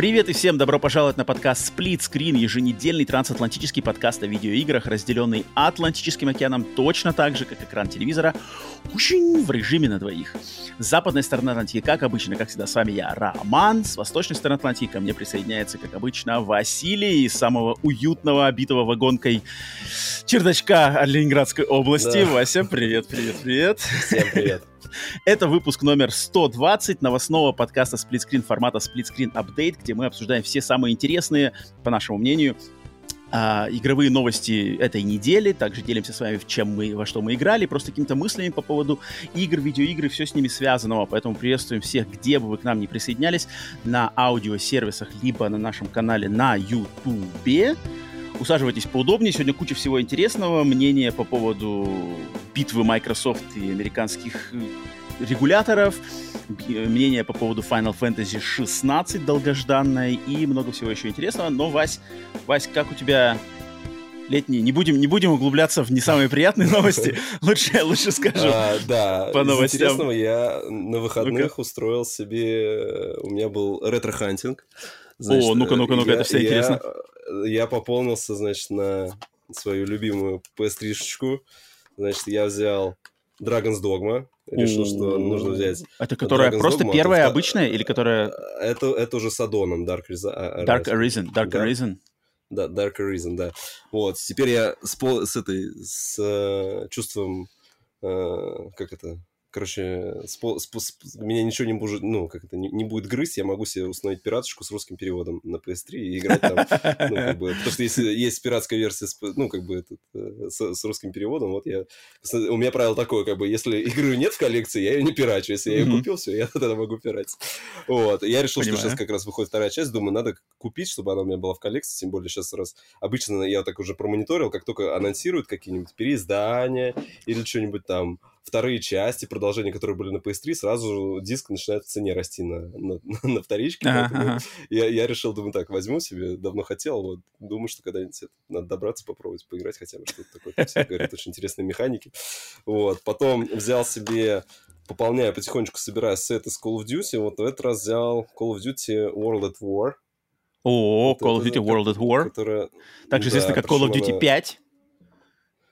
Привет и всем добро пожаловать на подкаст Split Screen, еженедельный трансатлантический подкаст о видеоиграх, разделенный Атлантическим океаном точно так же, как экран телевизора, в режиме на двоих. С западной стороны Атлантики, как обычно, как всегда, с вами я, Роман. С восточной стороны Атлантики ко мне присоединяется, как обычно, Василий из самого уютного, обитого вагонкой чердачка Ленинградской области. Да. Вася, привет, привет, привет. Всем привет. Это выпуск номер 120 новостного подкаста сплитскрин формата Screen Update, где мы обсуждаем все самые интересные, по нашему мнению, а, игровые новости этой недели. Также делимся с вами, в чем мы, во что мы играли, просто какими-то мыслями по поводу игр, видеоигр и все с ними связанного. Поэтому приветствуем всех, где бы вы к нам не присоединялись, на аудиосервисах, либо на нашем канале на YouTube. Усаживайтесь поудобнее. Сегодня куча всего интересного. Мнение по поводу битвы Microsoft и американских э, регуляторов, мнение по поводу Final Fantasy 16 долгожданной и много всего еще интересного. Но, Вась, Вась, как у тебя летние? Не будем, не будем углубляться в не самые приятные новости. Лучше, лучше скажу. А, да, по новостям. интересного я на выходных устроил себе... У меня был ретро-hunting. О, ну-ка, ну-ка, ну-ка, это все интересно я пополнился, значит, на свою любимую PS3-шечку. Значит, я взял Dragon's Dogma. Решил, что нужно взять... Это которая Dragon's просто Dogma, первая, это, обычная, или которая... Это, это уже с аддоном, Dark, Arisen. Dark Arisen, Dark да? Arisen. Да, Dark Arisen, да. Вот, теперь я с, с этой, с э, чувством, э, как это, короче, спо, спо, спо, меня ничего не будет, ну, как это, не, не будет грызть, я могу себе установить пираточку с русским переводом на PS3 и играть там, ну, как бы, потому что если есть пиратская версия, с, ну, как бы, этот, э, с, с русским переводом, вот я, у меня правило такое, как бы, если игры нет в коллекции, я ее не пирачу, если я ее купил, все, я тогда могу пирать. Вот, я решил, Понимаю. что сейчас как раз выходит вторая часть, думаю, надо купить, чтобы она у меня была в коллекции, тем более сейчас раз, обычно я так уже промониторил, как только анонсируют какие-нибудь переиздания или что-нибудь там, вторые части, продолжения, которые были на PS3, сразу диск начинает в цене расти на, на, на вторичке. Ага. Я, я решил, думаю, так, возьму себе, давно хотел, вот, думаю, что когда-нибудь надо добраться, попробовать поиграть хотя бы что-то такое. Там все говорят, очень интересные механики. Вот, потом взял себе пополняю потихонечку, собираю сет из Call of Duty. Вот в этот раз взял Call of Duty World at War. О, Call of Duty World at War. Которая, Также да, известно как Call of Duty 5.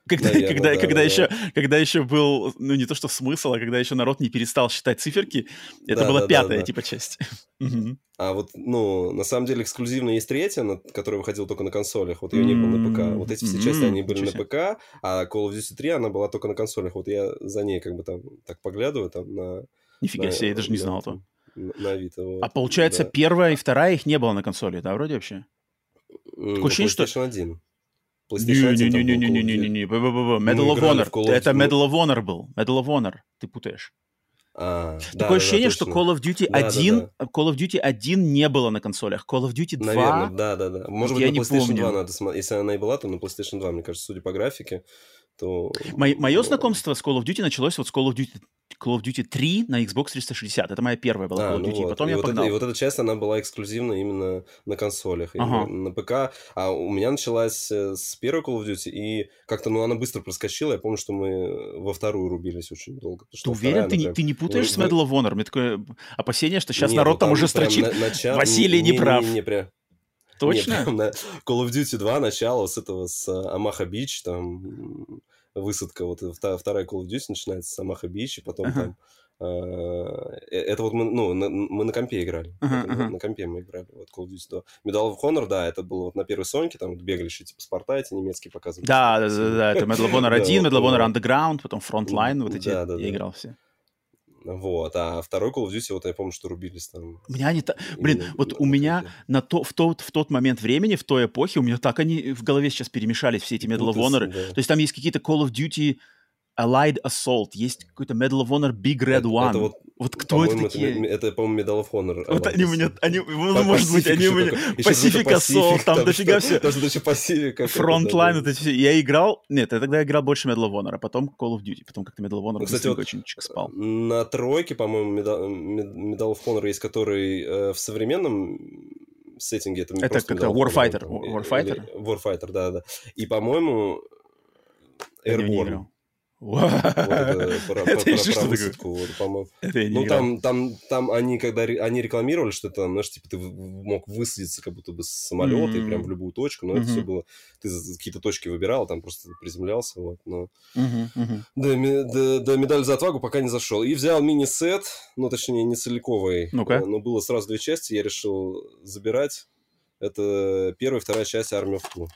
Когда, Наверное, когда, да, когда, да, еще, да. когда еще был, ну не то что смысл, а когда еще народ не перестал считать циферки, это да, была да, пятая да, да. типа часть. А вот, ну, на самом деле эксклюзивно есть третья, которая выходила только на консолях, вот ее не было на ПК. Вот эти все части, они были на ПК, а Call of Duty 3, она была только на консолях. Вот я за ней как бы там так поглядываю там на... Нифига себе, я даже не знал этого. На Авито. Вот. А получается, да. первая и вторая их не было на консоли, да, вроде вообще? Такое ощущение, что... 1. PlayStation 1 Не-не-не-не-не-не-не. Medal of Honor. Это Medal of Honor был. Medal of Honor. Ты путаешь. А, Такое да, ощущение, да, что Call of Duty 1, да, да. Call of Duty 1 не было на консолях. Call of Duty 2... Наверное, да, да, да. Может быть, на PlayStation помню. 2 надо смотреть. Если она и была, то на PlayStation 2, мне кажется, судя по графике, то... Мое, мое знакомство с Call of Duty началось вот с Call of Duty Call of Duty 3 на Xbox 360. Это моя первая была а, Call of ну Duty. Ну вот. Потом и я вот погнал. Это, и вот эта часть, она была эксклюзивна именно на консолях. Ага. На ПК. А у меня началась э, с первой Call of Duty, и как-то, ну, она быстро проскочила. Я помню, что мы во вторую рубились очень долго. Ты уверен? Ты, прям... ты не путаешь вы... с Medal of Honor? У меня такое опасение, что сейчас Нет, народ ну, там, там уже строчит. На, начало... Василий не, не прав. Не, не, не, прям... Точно? Нет, на Call of Duty 2 начало с этого, с Амаха Бич, там высадка, вот вторая Call of Duty начинается с Амаха Бич, и потом uh-huh. там Э, э, это вот мы, ну, на, мы на компе играли. Uh-huh, uh-huh. На, на компе мы играли. Вот Call of Duty 2. Medal of Honor, да, это было вот на первой Соньке, там вот бегали еще типа Спарта эти немецкие показывали. Да, да, да, да, это Medal of Honor 1, Medal of Honor Underground, потом Frontline, вот эти я играл все. Вот, а второй Call of Duty, вот я помню, что рубились там. У меня они... Блин, вот у меня на то, в, тот, в тот момент времени, в той эпохе, у меня так они в голове сейчас перемешались, все эти Medal of Honor. То есть там есть какие-то Call of Duty Allied Assault, есть какой-то Medal of Honor Big Red One. Это вот, Вот кто это такие? это, это, по-моему, Medal of Honor. Вот они у Atlantis. меня, они, ну, Там может быть, Pacific они еще у меня... Pacific Assault, Pacific, там дофига все. Даже даже Pacific. Frontline, эти все. Я играл... Нет, я тогда играл больше Medal of Honor, а потом Call of Duty. Потом как-то Medal of Honor кстати, вот, очень спал. На тройке, по-моему, Medal, Medal of Honor есть, который э, в современном сеттинге. Это, Это как Warfighter, там, Warfighter? Warfighter, да-да. И, по-моему, Airborne. Вот это про, Это про- высадку, вот, по-моему. Это Ну, там, там, там они, когда они рекламировали, что там, знаешь, типа, ты мог высадиться как будто бы с самолета и прям в любую точку, но это все было... Ты какие-то точки выбирал, там просто приземлялся, вот, но... Мгм. До, ме- до- до медаль за отвагу пока не зашел. И взял мини-сет, ну, точнее, не целиковый. Ну-ка. э, Но было сразу две части, я решил забирать. Это первая и вторая часть Army of Two.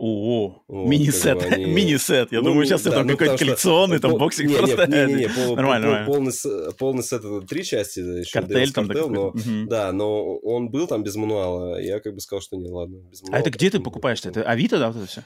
О, Вот, мини-сет, как бы они- мини-сет. Я Ну, думаю, сейчас да, там ну, какой-то что коллекционный, там боксик не, просто... Не, не, не, по- Нормально, по- полный, полный сет это три части, еще Картель там, Cartel, но. Мгм. да, но он был там без мануала. Я как бы сказал, что не, ладно, без А мануала. это где ты покупаешь-то? Это Авито, да, вот это все?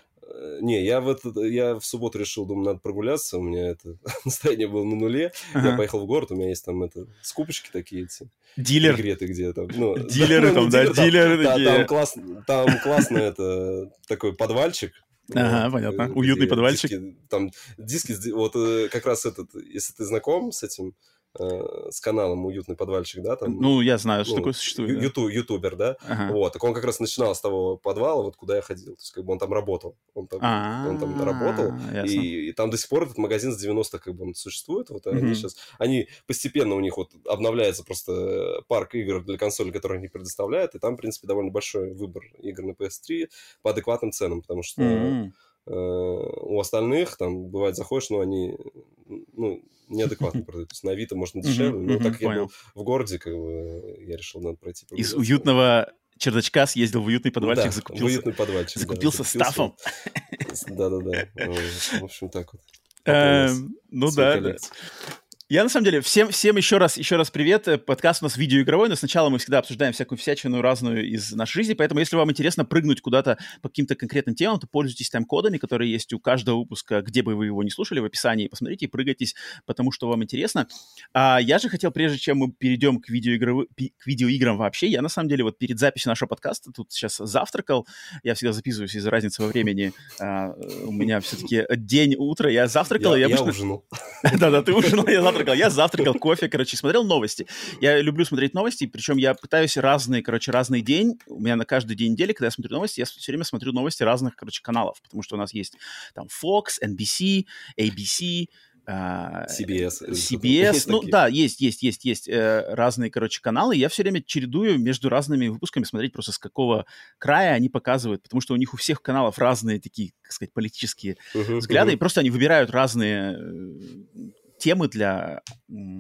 Не, я в, этот, я в субботу решил, думаю, надо прогуляться, у меня это настроение было на нуле. Я поехал в город, у меня есть там это скупочки такие эти. Дилер. Игреты где там. Ну, Дилеры ну, там, не да, дилер, там- дилеры да, такие. Там, класс, там классно это такой подвальчик. Ага, Вот, понятно. э, Уютный подвальчик. диски- там диски, вот э, как раз этот, если ты знаком с этим, э, с каналом «Уютный подвальчик», да, там, Ну, я знаю, что ну, такое существует. да. юту- ютубер, да, Ага. вот, так он как раз начинал с того подвала, вот куда я ходил, то есть как бы он там работал, он там, он там работал, А, ясно. и, и там до сих пор этот магазин с 90-х как бы он существует. Вот они сейчас... Они постепенно у них вот обновляется просто парк игр для консоли, которые они предоставляют. И там, в принципе, довольно большой выбор игр на PS3 по адекватным ценам. Потому что М. э, у остальных там бывает заходишь, но они ну, неадекватно продают. То есть на Авито можно дешевле. Но так как я был в городе, как бы я решил, надо пройти. Из уютного чердачка съездил в уютный подвальчик, Да, в закупился. уютный подвальчик. да, закупился стафом. Да-да-да. В общем, так вот. Эм, Ну да, да. Я на самом деле всем, всем еще раз, еще раз привет. Э, Подкаст у нас видеоигровой, но сначала мы всегда обсуждаем всякую всячину разную из нашей жизни, поэтому если вам интересно прыгнуть куда-то по каким-то конкретным темам, то пользуйтесь тайм-кодами, которые есть у каждого выпуска, где бы вы его не слушали, в описании посмотрите и прыгайтесь, потому что вам интересно. А я же хотел, прежде чем мы перейдем к, пи- к видеоиграм вообще, я на самом деле вот перед записью нашего подкаста тут сейчас завтракал, я всегда записываюсь из-за разницы во времени, а, у меня все-таки день, утро, я завтракал, и Я, я я обычно... ужинал. Да-да, ты ужинал, я завтракал. Я завтракал, кофе, короче, смотрел новости. Я люблю смотреть новости, причем я пытаюсь разные, короче, разный день. У меня на каждый день недели, когда я смотрю новости, я все время смотрю новости разных, короче, каналов, потому что у нас есть там Fox, NBC, ABC, CBS. CBS, ну такие? да, есть, есть, есть, есть э, разные, короче, каналы. Я все время чередую между разными выпусками смотреть просто с какого края они показывают, потому что у них у всех каналов разные такие, как сказать, политические Мгм, взгляды, и мгм. просто они выбирают разные э, темы для,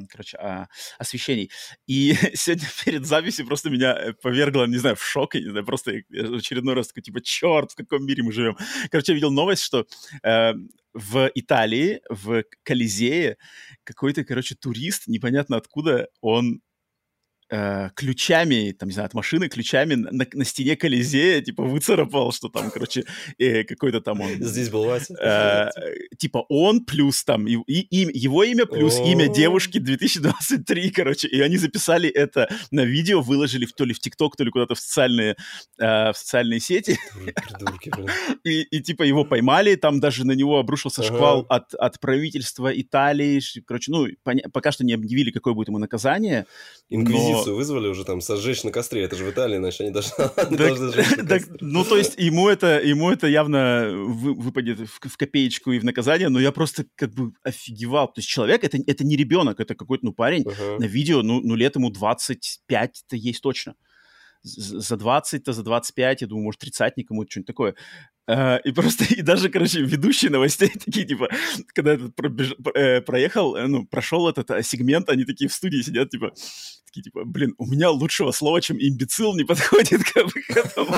короче, а, освещений. И сегодня перед записью просто меня э, повергло, не знаю, в шок, я не знаю, просто очередной раз такой, типа, черт, в каком мире мы живем. Короче, я видел новость, что э, в Италии, в Колизее, какой-то, короче, турист, непонятно откуда, он э, ключами, там, не знаю, от машины, ключами на, на стене Колизея, типа, выцарапал, что там, короче, э, какой-то там он... Здесь был Вася. Э, типа он плюс там и, и- его имя плюс О. имя девушки 2023, короче, и они записали это на видео, выложили в, то ли в ТикТок, то ли куда-то в социальные э, в социальные сети, Придурки, и, и, типа его поймали, там даже на него обрушился Ага. шквал от, от правительства Италии, короче, ну пока что не объявили, какое будет ему наказание. Инквизицию вызвали уже там сожечь на костре. Это же в Италии, иначе они должны, Так- должны сжечь на так, ну, то есть ему это, ему это явно вы- выпадет в, в копеечку и в наказание, но я просто как бы офигевал. То есть человек, это, это не ребенок, это какой-то, ну, парень Ага. на видео, ну, ну лет ему 25-то есть точно. За 20-то, за 25, я думаю, может, тридцатник ему что-нибудь такое. Э, И просто, и даже, короче, ведущие новостей такие, типа, когда этот пробеж- э, проехал, э, ну, прошел этот сегмент, они такие в студии сидят, типа, такие, типа, блин, у меня лучшего слова, чем имбецил, не подходит как бы, к этому.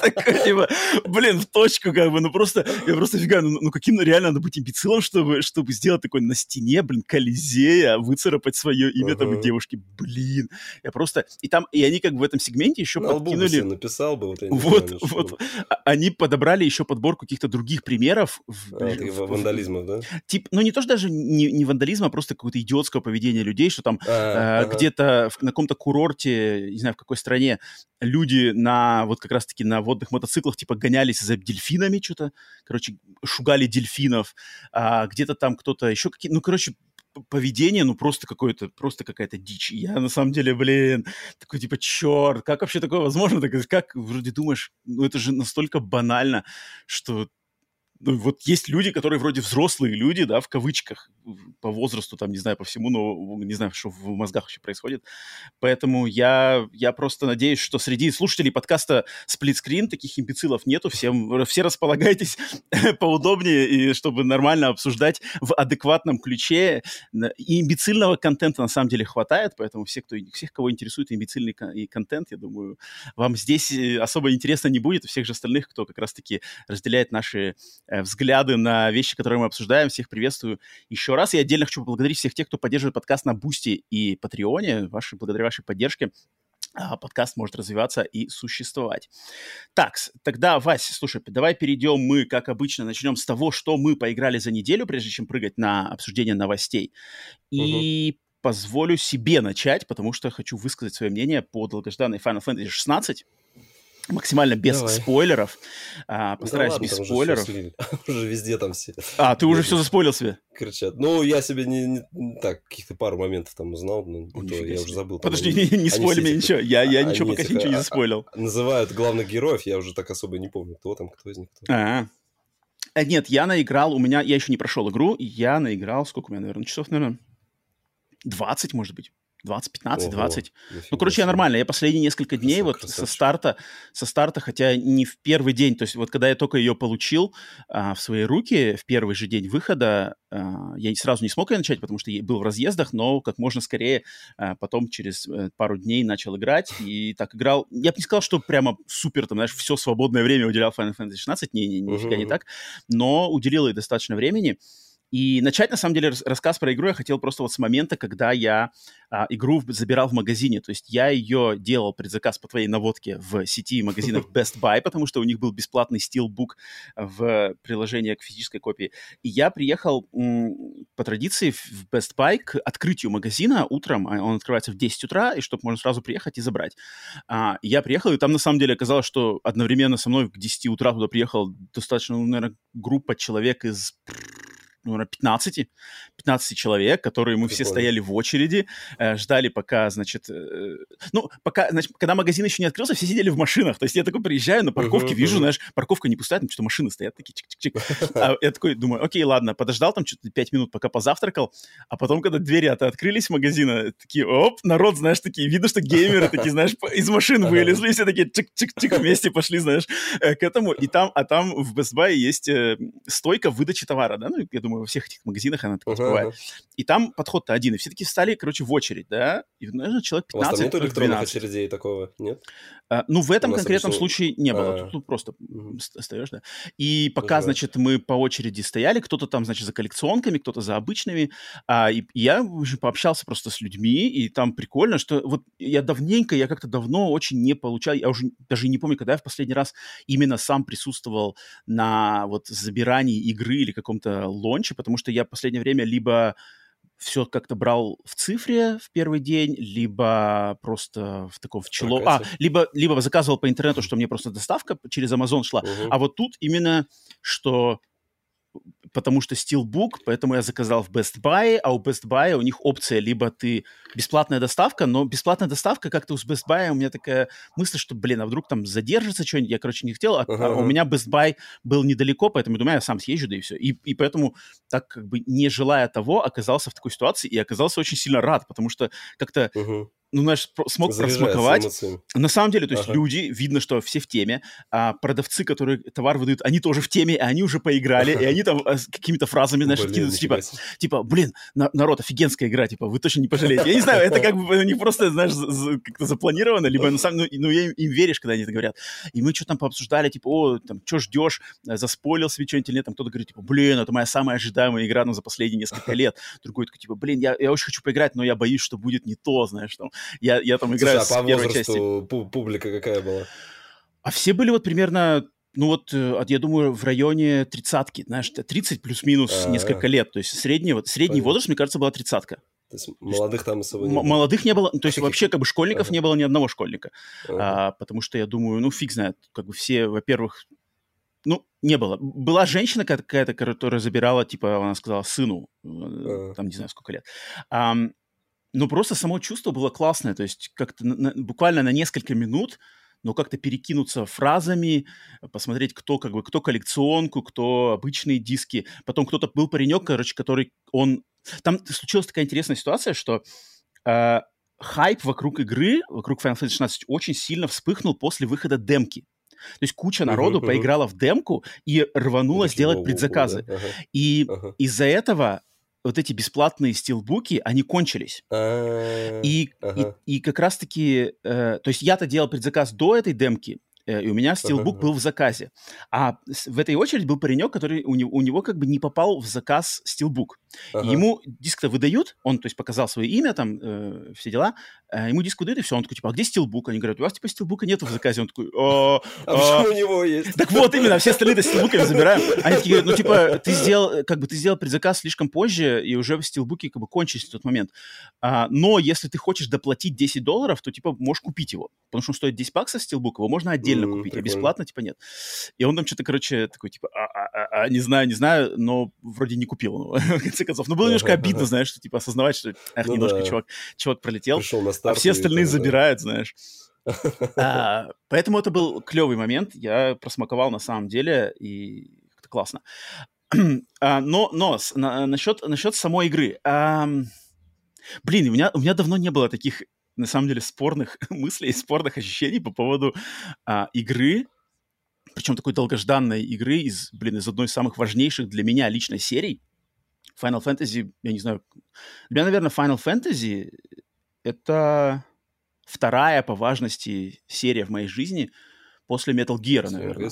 Такой, типа, блин, в точку, как бы, ну просто, я просто фига, ну, ну каким реально надо быть имбецилом, чтобы, чтобы сделать такой на стене, блин, Колизея, выцарапать свое имя там девушки, блин. Я просто, и там, и они как бы в этом сегменте еще подкинули... написал бы, вот я не Вот, ну, вот. А- Они подобрали собрали еще подборку каких-то других примеров. В, а, в, вандализмов, да? Тип, ну, не то, что даже не, не вандализма, а просто какое-то идиотское поведение людей, что там а, э, ага. где-то в, на каком-то курорте, не знаю, в какой стране, люди на, вот как раз-таки на водных мотоциклах, типа, гонялись за дельфинами что-то, короче, шугали дельфинов, а где-то там кто-то еще какие ну, короче, поведение, ну, просто какое-то, просто какая-то дичь. Я, на самом деле, блин, такой, типа, черт, как вообще такое возможно? Так, как, вроде думаешь, ну, это же настолько банально, что вот есть люди, которые вроде взрослые люди, да, в кавычках, по возрасту, там, не знаю, по всему, но не знаю, что в мозгах вообще происходит. Поэтому я, я просто надеюсь, что среди слушателей подкаста «Сплитскрин» таких имбецилов нету. Всем, все располагайтесь поудобнее, и чтобы нормально обсуждать в адекватном ключе. И имбецильного контента на самом деле хватает, поэтому все, кто, всех, кого интересует имбецильный контент, я думаю, вам здесь э, особо интересно не будет. Всех же остальных, кто как раз-таки разделяет наши Э, взгляды на вещи, которые мы обсуждаем. Всех приветствую еще раз. И отдельно хочу поблагодарить всех тех, кто поддерживает подкаст на Boosty и Patreon е. Ваши, благодаря вашей поддержке а, подкаст может развиваться и существовать. Так, тогда, Вась, слушай, давай перейдем мы, как обычно, начнем с того, что мы поиграли за неделю, прежде чем прыгать на обсуждение новостей. И угу. позволю себе начать, потому что хочу высказать свое мнение по долгожданной Final Fantasy 16 максимально без Давай. спойлеров. А, постараюсь да ладно, без спойлеров. Уже, уже везде там все. А, ты уже все заспойлил себе? Кричат. Ну, я себе не, не так, каких-то пару моментов там узнал, но О, то, я уже забыл. Подожди, они, не, не спойли мне ничего. Я, я ничего пока ничего не заспойлил. А, называют главных героев, я уже так особо не помню, кто там, кто из них. Кто. А, -а. Нет, я наиграл, у меня, я еще не прошел игру, я наиграл, сколько у меня, наверное, часов, наверное, 20, может быть. 20, 15, Ого, 20. Ну, короче, я нормально. Я последние несколько дней вот красавчик. со старта, со старта, хотя не в первый день, то есть вот когда я только ее получил а, в свои руки, в первый же день выхода, а, я сразу не смог ее начать, потому что я был в разъездах, но как можно скорее а, потом через а, пару дней начал играть и так играл. Я бы не сказал, что прямо супер, там, знаешь, все свободное время уделял Final Fantasy 16, не, не, нифига не так, но уделил ей достаточно времени. И начать, на самом деле, рассказ про игру я хотел просто вот с момента, когда я а, игру забирал в магазине. То есть я ее делал предзаказ по твоей наводке в сети магазинов Best Buy, потому что у них был бесплатный Steelbook в приложении к физической копии. И я приехал м, по традиции в Best Buy к открытию магазина утром. А, он открывается в 10 утра, и чтобы можно сразу приехать и забрать. А, я приехал, и там на самом деле оказалось, что одновременно со мной к 10 утра туда приехал достаточно, ну, наверное, группа человек из наверное, 15, 15 человек, которые мы Прикольно. все стояли в очереди, э, ждали пока, значит, э, ну, пока, значит, когда магазин еще не открылся, все сидели в машинах, то есть я такой приезжаю на парковке, uh-huh, вижу, uh-huh. знаешь, парковка не пустая, там что-то машины стоят такие, чик-чик-чик, а я такой думаю, окей, ладно, подождал там что-то 5 минут, пока позавтракал, а потом, когда двери от открылись магазина, такие, оп, народ, знаешь, такие, видно, что геймеры такие, знаешь, из машин вылезли, все такие чик-чик-чик вместе пошли, знаешь, э, к этому, и там, а там в Best Buy есть стойка выдачи товара, да, ну, я думаю, думаю, во всех этих магазинах она такая uh-huh. бывает. И там подход-то один, и все таки встали, короче, в очередь, да, и, наверное, человек 15 У вас там нет электронных очередей такого, нет? А, ну, в этом конкретном обычно... случае не было, а. тут, тут просто uh-huh. остаешь, да. И пока, uh-huh. значит, мы по очереди стояли, кто-то там, значит, за коллекционками, кто-то за обычными, а, и я уже пообщался просто с людьми, и там прикольно, что вот я давненько, я как-то давно очень не получал, я уже даже не помню, когда я в последний раз именно сам присутствовал на вот забирании игры или каком-то лонче, раньше, потому что я в последнее время либо все как-то брал в цифре в первый день, либо просто в таком в чело... А, либо, либо заказывал по интернету, что мне просто доставка через Amazon шла. Угу. А вот тут именно, что потому что Steelbook, поэтому я заказал в Best Buy, а у Best Buy у них опция либо ты бесплатная доставка, но бесплатная доставка как-то у Best Buy у меня такая мысль, что, блин, а вдруг там задержится что-нибудь, я, короче, не хотел, а, uh-huh. а у меня Best Buy был недалеко, поэтому думаю, я сам съезжу, да и все. И, и поэтому, так как бы не желая того, оказался в такой ситуации и оказался очень сильно рад, потому что как-то uh-huh ну, знаешь, смог просмаковать. На самом деле, то есть ага. люди, видно, что все в теме, а продавцы, которые товар выдают, они тоже в теме, и они уже поиграли, и они там с какими-то фразами, знаешь, откидываются, типа, типа, блин, на, народ, офигенская игра, типа, вы точно не пожалеете. Я не знаю, это как бы не просто, знаешь, как-то запланировано, либо на самом ну, я им веришь, когда они это говорят. И мы что-то там пообсуждали, типа, о, там, что ждешь, заспойлил себе что-нибудь или нет, там кто-то говорит, типа, блин, это моя самая ожидаемая игра, ну, за последние несколько лет. Другой такой, типа, блин, я, я очень хочу поиграть, но я боюсь, что будет не то, знаешь, там. Я, я там играю Слушай, а по возрасту части. публика какая была? А все были вот примерно ну вот, э, я думаю, в районе тридцатки, знаешь, 30 плюс-минус А-а-а. несколько лет. То есть средний, вот, средний Понятно. возраст, мне кажется, была тридцатка. То есть молодых там особо не было. молодых не было, то есть вообще как бы школьников Ага. не было ни одного школьника. Ага. А, потому что я думаю, ну фиг знает, как бы все, во-первых, ну, не было. Была женщина ка- какая-то, которая забирала, типа, она сказала, сыну, э, Ага. там, не знаю, сколько лет. Ам, ну, просто само чувство было классное, то есть как-то на- на- буквально на несколько минут, но как-то перекинуться фразами, посмотреть, кто как бы, кто коллекционку, кто обычные диски. Потом кто-то был паренек, короче, который, он... Там случилась такая интересная ситуация, что э, хайп вокруг игры, вокруг Final Fantasy 16 очень сильно вспыхнул после выхода демки. То есть куча народу мгм. поиграла в демку и рванула сделать предзаказы. Ага. И Ага. из-за этого вот эти бесплатные стилбуки, они кончились. А, И, и, и как раз-таки, э, то есть я-то делал предзаказ до этой демки, и у меня стилбук Ага. был в заказе. А в этой очередь был паренек, который у него, у него как бы не попал в заказ стилбук. Ага. Ему диск-то выдают, он, то есть, показал свое имя, там, э, все дела, э, ему диск выдают, и все, он такой, типа, а где стилбук? Они говорят, у вас, типа, стилбука нету в заказе. Он такой, «А, А а, почему у него есть? так вот, именно, все остальные-то стилбуками забираем. Они такие говорят, ну, типа, ты сделал, как бы, ты сделал предзаказ слишком позже, и уже стилбуки, как бы, кончились в тот момент. А, но если ты хочешь доплатить 10 долларов, то, типа, можешь купить его. Потому что он стоит 10 баксов стилбук, его можно отдельно М, купить, а прикольно. бесплатно, типа, нет. И он там что-то, короче, такой, типа, а, а, а, а, не знаю, не знаю, но вроде не купил его, в конце концов. Но было немножко обидно, знаешь, что, типа, осознавать, что, эх, Ну немножко да. чувак, чувак пролетел, а все остальные там, да. забирают, знаешь. А, поэтому это был клевый момент. Я просмаковал на самом деле, и как-то классно. А, но но с- на- насчет, насчет самой игры. Ам, блин, у меня, у меня давно не было таких, на самом деле, спорных мыслей, спорных ощущений по поводу а, игры, причем такой долгожданной игры из, блин, из одной из самых важнейших для меня лично серий. Final Fantasy, я не знаю, для меня, наверное, Final Fantasy это вторая по важности серия в моей жизни после Metal Gear, наверное.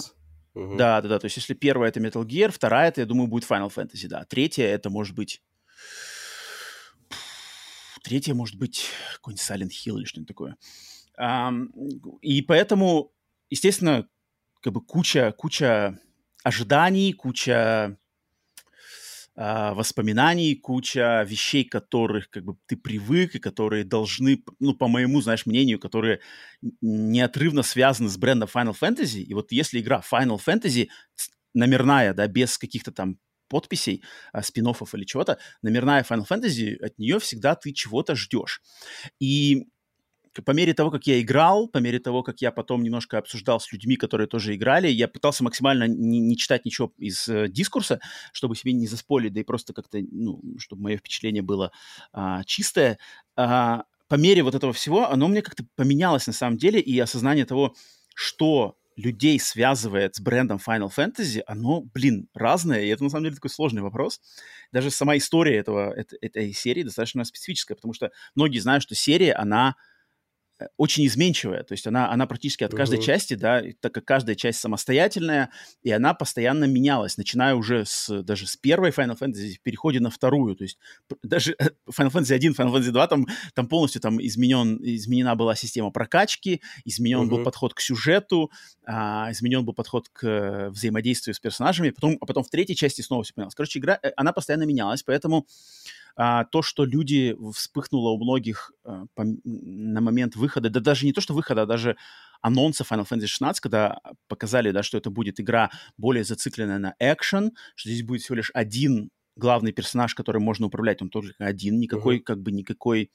Мгм. Да, да, да. То есть, если первая это Metal Gear, вторая это, я думаю, будет Final Fantasy, да. Третья это может быть. Третья может быть какой-нибудь Silent Hill или что-нибудь такое. Ам, и поэтому, естественно, как бы куча, куча ожиданий, куча а, воспоминаний, куча вещей, которых как бы ты привык и которые должны, ну, по моему, знаешь, мнению, которые неотрывно связаны с брендом Final Fantasy. И вот если игра Final Fantasy номерная, да, без каких-то там подписей, а, спин или чего-то, номерная Final Fantasy, от нее всегда ты чего-то ждешь. И по мере того, как я играл, по мере того, как я потом немножко обсуждал с людьми, которые тоже играли, я пытался максимально не, не читать ничего из э, дискурса, чтобы себе не заспорить, да и просто как-то, ну, чтобы мое впечатление было а, чистое. А, по мере вот этого всего, оно мне как-то поменялось на самом деле, и осознание того, что людей связывает с брендом Final Fantasy, оно, блин, разное, и это на самом деле такой сложный вопрос. Даже сама история этого, эт- этой серии достаточно специфическая, потому что многие знают, что серия, она очень изменчивая, то есть она, она практически от каждой Мгм. части, да, так как каждая часть самостоятельная, и она постоянно менялась, начиная уже с, даже с первой Final Fantasy в переходе на вторую, то есть даже э, Final Fantasy 1, Final Fantasy 2, там, там полностью там изменен, изменена была система прокачки, изменен был Мгм. подход к сюжету, а, изменен был подход к э, взаимодействию с персонажами, потом, а потом в третьей части снова все поменялось. Короче, игра, э, она постоянно менялась, поэтому а, то, что люди вспыхнуло у многих а, по- на момент выхода, да даже не то, что выхода, а даже анонса Final Fantasy 16, когда показали, да, что это будет игра более зацикленная на экшен, что здесь будет всего лишь один главный персонаж, которым можно управлять, он только один, никакой, как бы никакой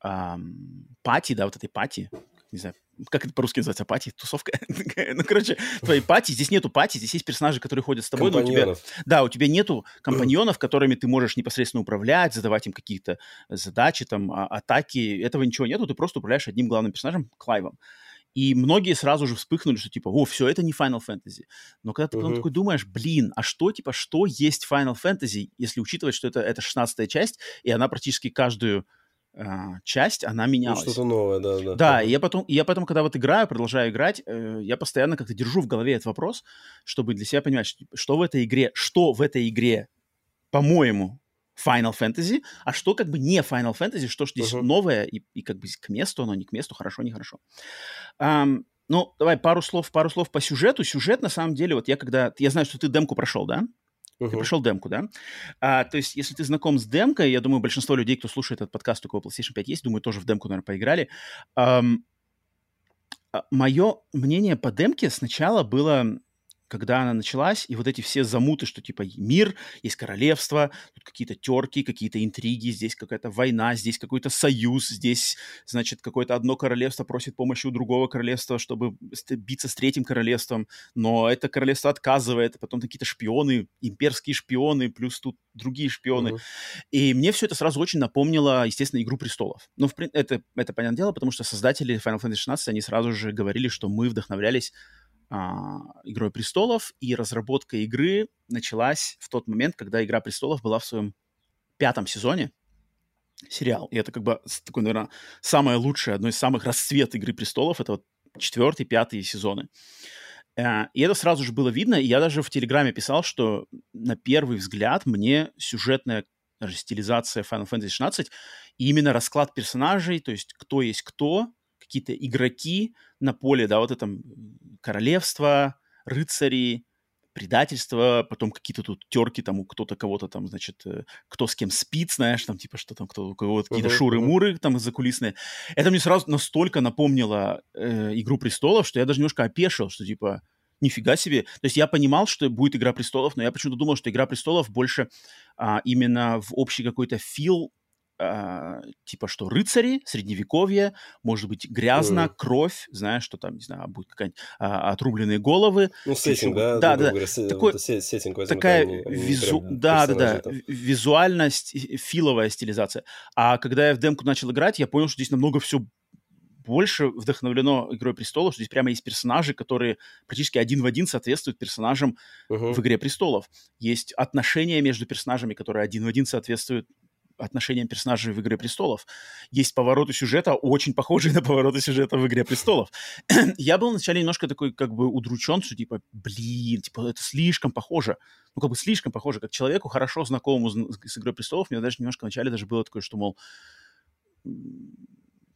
ам, пати, да, вот этой пати, не знаю, как это по-русски называется, пати, тусовка, ну, короче, твоей пати, здесь нету пати, здесь есть персонажи, которые ходят с тобой, но у тебя, да, у тебя нету компаньонов, которыми ты можешь непосредственно управлять, задавать им какие-то задачи, там, а- атаки. Этого ничего нету, ты просто управляешь одним главным персонажем, Клайвом. И многие сразу же вспыхнули, что типа, о, все, это не Final Fantasy. Но когда ты потом Мгм. такой думаешь, блин, а что, типа, что есть Final Fantasy, если учитывать, что это, это 16 часть, и она практически каждую часть, она Ну, менялась. что-то новое, да, да. Да, и я потом, и я потом, когда вот играю, продолжаю играть, э, я постоянно как-то держу в голове этот вопрос, чтобы для себя понимать, что, в этой игре, что в этой игре, по-моему, Final Fantasy, а что как бы не Final Fantasy, что ж здесь Мгм. новое, и, и как бы к месту оно, не к месту, хорошо, нехорошо. Ам, Ну, давай пару слов, пару слов по сюжету. Сюжет, на самом деле, вот я когда... Я знаю, что ты демку прошел, да? Uh-huh. Ты прошел демку, да? А, то есть, если ты знаком с демкой, я думаю, большинство людей, кто слушает этот подкаст, у кого PlayStation 5 есть, думаю, тоже в демку, наверное, поиграли. Um, мое мнение по демке сначала было когда она началась, и вот эти все замуты, что типа мир, есть королевство, тут какие-то терки, какие-то интриги, здесь какая-то война, здесь какой-то союз, здесь, значит, какое-то одно королевство просит помощи у другого королевства, чтобы биться с третьим королевством, но это королевство отказывает, а потом какие-то шпионы, имперские шпионы, плюс тут другие шпионы. Uh-huh. И мне все это сразу очень напомнило, естественно, «Игру престолов». Ну, в, это, это понятное дело, потому что создатели Final Fantasy 16, они сразу же говорили, что мы вдохновлялись Игрой престолов, и разработка игры началась в тот момент, когда Игра престолов была в своем пятом сезоне сериал. И это как бы такой, наверное, самое лучшее, одно из самых расцвет Игры престолов. Это вот четвертый, пятый сезоны. Э, и это сразу же было видно, и я даже в Телеграме писал, что на первый взгляд мне сюжетная даже стилизация Final Fantasy 16 и именно расклад персонажей, то есть кто есть кто, какие-то игроки на поле, да, вот это королевство, рыцари, предательство, потом какие-то тут терки, там кто-то кого-то там, значит, э, кто с кем спит, знаешь, там типа что там, кто у кого-то какие-то uh-huh, шуры-муры uh-huh. там закулисные. Это мне сразу настолько напомнило э, «Игру престолов», что я даже немножко опешил, что типа нифига себе. То есть я понимал, что будет «Игра престолов», но я почему-то думал, что «Игра престолов» больше а, именно в общий какой-то фил а, типа что рыцари, средневековье, может быть грязно, mm. кровь, знаешь, что там, не знаю, будет какая-нибудь а, отрубленные головы. Ну, сеттинг, да? Да, да. Говоря, Такой, сеттинг возьмут, такая они, они визу... да, да, да, визуальность, филовая стилизация. А когда я в демку начал играть, я понял, что здесь намного все больше вдохновлено «Игрой престолов», что здесь прямо есть персонажи, которые практически один в один соответствуют персонажам uh-huh. в «Игре престолов». Есть отношения между персонажами, которые один в один соответствуют отношениям персонажей в «Игре престолов». Есть повороты сюжета, очень похожие на повороты сюжета в «Игре престолов». я был вначале немножко такой как бы удручен, что типа, блин, типа это слишком похоже. Ну, как бы слишком похоже, как человеку хорошо знакомому с, «Игрой престолов». Мне даже немножко вначале даже было такое, что, мол,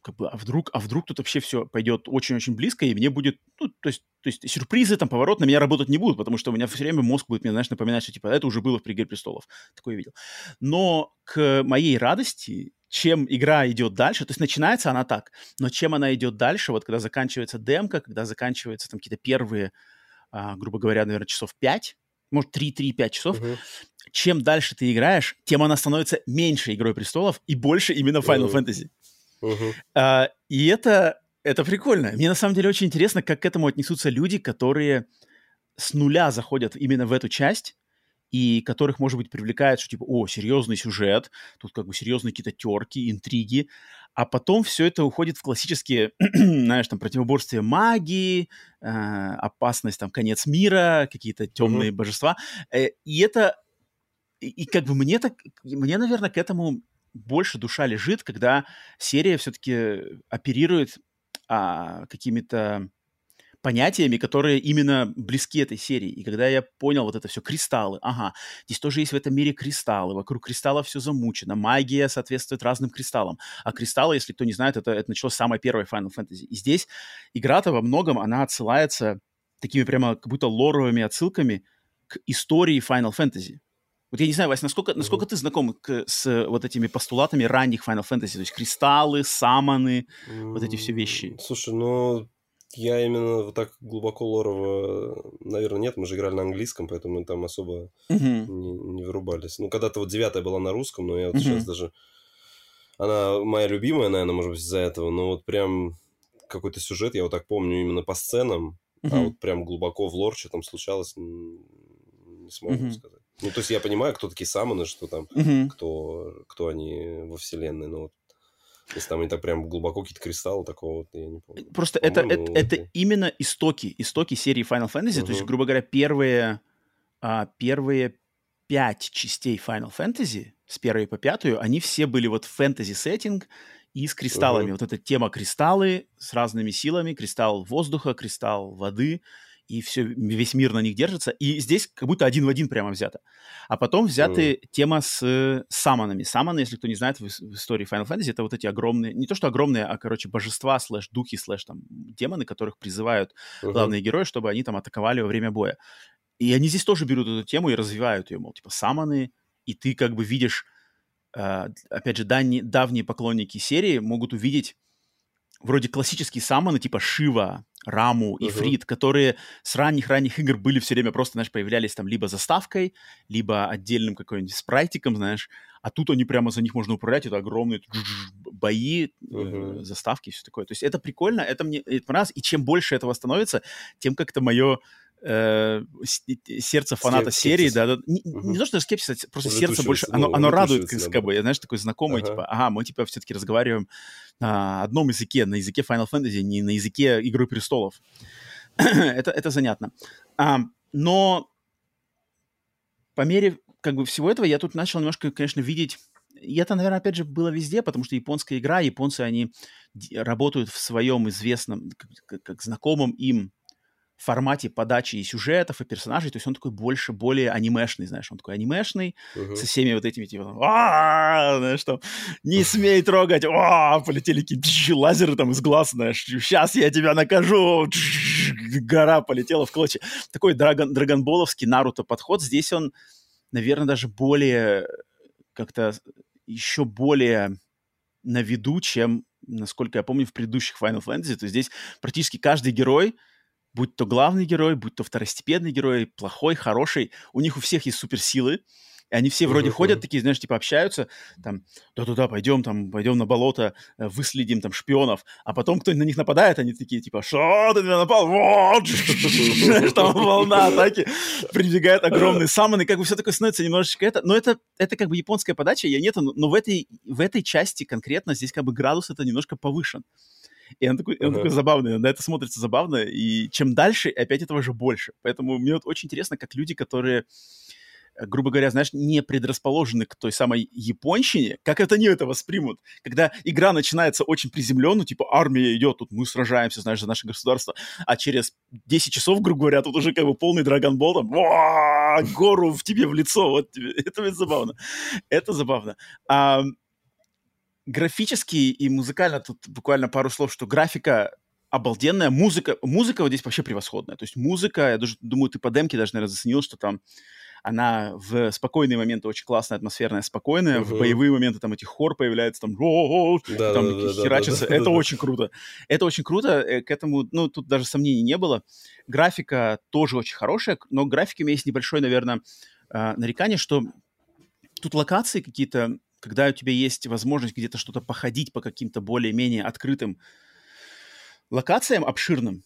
как бы, а вдруг, а вдруг тут вообще все пойдет очень-очень близко, и мне будет, ну, то есть, то есть сюрпризы, там, поворот на меня работать не будут, потому что у меня все время мозг будет мне, знаешь, напоминать, что, типа, это уже было в «Игре престолов». Такое видел. Но к моей радости, чем игра идет дальше, то есть начинается она так, но чем она идет дальше, вот когда заканчивается демка, когда заканчиваются там какие-то первые, а, грубо говоря, наверное, часов 5, может, 3-3-5 часов, uh-huh. чем дальше ты играешь, тем она становится меньше «Игрой престолов» и больше именно Final uh-huh. Fantasy. А, и это, это прикольно. Мне на самом деле очень интересно, как к этому отнесутся люди, которые с нуля заходят именно в эту часть, и которых, может быть, привлекает, что типа, о, серьезный сюжет, тут как бы серьезные какие-то терки, интриги, а потом все это уходит в классические, знаешь, там, противоборствия магии, э, опасность, там, конец мира, какие-то темные uh-huh. божества. Э, и это, и, и как бы мне так, мне, наверное, к этому больше душа лежит, когда серия все-таки оперирует а, какими-то понятиями, которые именно близки этой серии. И когда я понял вот это все, кристаллы, ага, здесь тоже есть в этом мире кристаллы, вокруг кристаллов все замучено, магия соответствует разным кристаллам. А кристаллы, если кто не знает, это, это началось самое первое Final Fantasy. И здесь игра-то во многом, она отсылается такими прямо как будто лоровыми отсылками к истории Final Fantasy. Вот я не знаю, Вась, насколько, насколько ты знаком к, с вот этими постулатами ранних Final Fantasy, то есть кристаллы, саманы, вот эти все вещи? Слушай, ну, я именно вот так глубоко лорово, наверное, нет, мы же играли на английском, поэтому мы там особо uh-huh. не, не вырубались. Ну, когда-то вот девятая была на русском, но я вот uh-huh. сейчас даже... Она моя любимая, наверное, может быть, из-за этого, но вот прям какой-то сюжет, я вот так помню именно по сценам, uh-huh. а вот прям глубоко в лор, что там случалось, не смогу uh-huh. сказать. Ну, то есть я понимаю, кто такие самоны, что там, угу. кто, кто они во вселенной, но вот если там они так прям глубоко какие-то кристаллы, такого вот я не помню. Просто это, это, это именно истоки, истоки серии Final Fantasy, угу. то есть, грубо говоря, первые, а, первые пять частей Final Fantasy, с первой по пятую, они все были вот фэнтези-сеттинг и с кристаллами. Угу. Вот эта тема кристаллы с разными силами, кристалл воздуха, кристалл воды — и все, весь мир на них держится. И здесь как будто один в один прямо взято. А потом взяты м-м. тема с summon ами. Summon ы, если кто не знает, в, в истории Final Fantasy это вот эти огромные, не то что огромные, а, короче, божества, слэш духи, слэш там демоны, которых призывают uh-huh. главные герои, чтобы они там атаковали во время боя. И они здесь тоже берут эту тему и развивают ее, мол, типа, самоны, и ты как бы видишь, э, опять же, дани, давние поклонники серии могут увидеть вроде классические самоны, типа Шива, Раму, Ифрит, uh-huh. которые с ранних-ранних игр были все время просто, знаешь, появлялись там либо заставкой, либо отдельным какой-нибудь спрайтиком, знаешь, а тут они прямо за них можно управлять, это огромные бои, uh-huh. э, заставки и все такое. То есть это прикольно, это мне это понравилось, и чем больше этого становится, тем как-то мое э, сердце фаната Скеп- серии, да, да не, угу. не то, что скепсис, а просто сердце больше, оно, ну, оно радует, как, как бы, знаешь, такой знакомый, ага. типа, ага, мы, типа, все-таки разговариваем на одном языке, на языке Final Fantasy, не на языке Игры Престолов. это, это занятно. А, но по мере, как бы, всего этого я тут начал немножко, конечно, видеть и это, наверное, опять же, было везде, потому что японская игра, японцы, они работают в своем известном, как, как знакомом им формате подачи и сюжетов, и персонажей, то есть он такой больше, более анимешный, знаешь, он такой анимешный, uh-huh. со всеми вот этими, типа, знаешь, там, не смей трогать, полетели какие лазеры там из глаз, знаешь, сейчас я тебя накажу, гора полетела в клочья. Такой драгон, драгонболовский Наруто подход, здесь он, наверное, даже более, как-то еще более на виду, чем, насколько я помню, в предыдущих Final Fantasy, то есть здесь практически каждый герой, будь то главный герой, будь то второстепенный герой, плохой, хороший, у них у всех есть суперсилы, и они все вроде uh-huh, ходят такие, знаешь, типа общаются, там, да-да-да, пойдем, там, пойдем на болото, э, выследим там шпионов, а потом кто-нибудь на них нападает, они такие, типа, что ты на меня напал? Вот! Там волна атаки, прибегает огромный саммон, и как бы все такое становится немножечко это, но это, это как бы японская подача, я нету, но в этой, в этой части конкретно здесь как бы градус это немножко повышен. И он такой, uh-huh. он такой забавный, на это смотрится забавно, и чем дальше, опять этого же больше. Поэтому мне вот очень интересно, как люди, которые э, грубо говоря, знаешь, не предрасположены к той самой японщине, как это они это воспримут. Когда игра начинается очень приземленно, типа армия идет, тут мы сражаемся, знаешь, за наше государство, а через 10 часов, грубо говоря, тут уже как бы полный драгонбол, там, гору в тебе в лицо, вот тебе. Это ведь забавно. Это забавно. А, графически и музыкально тут буквально пару слов, что графика обалденная, музыка, музыка вот здесь вообще превосходная. То есть музыка, я даже, думаю, ты по демке даже, наверное, заценил, что там она в спокойные моменты очень классная, атмосферная, спокойная, uh-huh. в боевые моменты там эти хор появляется, там, да, там да, херачится. Да, да, это да, очень круто. Это очень круто, э, к этому, ну, тут даже сомнений не было. Графика тоже очень хорошая, но графики у меня есть небольшое, наверное, а, нарекание, что тут локации какие-то когда у тебя есть возможность где-то что-то походить по каким-то более-менее открытым локациям обширным,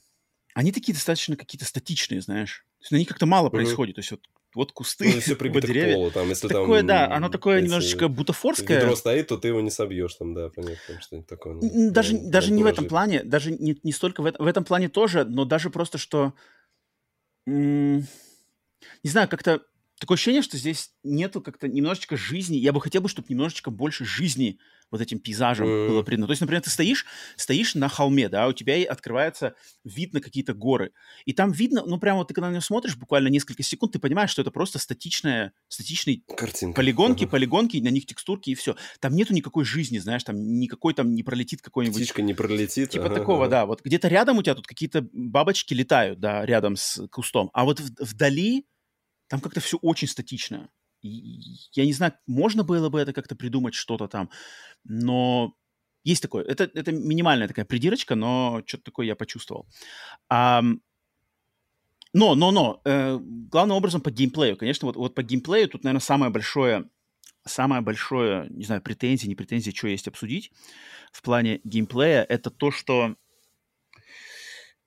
они такие достаточно какие-то статичные, знаешь. То есть на них как-то мало mm-hmm. происходит. То есть вот, вот кусты, ну, все вот деревья. Полу, там, если такое, там, да, оно такое если немножечко бутафорское. Ведро стоит, то ты его не собьешь там, да, понятно, что-нибудь такое. Ну, даже прям, даже не в этом плане, даже не, не столько в, это, в этом плане тоже, но даже просто, что... М- не знаю, как-то такое ощущение, что здесь нету как-то немножечко жизни. Я бы хотел бы, чтобы немножечко больше жизни вот этим пейзажем mm. было придано. То есть, например, ты стоишь, стоишь на холме, да, у тебя открывается вид на какие-то горы. И там видно, ну, прямо вот ты когда на него смотришь, буквально несколько секунд, ты понимаешь, что это просто статичная, статичные Картинка. полигонки, uh-huh. полигонки, на них текстурки и все. Там нету никакой жизни, знаешь, там никакой там не пролетит какой-нибудь... Птичка не пролетит. Типа ага, такого, ага. да. Вот где-то рядом у тебя тут какие-то бабочки летают, да, рядом с кустом. А вот в, вдали там как-то все очень статично. я не знаю, можно было бы это как-то придумать, что-то там, но есть такое. Это, это минимальная такая придирочка, но что-то такое я почувствовал. А, но, но, но, э, главным образом по геймплею. Конечно, вот, вот по геймплею тут, наверное, самое большое, самое большое, не знаю, претензии, не претензии, что есть обсудить в плане геймплея, это то, что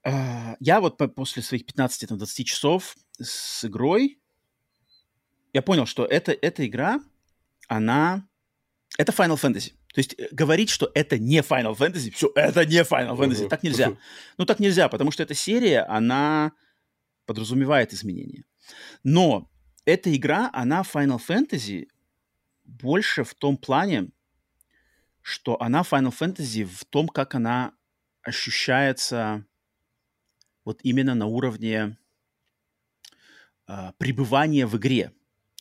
э, я вот по, после своих 15-20 часов с игрой я понял, что это, эта игра, она... Это Final Fantasy. То есть э, говорить, что это не Final Fantasy, все, это не Final Fantasy, uh-huh. так нельзя. Ну, так нельзя, потому что эта серия, она подразумевает изменения. Но эта игра, она Final Fantasy больше в том плане, что она Final Fantasy в том, как она ощущается вот именно на уровне а, пребывания в игре.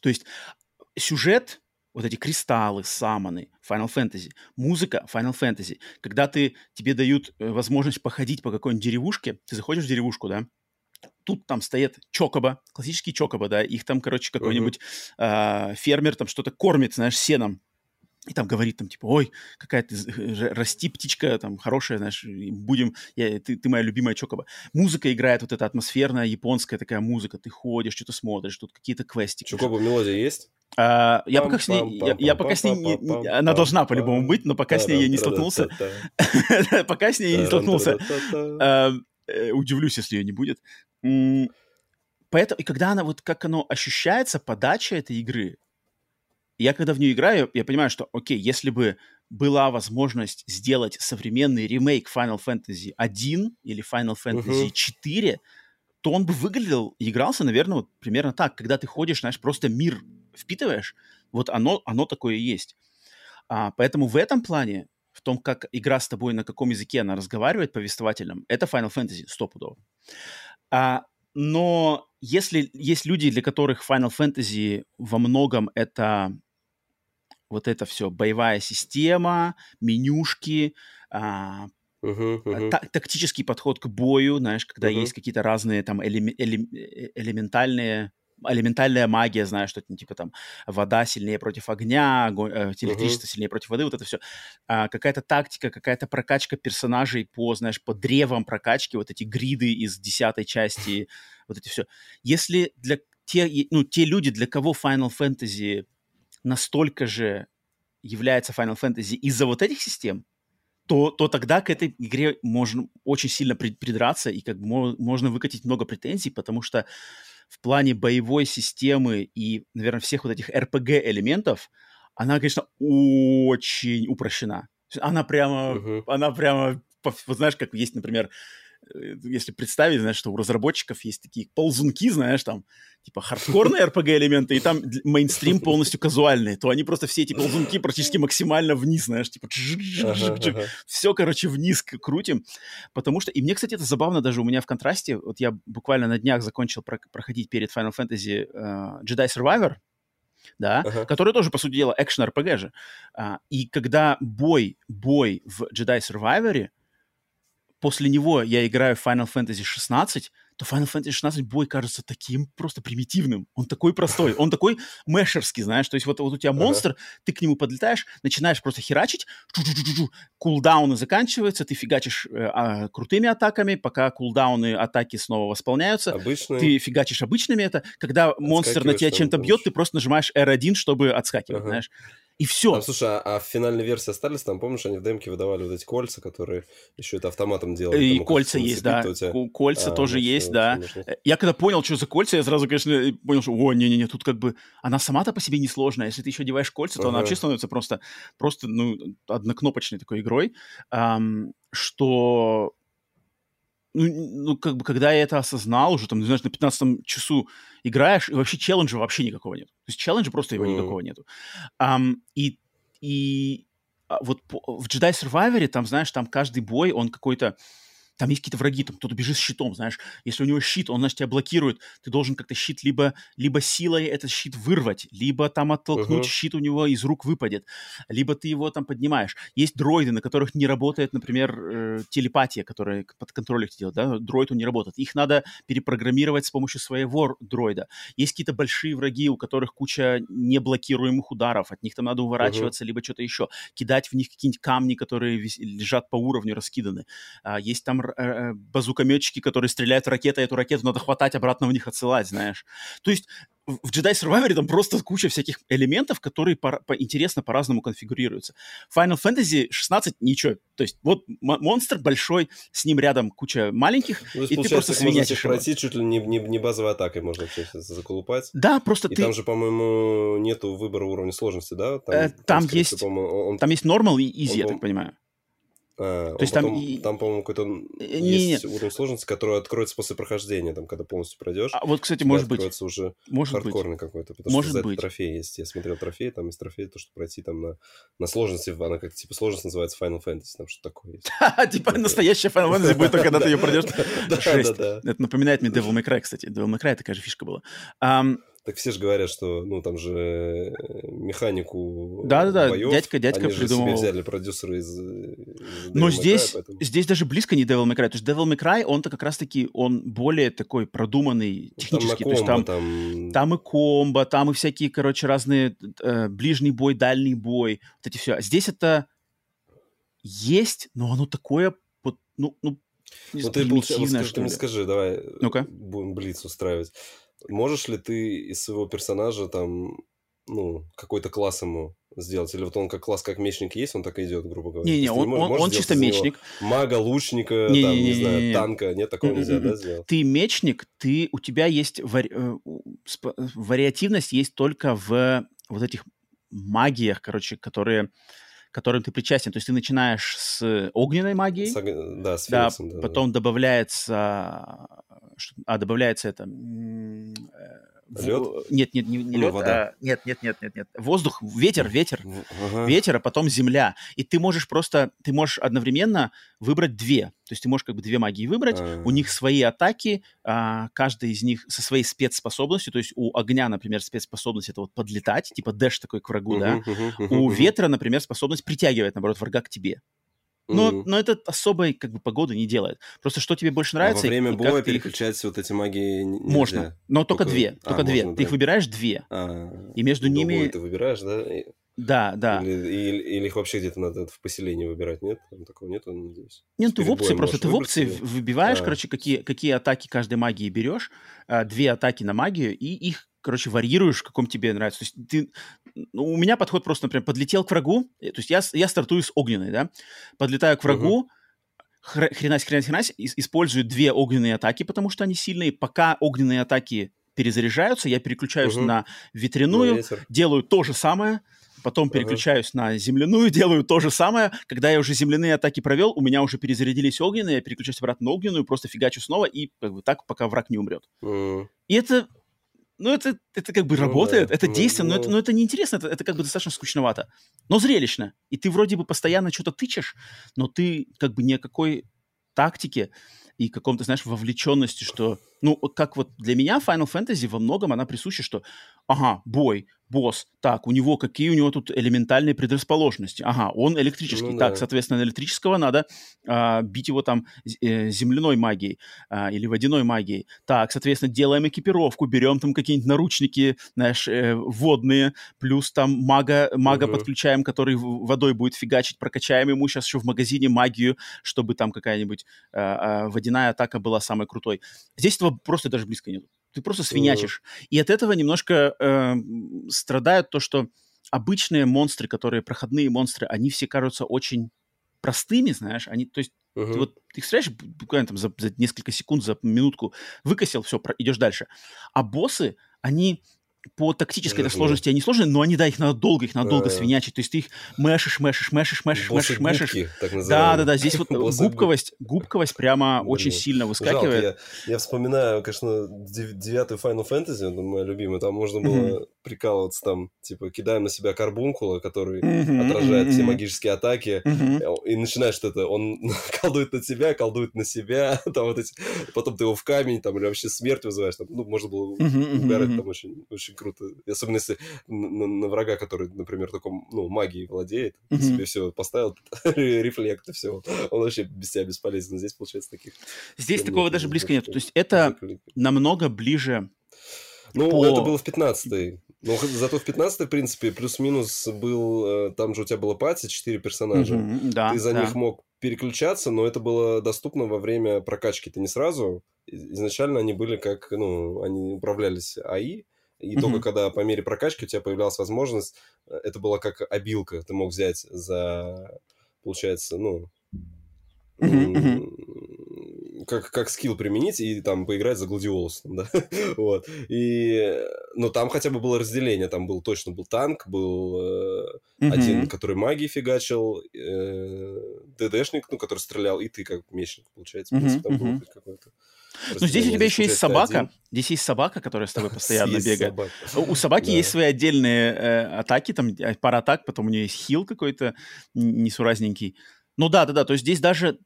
То есть сюжет, вот эти кристаллы, саманы, Final Fantasy, музыка Final Fantasy. Когда ты, тебе дают э, возможность походить по какой-нибудь деревушке, ты заходишь в деревушку, да, тут там стоят чокоба, классические чокоба, да, их там, короче, какой-нибудь uh-huh. э, фермер там что-то кормит, знаешь, сеном, и там говорит там типа, ой, какая ты, расти птичка, там, хорошая, знаешь, будем, я, ты, ты моя любимая чокоба. Музыка играет вот эта атмосферная японская такая музыка, ты ходишь, что-то смотришь, тут какие-то квестики. Чокоба мелодия есть? А, я пока с ней, я, я пока с ней, не, она должна по-любому быть, но пока с ней я не столкнулся, пока с ней я не столкнулся, удивлюсь, если ее не будет. Поэтому, и когда она, вот как оно ощущается, подача этой игры, я когда в нее играю, я понимаю, что, окей, если бы была возможность сделать современный ремейк Final Fantasy 1 или Final Fantasy uh-huh. 4, то он бы выглядел и игрался, наверное, вот примерно так. Когда ты ходишь, знаешь, просто мир впитываешь, вот оно, оно такое и есть. А, поэтому в этом плане, в том, как игра с тобой, на каком языке она разговаривает повествовательным, это Final Fantasy стопудово. А, но если есть люди, для которых Final Fantasy во многом это вот это все, боевая система, менюшки, а, Uh-huh, uh-huh. Та- тактический подход к бою, знаешь, когда uh-huh. есть какие-то разные там элем- элем- э, элементальные элементальная магия, знаешь, что-то типа там вода сильнее против огня, огонь, э, электричество uh-huh. сильнее против воды, вот это все. А, какая-то тактика, какая-то прокачка персонажей по, знаешь, по древам прокачки, вот эти гриды из десятой части, вот эти все. Если для те, ну, те люди, для кого Final Fantasy настолько же является Final Fantasy из-за вот этих систем, то, то тогда к этой игре можно очень сильно придраться и как бы можно выкатить много претензий, потому что в плане боевой системы и, наверное, всех вот этих RPG-элементов, она, конечно, очень упрощена. Она прямо, uh-huh. она прямо, вот знаешь, как есть, например, если представить, знаешь, что у разработчиков есть такие ползунки, знаешь, там, типа, хардкорные RPG-элементы, и там мейнстрим полностью казуальный, то они просто все эти ползунки практически максимально вниз, знаешь, типа, все, короче, вниз крутим, потому что, и мне, кстати, это забавно даже у меня в контрасте, вот я буквально на днях закончил проходить перед Final Fantasy uh, Jedi Survivor, да, uh-huh. который тоже, по сути дела, экшен RPG же. А, и когда бой, бой в Jedi Survivor после него я играю в Final Fantasy 16, то Final Fantasy 16 бой кажется таким просто примитивным. Он такой простой, он такой мешерский, знаешь. То есть вот, вот у тебя монстр, ты к нему подлетаешь, начинаешь просто херачить, кулдауны заканчиваются, ты фигачишь э, а, крутыми атаками, пока кулдауны атаки снова восполняются. Обычные. Ты фигачишь обычными это. Когда монстр на тебя чем-то бьет, ты просто нажимаешь R1, чтобы отскакивать, ага. знаешь. И все. Там, слушай, а, а в финальной версии остались там, помнишь, они в демке выдавали вот эти кольца, которые еще это автоматом делали. И кольца есть, да. Тебя... Кольца а, тоже есть, да. Нужно. Э, я когда понял, что за кольца, я сразу, конечно, понял, что, о, не-не-не, тут как бы, она сама-то по себе несложная. Если ты еще одеваешь кольца, то ага. она вообще становится просто, просто, ну, однокнопочной такой игрой, эм, что ну, ну, как бы, когда я это осознал уже, там, знаешь, на 15 часу играешь, и вообще челленджа вообще никакого нет. То есть челленджа просто его mm. никакого нету. Um, и, и а, вот в Jedi Survivor, там, знаешь, там каждый бой, он какой-то там есть какие-то враги, там кто-то бежит с щитом, знаешь, если у него щит, он, значит, тебя блокирует, ты должен как-то щит либо, либо силой этот щит вырвать, либо там оттолкнуть, uh-huh. щит у него из рук выпадет, либо ты его там поднимаешь. Есть дроиды, на которых не работает, например, э, телепатия, которая под контролем делает, да, дроид он не работает. Их надо перепрограммировать с помощью своего дроида. Есть какие-то большие враги, у которых куча неблокируемых ударов, от них там надо уворачиваться, uh-huh. либо что-то еще, кидать в них какие-нибудь камни, которые лежат по уровню, раскиданы. А, есть там Э, э, базукометчики, которые стреляют ракетой, эту ракету надо хватать, обратно в них отсылать, знаешь. То есть в Jedi Survivor там просто куча всяких элементов, которые по, по, интересно по-разному конфигурируются. Final Fantasy 16 ничего. То есть вот монстр большой, с ним рядом куча маленьких, ну, и ты просто свинячишь пройти чуть ли не, не, не базовой атакой можно вообще заколупать. Да, просто и ты... там же, по-моему, нету выбора уровня сложности, да? Там, э, там есть, он... там есть normal и easy, он, я так понимаю. А, То есть потом, там и- там, по-моему, какой-то Э, есть не-не. уровень сложности, который откроется после прохождения, там, когда полностью пройдешь. А вот, кстати, может быть, уже может быть. хардкорный какой-то, потому Может что за это быть. трофей есть. Я смотрел трофей, там есть трофей, то, что пройти там на, на сложности, она как типа сложность называется Final Fantasy, там что такое есть. Типа настоящая Final Fantasy будет только, когда ты ее пройдешь. Жесть. Это напоминает мне Devil May Cry, кстати. Devil May Cry такая же фишка была. Так все же говорят, что, ну, там же э, механику Да-да-да, дядька- дядька они же себе взяли продюсеры из, э, из Но Devil May Cry, здесь, поэтому здесь даже близко не Devil May Cry. То есть Devil May Cry, он-то как раз-таки, он более такой продуманный технически. Там на то есть комбо, там, там... там и комбо, там и всякие, короче, разные э, ближний бой, дальний бой. Вот эти все. А здесь это есть, но оно такое, вот, ну, ну, Ну, ты, получается, примитивное, скажи, ты мне скажи, давай Ну-ка. будем блиц устраивать. Можешь ли ты из своего персонажа там, ну, какой-то класс ему сделать? Или вот он как класс, как мечник есть, он так и идет, грубо говоря? Не-не, он, можешь- он, можешь он чисто мечник. Мага, лучника, Не-не-не-не-не-не. там, не знаю, танка. Нет, такого нельзя, да, сделать? Ты мечник, ты, у тебя есть вари- э, вариативность есть только в вот этих магиях, короче, которые, которым ты причастен. То есть ты начинаешь с огненной магии, С Да, с да, Фениксом, да. потом добавляется, что- а добавляется это. э, в- Лёд? Нет, нет, не, не Ну, лед, вода. а- нет, нет, нет, нет, нет. Воздух, ветер, ветер. Ага. ветер, а потом земля. И ты можешь просто, ты можешь одновременно выбрать две. То есть ты можешь как бы две магии выбрать. А. У них свои атаки, а, каждая из них со своей спецспособностью. То есть у огня, например, спецспособность это вот подлетать, типа дэш такой к врагу, да. Мгм, мгм, мгм, У ветра, например, способность притягивать, наоборот, врага к тебе. Но, Мгм. но это особой как бы погоды не делает. Просто что тебе больше А нравится. во время боя ты их- переключать вот эти магии нельзя? Можно, но только, Только- две. а, Только две. можно, Ты их выбираешь две. А, И между ними- ты выбираешь, да? Да, да. Или, или- или их вообще где-то надо в поселении выбирать, нет? Там такого нету, надеюсь. Нет, ты в опции просто, ты в опции в- выбиваешь, А. короче, какие, какие атаки каждой магии берешь, а, две атаки на магию, и их, короче, варьируешь, в каком тебе нравится. То есть ты, ну, у меня подход просто, например, подлетел к врагу, э, то есть я, я стартую с огненной, да, подлетаю к врагу, хр- хренась, хренась, хренась, ис- использую две огненные атаки, потому что они сильные. Пока огненные атаки перезаряжаются, я переключаюсь Мгм. на Ну, ветряную, ветер. делаю то же самое, потом переключаюсь на земляную, делаю то же самое. Когда я уже земляные атаки провел, у меня уже перезарядились огненные, я переключаюсь обратно на огненную, просто фигачу снова, и как бы так, пока враг не умрет. М. И это, ну, это, это как бы Ну работает, да, это ну, действенно, но, ну. это, но это неинтересно, это, это как бы достаточно скучновато. Но зрелищно. И ты вроде бы постоянно что-то тычешь, но ты как бы ни о какой тактике и каком-то, знаешь, вовлеченности, что, ну, как вот для меня Final Fantasy во многом она присуща, что, ага, бой, босс, так, у него какие у него тут элементальные предрасположенности, ага, он электрический, Ну так, да. соответственно, электрического надо а, бить его там э, земляной магией а, или водяной магией, так, соответственно, делаем экипировку, берем там какие-нибудь наручники, знаешь, э, водные, плюс там мага, мага Мгм. подключаем, который водой будет фигачить, прокачаем ему сейчас еще в магазине магию, чтобы там какая-нибудь а, а, водяная атака была самой крутой. Здесь этого просто даже близко нет. Ты просто свинячишь. И от этого немножко э, страдают то, что обычные монстры, которые проходные монстры, они все кажутся очень простыми, знаешь, они, то есть Мгм. ты вот ты их стреляешь буквально там за, за несколько секунд, за минутку, выкосил, все, идешь дальше. А боссы, они по тактической Жирные. сложности они сложные, но они, да, их надо долго, их надо долго свинячить. То есть ты их мэшишь, мэшишь, мэшишь, мэшишь, Боссы мэшишь, мэшишь. губки, так Да, да, да, здесь вот губковость, губковость прямо очень сильно выскакивает. я, вспоминаю, конечно, дев- девятую Final Fantasy, это моя любимая, там можно было. Прикалываться, там, типа, кидаем на себя карбункула, который Мгм, отражает все мгм, магические атаки, мгм. и начинаешь что-то, он колдует на тебя, колдует на себя, там вот эти, потом ты его в камень, там, или вообще смерть вызываешь, там, ну, можно было мгм, угорать мгм. там очень, очень круто, И особенно если на, на- врага, который, например, только, ну, магией владеет, Мгм. себе все поставил, рефлект и все, он вообще без тебя бесполезен, здесь, получается, таких Здесь такого даже близко нет. То есть это намного ближе. Ну, по- это было в 15-й. Ну, зато в 15-й, в принципе, плюс-минус был... э, Там же у тебя было пати, 4 персонажа. Мгм, да, Ты за да. них мог переключаться, но это было доступно во время прокачки. Ты не сразу. Изначально они были как... Ну, они управлялись АИ. И Мгм. только когда по мере прокачки у тебя появлялась возможность, э, это было как обилка. Ты мог взять за, получается, ну, м, как, как скилл применить и там поиграть за гладиолусом, да, вот, и, ну, там хотя бы было разделение, там был, точно был танк, был э, один, который магией фигачил, э, ДДшник, ну, который стрелял, и ты как мечник, получается. В принципе, там было хоть какое-то Ну, здесь у тебя еще есть собака. один. Здесь есть собака, которая с тобой постоянно Есть бегает. собака. У собаки Да. есть свои отдельные э, атаки, там пара атак, потом у нее есть хил какой-то несуразненький. Ну да, да, да, то есть здесь даже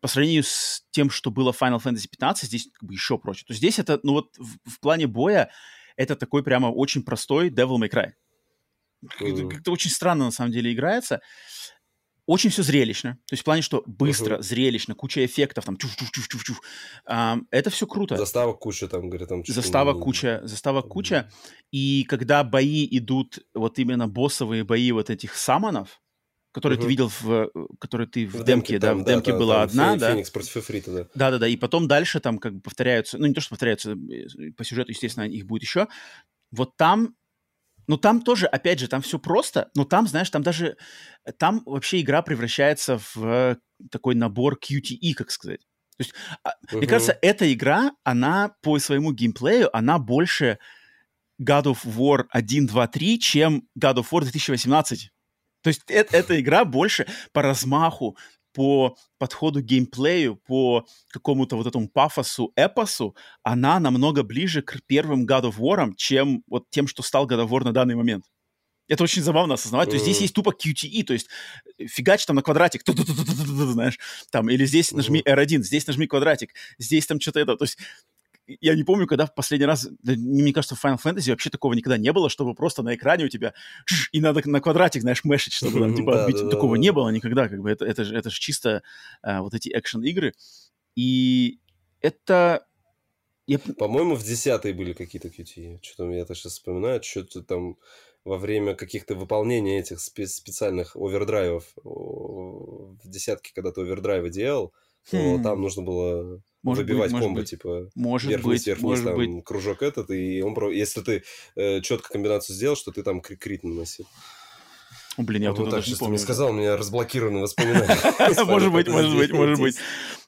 по сравнению с тем, что было в Final Fantasy 15, здесь как бы еще проще. То есть здесь это, ну вот в, в плане боя, это такой прямо очень простой Devil May Cry. Как-то Мгм. как-то очень странно на самом деле играется. Очень все зрелищно. То есть в плане, что быстро, Мгм. зрелищно, куча эффектов, там чуф-чуф-чуф-чуф. это все круто. Заставок куча там, говорят, там... Заставок не- куча, заставок Мгм. куча. И когда бои идут, вот именно боссовые бои вот этих самонов, которые ты Мгм. видел в, э, которые ты в, В демке, да, там, в демке да, была там одна, Фе- да, Феникс против Эфрита, да. да, да, да, и потом дальше там как бы повторяются, ну не то что повторяются э, по сюжету, естественно, их будет еще. Вот там, ну там тоже, опять же, там все просто, но там, знаешь, там даже там вообще игра превращается в э, такой набор QTE, как сказать. То есть, а, мне кажется, эта игра, она по своему геймплею, она больше God of War 1, 2, 3, чем God of War 2018. То есть э- эта игра больше по размаху, по подходу к геймплею, по какому-то вот этому пафосу, эпосу, она намного ближе к первым God of War, чем вот тем, что стал God of War на данный момент. Это очень забавно осознавать. То есть здесь есть тупо QTE, то есть э, фигач там на квадратик, знаешь, там, или здесь нажми R1, здесь нажми квадратик, здесь там что-то это. То есть я не помню, когда в последний раз, мне кажется, в Final Fantasy вообще такого никогда не было, чтобы просто на экране у тебя и надо на квадратик, знаешь, мешить, чтобы там, типа, отбить. Такого не было никогда, как бы, это, это, же, это же чисто а, вот эти экшен-игры. И это... Я... По-моему, в десятой были какие-то QT. Что-то я это сейчас вспоминаю. Что-то там во время каких-то выполнения этих спе- специальных овердрайвов в десятке, когда ты овердрайвы делал, Хм. там нужно было Может быть, выбивать может комбо, быть. типа Может вверх быть, вверх может там быть. кружок этот, и он про... если ты четко комбинацию сделал, что ты там кри- крит наносил. О, блин, я вот это так даже не сейчас ты помню. мне сказал, у меня разблокированы воспоминания. Может быть, может быть, может 10. быть.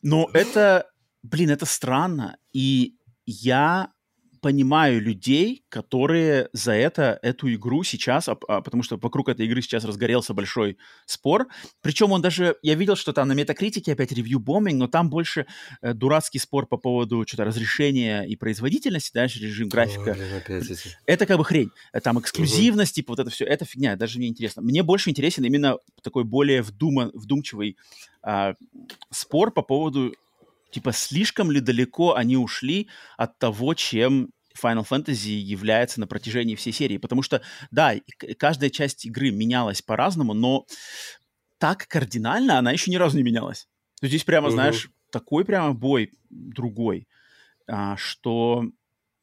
Но это, блин, это странно. И я понимаю людей, которые за это, эту игру сейчас, а- а, потому что вокруг этой игры сейчас разгорелся большой спор. Причем он даже, я видел, что там на метакритике опять ревью бомбинг, но там больше э, дурацкий спор по поводу что-то разрешения и производительности, дальше режим графика. Ой, блин. Это как бы хрень. Э, Там эксклюзивность, типа вот это все, это фигня, даже мне интересно. Мне больше интересен именно такой более вдума, вдумчивый а, спор по поводу, типа, слишком ли далеко они ушли от того, чем Final Fantasy является на протяжении всей серии. Потому что, да, каждая часть игры менялась по-разному, но так кардинально она еще ни разу не менялась. То есть здесь прямо, Мгм. знаешь, такой прямо бой другой, а, что...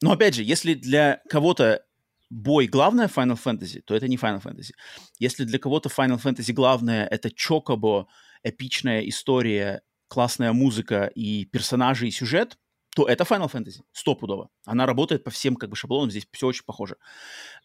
Но опять же, если для кого-то бой главное Final Fantasy, то это не Final Fantasy. Если для кого-то Final Fantasy главное это чокобо, эпичная история, классная музыка и персонажи и сюжет, то это Final Fantasy, стопудово. Она работает по всем как бы шаблонам, здесь все очень похоже.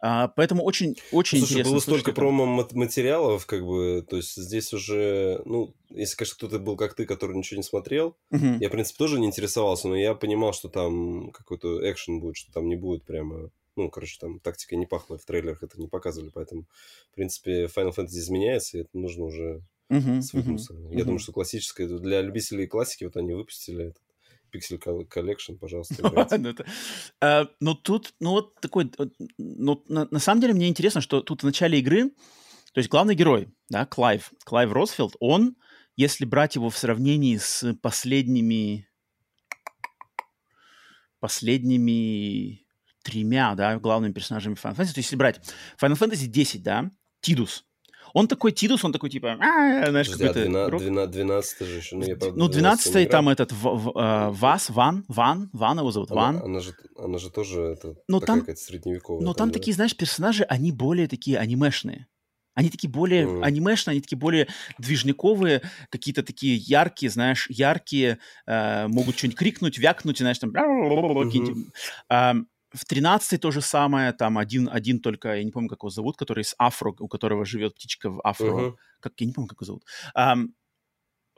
А, поэтому очень, очень Слушай, интересно. было столько промо-материалов, как бы, то есть здесь уже, ну, если, конечно, кто-то был как ты, который ничего не смотрел, Мгм. я, в принципе, тоже не интересовался, но я понимал, что там какой-то экшен будет, что там не будет прямо, ну, короче, там тактика не пахла, в трейлерах это не показывали, поэтому, в принципе, Final Fantasy изменяется, и это нужно уже Мгм, свыкнуться. мгм, Я мгм. думаю, что классическое, для любителей классики, вот они выпустили этот Pixel Col- Collection, пожалуйста. Ну, тут, ну вот такой, вот, ну, на, на самом деле мне интересно, что тут в начале игры, то есть главный герой, да, Клайв, Клайв Росфилд, он, если брать его в сравнении с последними, последними тремя, да, главными персонажами Final Fantasy, то есть если брать Final Fantasy 10, да, Тидус, он такой Тидус, он такой типа, «А, знаешь, а какой-то... 12, игрок. 12, 12 же еще, ну, я, правда, Ну, 12 не 12 там этот а, Вас, Ван, Ван, Ван его зовут, Ван. она же, тоже это, Ну, такая там- какая-то средневековая. Но там да? такие, знаешь, персонажи, они более такие анимешные. Они такие более Мгм. анимешные, они такие более движниковые, какие-то такие яркие, знаешь, яркие, э, могут что-нибудь крикнуть, вякнуть, знаешь, там... какие-нибудь. А, в 13 то же самое, там один, один только, я не помню, как его зовут, который из Афро, у которого живет птичка в Афро. Мгм. Как, я не помню, как его зовут. Ам,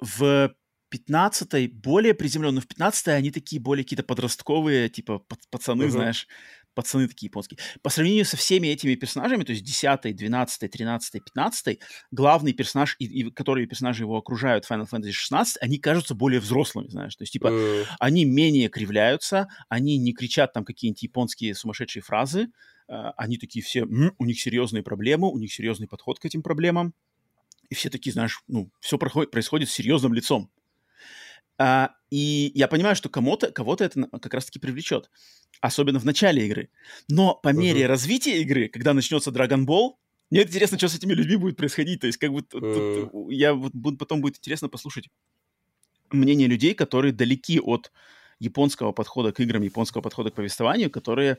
в 15 более приземленные, в 15 они такие более какие-то подростковые, типа пац- пацаны, Мгм. знаешь, пацаны такие японские. По сравнению со всеми этими персонажами, то есть 10, 12, 13, 15, главный персонаж, и, и которые персонажи его окружают Final Fantasy 16, они кажутся более взрослыми, знаешь. То есть, типа, mm. они менее кривляются, они не кричат там какие-нибудь японские сумасшедшие фразы, э, они такие все, у них серьезные проблемы, у них серьезный подход к этим проблемам, и все такие, знаешь, ну, все проходит, происходит с серьезным лицом. А, и я понимаю, что кому-то, кого-то это как раз-таки привлечет, особенно в начале игры. Но по мере uh-huh. развития игры, когда начнется Dragon Ball, мне интересно, что с этими людьми будет происходить. То есть, как бы, uh-huh. тут, я вот потом будет интересно послушать мнение людей, которые далеки от японского подхода к играм, японского подхода к повествованию, которые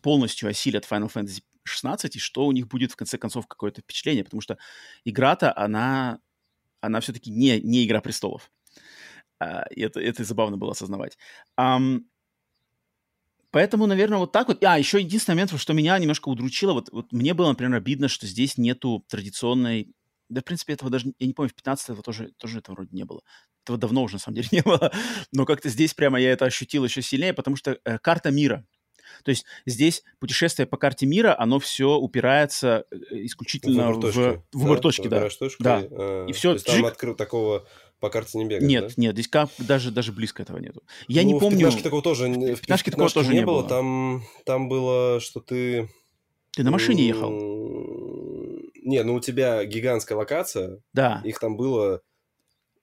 полностью осилят Final Fantasy 16, и что у них будет, в конце концов, какое-то впечатление, потому что игра-то, она, она все-таки не, не «Игра престолов». И это, это забавно было осознавать. Um, поэтому, наверное, вот так вот. А, еще единственный момент, что меня немножко удручило, вот, вот мне было, например, обидно, что здесь нету традиционной... Да, в принципе, этого даже, я не помню, в 15 этого тоже, тоже этого вроде не было. Этого давно уже, на самом деле, не было. Но как-то здесь прямо я это ощутил еще сильнее, потому что э, карта мира, то есть здесь путешествие по карте мира, оно все упирается э, исключительно выбор точки, в выбор да? точки, да. Точку, да. И, а, и все. То есть там открыл такого по карте не бегает, Нет, да? нет, здесь как, даже, даже близко этого нету. Я ну, не помню... в пятнашке такого тоже, в пятнашке такого тоже не было. Там, там было, что ты... Ты на машине ехал? Не, ну у тебя гигантская локация. Да. Их там было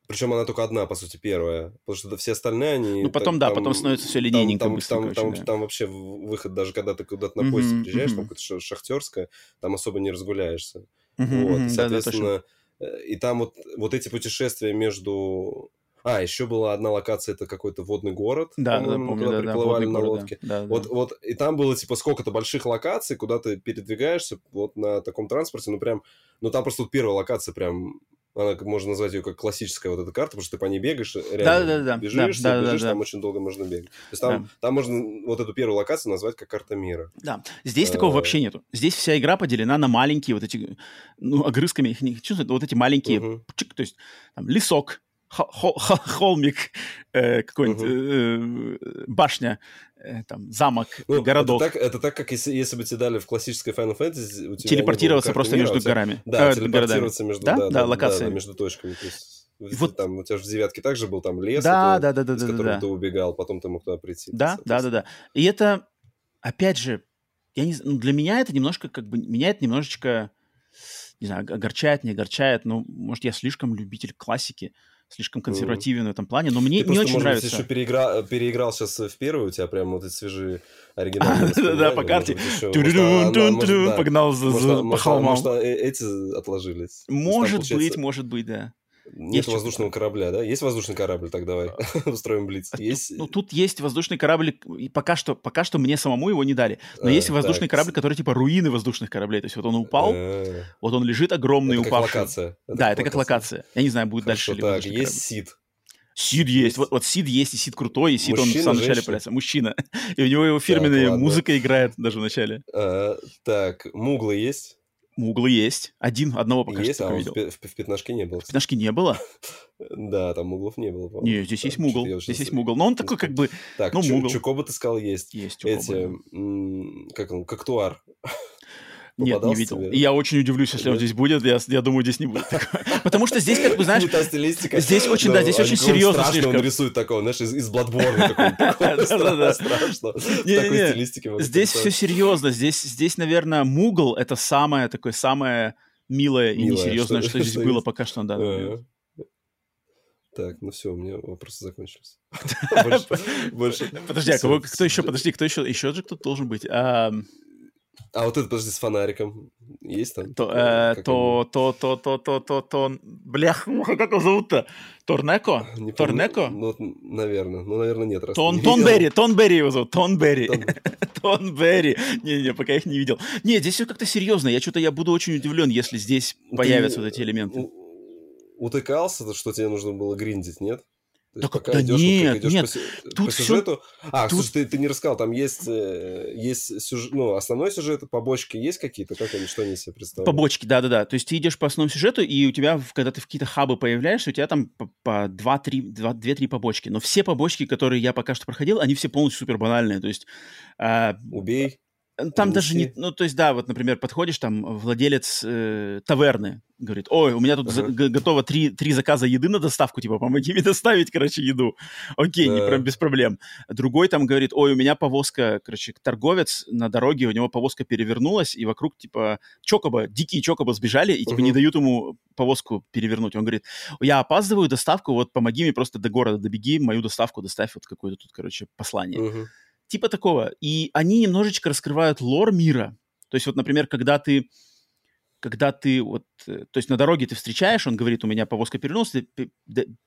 причем она только одна, по сути, первая. Потому что все остальные, они... Ну, потом, там, да, потом становится все линейненько там, быстро. Там, короче, там, да. там вообще выход, даже когда ты куда-то на поезде Мгм, приезжаешь, мгм. там какое-то шахтерское, там особо не разгуляешься. Мгм, вот, мгм, и, да, да, точно. Э, и там вот, вот эти путешествия между... А, еще была одна локация, это какой-то водный город, Да, да, помню, когда да, да, приплывали водный на город, лодке. да. Да, Вот, да. вот, и там было, типа, сколько-то больших локаций, куда ты передвигаешься вот на таком транспорте, ну, прям, ну, там просто вот первая локация прям, она, можно назвать ее как классическая вот эта карта, потому что ты по ней бегаешь, реально Да-да-да, бежишь, да, да, бежишь, да, там да. очень долго можно бегать. То есть там, Да. там можно вот эту первую локацию назвать как карта мира. Да, здесь такого Э, вообще нету. Здесь вся игра поделена на маленькие вот эти, ну, огрызками их не хочу вот эти маленькие, Мгм. чик, то есть там лесок, холмик, э, какой-нибудь э, э, башня, э, там замок, Ну, городок. Это так, это так, как если, если бы тебе дали в классической Final Fantasy... У тебя телепортироваться просто мира, между тебя- горами. Да, э, городами. телепортироваться между, Да? да, Да, да, да, локациями. да, между точками. То есть, вот- там у тебя же в девятке также был там лес, Да, это, да, да, да, из да, да, которого да. ты убегал, потом ты мог туда прийти. Да, да, да, да. И это, опять же, я не, ну, для меня это немножко, как бы, меня это немножечко, не знаю, огорчает, не огорчает, но, может, я слишком любитель классики, слишком консервативен в этом плане, но мне Ты не просто, очень может нравится. быть, еще переигра... переиграл сейчас в первую, у тебя прям вот эти свежие оригинальные А, да-да-да, по воспоминания, карте. да. Погнал а- по а- холмам. может, а, эти отложились. Может быть, может быть, да. Нет есть воздушного корабля, да? Есть воздушный корабль, так давай устроим блиц. А тут- Есть... Ну, тут есть воздушный корабль, и пока что, пока что мне самому его не дали. Но А, есть воздушный так. корабль, который типа руины воздушных кораблей. То есть вот он упал, Э, вот он лежит огромный, Это как упавший. локация. Да, это как локация. Я не знаю, будет Хорошо, дальше ли так, воздушный есть корабль. Сид. Сид есть. Вот, вот Сид есть, и Сид крутой, и Сид он в Мужчина, самом начале появляется. Мужчина. И у него его фирменная ладно. музыка играет даже в начале. А, так, Муглы есть? Муглы есть. Один, одного пока есть, что а видел. в, в, в пятнашке не было. кстати. Пятнашки не было? Да, там муглов не было, по-моему. Не, здесь есть мугл. Здесь есть мугл. Но он такой как бы... Так, ну, мугл. Чукоба ты сказал есть. Есть Эти, как он, Коктуар. Нет, не видел. тебе? И я очень удивлюсь, если он Нет? здесь будет. Я, я думаю, здесь не будет. Потому что здесь, как бы, знаешь, стилистика. здесь очень, да, здесь а очень серьезно слишком. он рисует такого, знаешь, из, Bloodborne. Да-да-да. Страшно. Такой стилистике. здесь все серьезно. Здесь, наверное, мугл — это самое такое, самое милое и несерьезное, что- здесь было пока что. Да, Э, Так, ну все, у меня вопросы закончились. Больше-. Подожди, а кого, кто еще? Подожди, кто еще? Еще же кто-то должен быть. А, вот это, подожди, с фонариком. Есть там? то, э, то, то, то, то, то, то, то, блях, как его зовут-то? Торнеко? Не. Торнеко? Ну, наверное. Ну, наверное, нет. раз Тон, не видел. Тонберри, Тонберри его зовут, Тонберри. Тон- Тонберри. Не-не, пока их не видел. Не, здесь все как-то серьезно. Я что-то я буду очень удивлен, если здесь Ты появятся вот эти элементы. у- Утыкался, что тебе нужно было гриндить, нет? То Да да идёшь, вот нет, нет. по, сю- Тут по сюжету... А, тут- слушай, ты, ты не рассказал, там есть, э, есть сюжет, ну, основной сюжет, побочки есть какие-то? Как они, что они себе представляют? Побочки, да-да-да. То есть ты идешь по основному сюжету, и у тебя, когда ты в какие-то хабы появляешься, у тебя там по, по 2-3, 2-3 побочки. Но все побочки, которые я пока что проходил, они все полностью супер банальные. То есть а, Убей. Там даже не, ну, то есть, да, вот, например, подходишь, там, владелец э, таверны говорит, ой, у меня тут uh-huh. за, готово три, три заказа еды на доставку, типа, помоги мне доставить, короче, еду. Окей, uh-huh. не, прям без проблем. Другой там говорит, ой, у меня повозка, короче, торговец на дороге, у него повозка перевернулась, и вокруг, типа, чокоба, дикие чокоба сбежали, и, типа, uh-huh. не дают ему повозку перевернуть. Он говорит, я опаздываю доставку, вот помоги мне просто до города добеги, мою доставку доставь, вот какое-то тут, короче, послание. Uh-huh типа такого. И они немножечко раскрывают лор мира. То есть вот, например, когда ты когда ты вот, э, то есть на дороге ты встречаешь, он говорит, у меня повозка перенос, ты,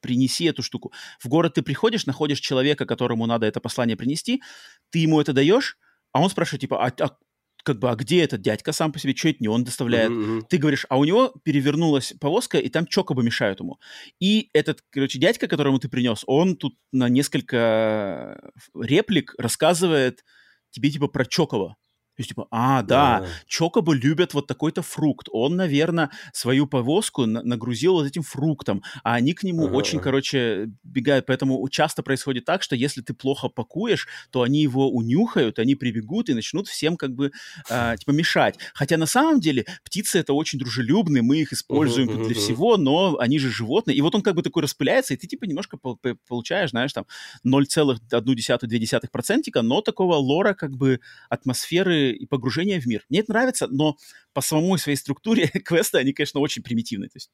принеси эту штуку. В город ты приходишь, находишь человека, которому надо это послание принести, ты ему это даешь, а он спрашивает, типа, а, а как бы, а где этот дядька сам по себе, что это не он доставляет? Mm-hmm. Ты говоришь, а у него перевернулась повозка, и там чокобы мешают ему. И этот, короче, дядька, которому ты принес, он тут на несколько реплик рассказывает тебе, типа, про чокоба. То есть, типа, а, да, да. Чокобы любят вот такой-то фрукт. Он, наверное, свою повозку на- нагрузил вот этим фруктом, а они к нему ага. очень, короче, бегают. Поэтому часто происходит так, что если ты плохо пакуешь, то они его унюхают, они прибегут и начнут всем как бы, э, типа, мешать. Хотя на самом деле птицы это очень дружелюбные, мы их используем для всего, но они же животные. И вот он как бы такой распыляется, и ты, типа, немножко получаешь, знаешь, там, 0,1-2%, но такого лора, как бы, атмосферы и погружение в мир. Мне это нравится, но по самой своей структуре квесты, они, конечно, очень примитивные. То есть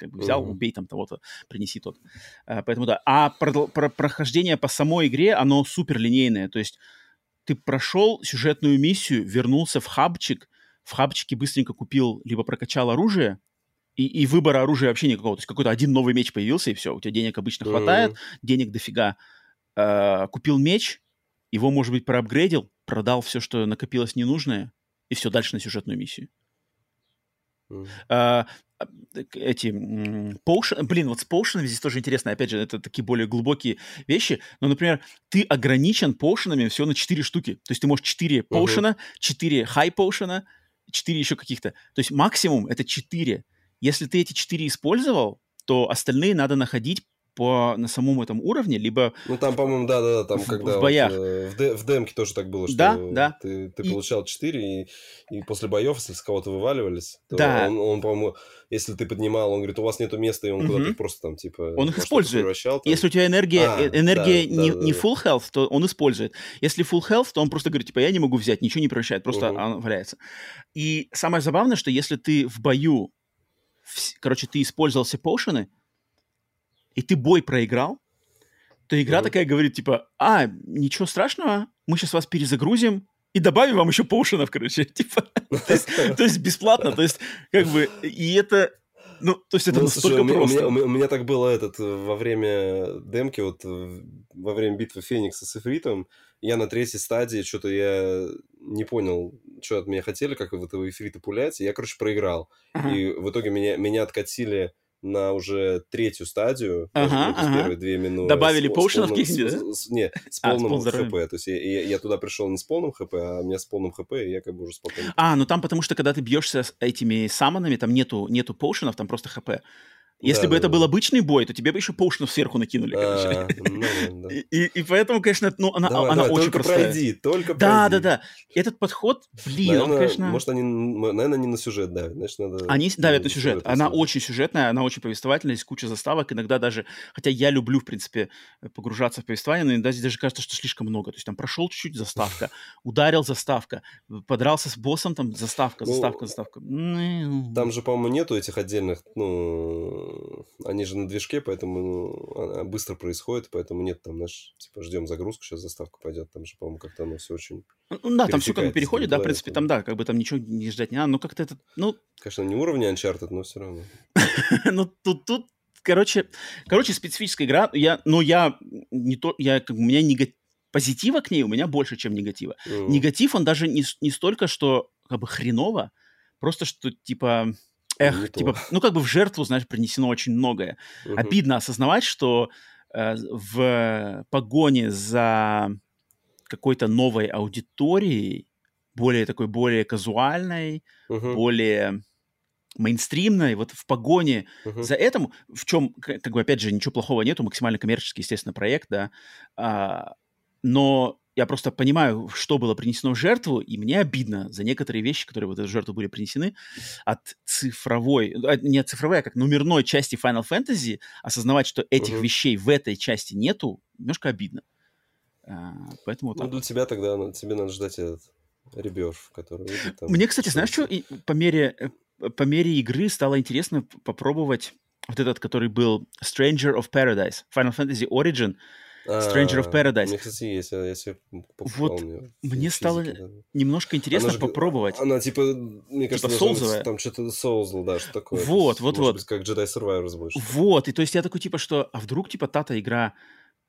как бы взял, убей там того-то, принеси тот. Uh, поэтому да. А про, про прохождение по самой игре, оно супер линейное. То есть ты прошел сюжетную миссию, вернулся в хабчик, в хабчике быстренько купил, либо прокачал оружие, и, и выбора оружия вообще никакого. То есть какой-то один новый меч появился, и все, у тебя денег обычно mm-hmm. хватает, денег дофига. Uh, купил меч, его, может быть, проапгрейдил, продал все, что накопилось ненужное, и все дальше на сюжетную миссию. Mm. А, эти поушен, блин, вот с поушенами здесь тоже интересно, опять же, это такие более глубокие вещи, но, например, ты ограничен поушенами всего на 4 штуки, то есть ты можешь 4 поушена, uh-huh. 4 хай поушена, 4 еще каких-то, то есть максимум это 4. Если ты эти 4 использовал, то остальные надо находить по, на самом этом уровне, либо... Ну, там, по-моему, да-да-да, там, в, когда... В боях. Вот, э, в, де, в демке тоже так было, что да, да. ты, ты и... получал 4, и, и после боев, если с кого-то вываливались, то да. он, он, по-моему, если ты поднимал, он говорит, у вас нету места, и он угу. куда-то просто там, типа... Он их использует. Там. Если у тебя энергия, а, э, энергия да, не, да, не full health, то он использует. Если full health, то он просто говорит, типа, я не могу взять, ничего не превращает, просто угу. он валяется. И самое забавное, что если ты в бою, короче, ты использовал все поушены, и ты бой проиграл, то игра mm-hmm. такая говорит, типа, а, ничего страшного, мы сейчас вас перезагрузим, и добавим вам еще поушенов, короче, типа, то есть бесплатно, то есть, как бы, и это, ну, то есть это ну, настолько слушай, просто. У меня, у, меня, так было этот, во время демки, вот во время битвы Феникса с Эфритом, я на третьей стадии, что-то я не понял, что от меня хотели, как в этого Эфрита пулять, и я, короче, проиграл. Uh-huh. И в итоге меня, меня откатили на уже третью стадию, ага, ага. первые две минуты. Добавили поушенов каких-нибудь, да? С, не, с полным а, с хп. То есть я, я, я туда пришел не с полным хп, а у меня с полным хп, и я как бы уже спокойно. А, ну там потому что, когда ты бьешься с этими самонами, там нету, нету поушенов, там просто хп. Если да, бы да, это да. был обычный бой, то тебе бы еще поушенов сверху накинули, а, ну, да. и, и поэтому, конечно, ну, она, давай, она давай, очень только простая. пройди, только да, пройди. Да, да, да. Этот подход, блин, наверное, он, конечно... Может, они, наверное, не на сюжет давят, значит, надо... Они давят на сюжет. Она очень сюжетная, она очень повествовательная, есть куча заставок, иногда даже... Хотя я люблю, в принципе, погружаться в повествование, но иногда здесь даже кажется, что слишком много. То есть там прошел чуть-чуть заставка, ударил заставка, подрался с боссом, там заставка, ну, заставка, заставка. Там же, по-моему, нету этих отдельных, ну, они же на движке, поэтому ну, быстро происходит, поэтому нет там, знаешь, типа ждем загрузку, сейчас заставка пойдет, там же, по-моему, как-то оно все очень... Ну да, там все как бы переходит, да, в принципе, там, да, как бы там ничего не ждать не надо, но как-то это, ну... Конечно, не уровня Uncharted, но все равно. Ну, тут, тут, короче, короче, специфическая игра, я, но я не то, я, как у меня негатив, позитива к ней у меня больше, чем негатива. Mm. Негатив, он даже не, не столько, что как бы хреново, просто что, типа, эх, не типа, то. ну как бы в жертву, знаешь, принесено очень многое. Угу. Обидно осознавать, что э, в погоне за какой-то новой аудиторией, более такой, более казуальной, угу. более мейнстримной, вот в погоне uh-huh. за этим, в чем, как бы, опять же, ничего плохого нету, максимально коммерческий, естественно, проект, да, а, но я просто понимаю, что было принесено в жертву, и мне обидно за некоторые вещи, которые в эту жертву были принесены от цифровой, а, не от цифровой, а как номерной части Final Fantasy, осознавать, что этих uh-huh. вещей в этой части нету, немножко обидно. А, поэтому вот ну, для тебя тогда тебе надо ждать этот ребёж, который там. Мне, кстати, знаешь, что по мере, э, по мере игры стало интересно попробовать вот этот, который был Stranger of Paradise, Final Fantasy Origin, Stranger of Paradise. Мне, кстати, есть, я себе Вот мне стало немножко интересно попробовать. Она, типа, мне кажется, типа там что-то Soulsл, да, что такое. Вот, вот, вот. Как Jedi Survivors больше. Вот, и то есть я такой, типа, что, а вдруг, типа, та-то игра,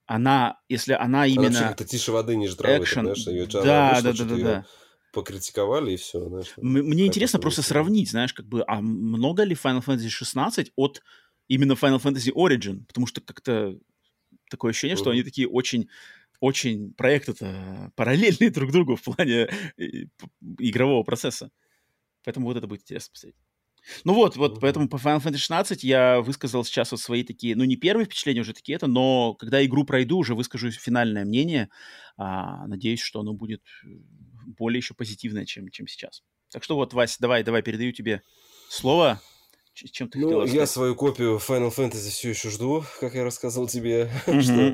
она, если она именно... Она как-то тише воды, ниже травы, знаешь, ее да, да, да, да, да покритиковали и все, знаешь. Мне интересно просто сравнить, знаешь, как бы, а много ли Final Fantasy 16 от именно Final Fantasy Origin? Потому что как-то такое ощущение, что они такие очень очень проекты-то параллельные друг другу в плане игрового процесса. Поэтому вот это будет интересно посмотреть. Ну вот, вот, поэтому по Final Fantasy 16 я высказал сейчас вот свои такие, ну не первые впечатления уже такие это, но когда игру пройду, уже выскажу финальное мнение. А, надеюсь, что оно будет более еще позитивное, чем, чем сейчас. Так что вот, Вась, давай, давай, передаю тебе слово. Чем ты ну, я свою копию Final Fantasy все еще жду, как я рассказывал тебе, что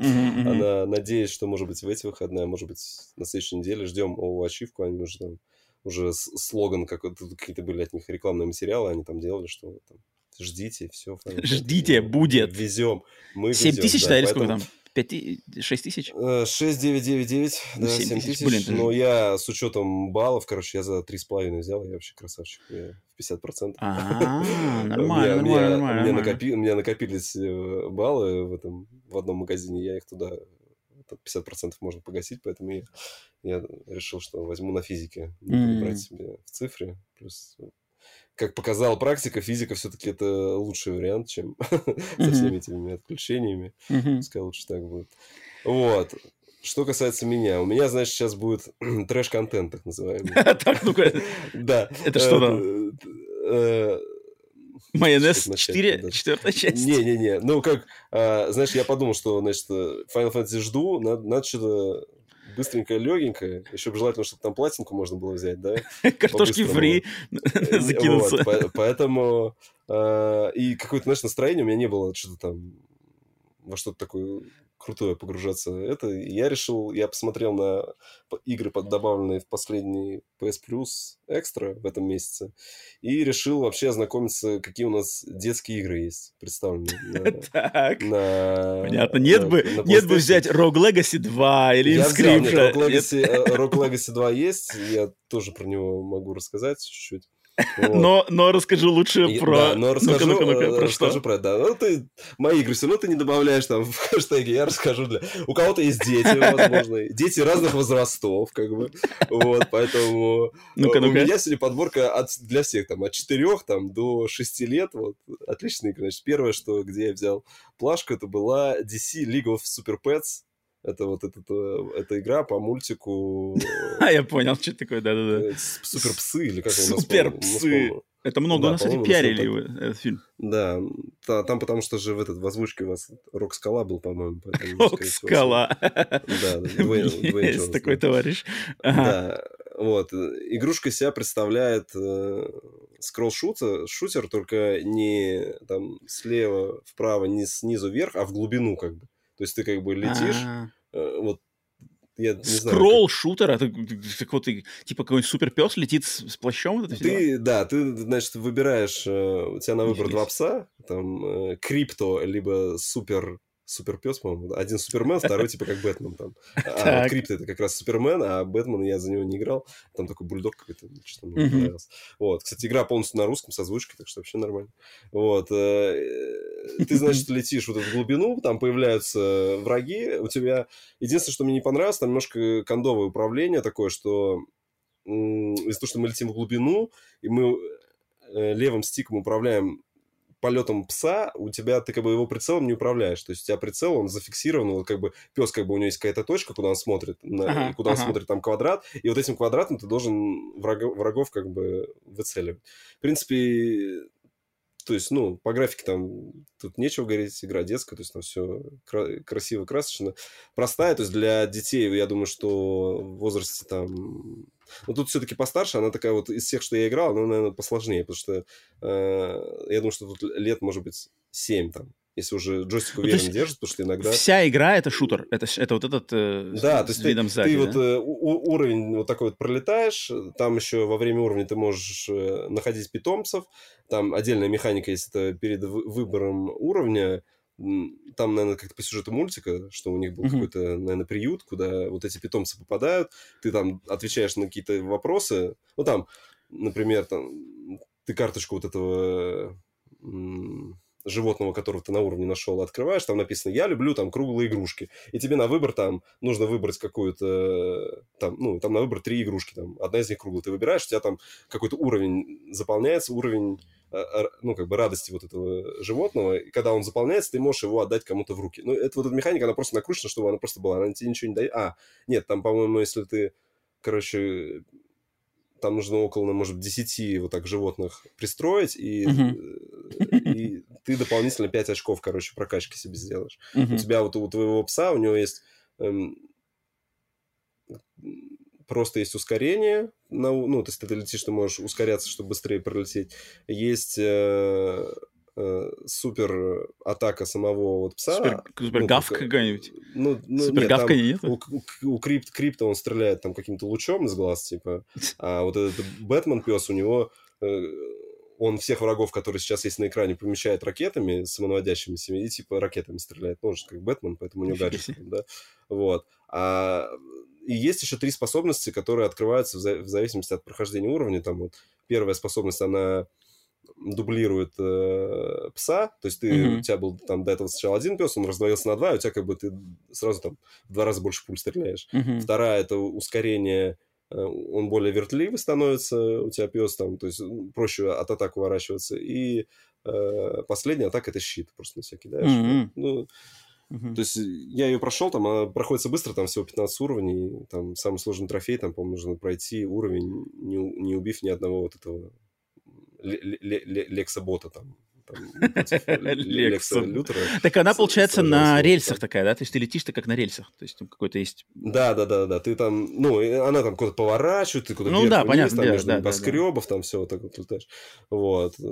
она надеюсь, что, может быть, в эти выходные, может быть, на следующей неделе ждем о ачивку, они уже там уже слоган, как какие-то были от них рекламные материалы, они там делали, что там, ждите, все. Ждите, будет. Везем. Мы 7 тысяч, да, или сколько там? 5, 6 тысяч? 6 9 9 9, да, 7, 7 тысяч. Блин, но я с учетом баллов, короче, я за 3,5 взял, я вообще красавчик, я в 50%. А, нормально, нормально, нормально. У меня накопились э, баллы в этом в одном магазине, я их туда 50% можно погасить, поэтому я, я решил, что возьму на физике, брать себе в цифре, плюс как показала практика, физика все-таки это лучший вариант, чем со всеми этими отключениями. Пускай лучше так будет. Вот. Что касается меня, у меня, значит, сейчас будет трэш-контент, так называемый. Так, ну-ка. Да. Это что там? Э, Майонез 4, четвертая часть. Не-не-не, ну как, а, знаешь, я подумал, что, значит, Final Fantasy жду, надо что-то быстренькое, легенькое. Еще бы желательно, чтобы там платинку можно было взять, да? Картошки фри э, закинуться. Поэтому... А, и какое-то, знаешь, настроение у меня не было что-то там во что-то такое крутое погружаться. Это я решил, я посмотрел на игры, добавленные в последний PS Plus экстра в этом месяце, и решил вообще ознакомиться, какие у нас детские игры есть представленные. Так, понятно. Нет бы нет бы взять Rogue Legacy 2 или Inscription. Rogue Legacy 2 есть, я тоже про него могу рассказать чуть-чуть. Но, но расскажу лучше и, про... Да, но расскажу, ну-ка, ну-ка, ну-ка, про расскажу что? про да. Ну, ты мои игры все равно ты не добавляешь там в хэштеги, я расскажу для... У кого-то есть дети, возможно, дети разных возрастов, как бы, вот, поэтому ну-ка, ну-ка. у меня сегодня подборка от, для всех, там, от 4 там, до 6 лет, вот, отличная игра. Значит, первое, что, где я взял плашку, это была DC League of Super Pets, это вот эта, эта игра по мультику... А, я понял, что такое, да-да-да. Суперпсы или как он Суперпсы! Это много, у нас, кстати, пиарили этот фильм. Да, там потому что же в этот в озвучке у вас Рок Скала был, по-моему. Рок Скала. Да, Есть такой товарищ. Да, вот. Игрушка себя представляет э, скролл-шутер, шутер, только не там слева вправо, не снизу вверх, а в глубину как бы. То есть ты как бы летишь, э, вот я не Скролл шутер, это так вот типа какой-нибудь супер пес летит с, с плащом. Вот ты, да, ты, значит, выбираешь, э, у тебя на выбор два пса, там э, крипто, либо супер суперпес, по-моему. Один Супермен, второй типа как Бэтмен там. А вот Крипто это как раз Супермен, а Бэтмен я за него не играл. Там такой бульдог какой-то, что мне понравился. Вот. Кстати, игра полностью на русском, с озвучкой, так что вообще нормально. Вот. Э, ты, значит, летишь вот в глубину, там появляются враги, у тебя... Единственное, что мне не понравилось, там немножко кондовое управление такое, что из-за того, что мы летим в глубину, и мы э, левым стиком управляем полетом пса у тебя, ты как бы его прицелом не управляешь. То есть у тебя прицел, он зафиксирован, вот как бы пес, как бы у него есть какая-то точка, куда он смотрит, на, ага, куда ага. он смотрит там квадрат, и вот этим квадратом ты должен врагов, врагов как бы выцеливать. В принципе, то есть, ну, по графике там тут нечего говорить, игра детская, то есть там все кра- красиво, красочно. Простая, то есть для детей, я думаю, что в возрасте там... Ну, тут все-таки постарше, она такая вот из всех, что я играл, она, наверное, посложнее, потому что э, я думаю, что тут лет, может быть, 7 там, если уже джойстик Ну, уверенно есть держит, потому что иногда... Вся игра это шутер. Это, это вот этот э, Да, то есть ты, сзади, ты да? вот э, у- уровень вот такой вот пролетаешь, там еще во время уровня ты можешь э, находить питомцев, там отдельная механика есть, это перед вы- выбором уровня, там, наверное, как-то по сюжету мультика, что у них был Мгм. какой-то, наверное, приют, куда вот эти питомцы попадают, ты там отвечаешь на какие-то вопросы, ну там, например, там, ты карточку вот этого животного, которого ты на уровне нашел, открываешь, там написано «Я люблю там круглые игрушки». И тебе на выбор там нужно выбрать какую-то... Там, ну, там на выбор три игрушки. Там, одна из них круглая. Ты выбираешь, у тебя там какой-то уровень заполняется, уровень э, ну, как бы радости вот этого животного, и когда он заполняется, ты можешь его отдать кому-то в руки. Ну, это вот эта механика, она просто накручена, чтобы она просто была, она тебе ничего не дает. А, нет, там, по-моему, если ты, короче, там нужно около, может, 10 вот так животных пристроить, и, э, и ты дополнительно 5 очков, короче, прокачки себе сделаешь. Мгм. У тебя вот у твоего пса, у него есть эм, просто есть ускорение, на, ну, то есть ты летишь, ты можешь ускоряться, чтобы быстрее пролететь. Есть э, э, супер атака самого вот пса. Супер, супер ну, гавка как- какая-нибудь. Ну, ну, Супер нет, там гавка нет? у, у- у крипт, крипта он стреляет там каким-то лучом из глаз, типа, а вот этот Бэтмен пес у него э, он всех врагов, которые сейчас есть на экране, помещает ракетами самонаводящимися и типа ракетами стреляет. Ну, он же как Бэтмен, поэтому у него гаджет, там, да. Вот. А, и есть еще три способности, которые открываются в, за- в зависимости от прохождения уровня. Там вот первая способность, она дублирует э, пса, то есть ты, Мгм. у тебя был там до этого сначала один пес, он раздвоился на два, и у тебя как бы ты сразу там в два раза больше пуль стреляешь. Мгм. Вторая это ускорение, э, он более вертливый становится, у тебя пес там, то есть проще от атак уворачиваться. И э, последняя атака это щит, просто на всякий, да? Мгм. Ну, Мгм. то есть я ее прошел, там она проходится быстро, там всего 15 уровней, там самый сложный трофей, там, по-моему, нужно пройти уровень, не, не убив ни одного вот этого ле- ле- ле- Лекса-бота там. Лекса. Лютера. Так она, получается, на рельсах такая, да? То есть ты летишь-то как на рельсах. То есть там какой-то есть... Да, да, да, да. Ты там, ну, она там куда-то поворачивает, ты куда-то Ну да, понятно, там между небоскребов, там все вот так вот летаешь. Вот. э,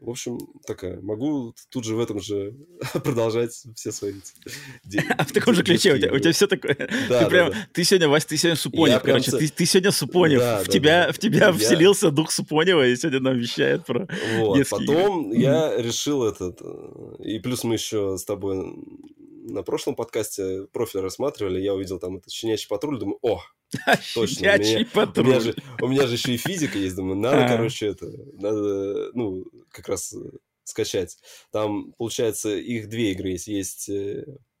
В общем, такая. Могу тут же в этом же продолжать все свои А в таком же ключе у тебя, у тебя все такое. Да, ты прям, ты сегодня, Вась, ты сегодня Супонев, Я короче, ты, ты сегодня Супонев. В тебя, в тебя Я- вселился дух Супонева и сегодня нам вещает про... Вот, потом игры. Я решил этот... э, И плюс мы еще с тобой на прошлом подкасте профиль рассматривали, я увидел там этот щенячий патруль, думаю, о, Точно, у меня- У патруль. меня, же, у меня же еще и физика есть, думаю, надо, А. короче, это, надо, ну, как раз э, скачать. Там, получается, их две игры есть. Есть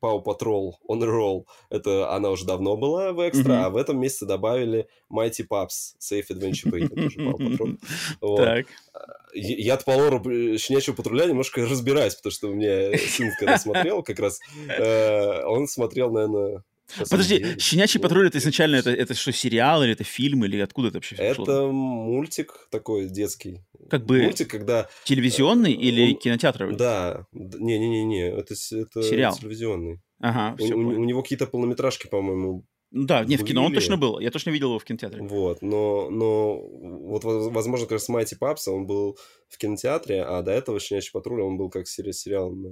Patrol On a Roll, это она уже давно была в экстра, Мгм. а в этом месяце добавили Mighty Pups Safe Adventure Paint, это тоже Patrol. Вот. Так. Я- Я-то по лору э, щенячьего патруля немножко разбираюсь, потому что у меня сын, когда смотрел, как раз, э, он смотрел, наверное... сейчас Подожди, девять. «Щенячий патруль» — это изначально это, это что, сериал или это фильм, или откуда это вообще пришло? Это мультик такой детский. Как бы Мультик, когда... телевизионный э, или он- кинотеатровый? Да. Не-не-не, это, это Сериал. телевизионный. Ага, У, у- у него какие-то полнометражки, по-моему, Ну да, не, в кино он точно был. Я точно видел его в кинотеатре. вот. Но, но вот, воз- возможно, как раз Майти Папса, он был в кинотеатре, а до этого «Щенячий патруль», он был как сери- сериал на,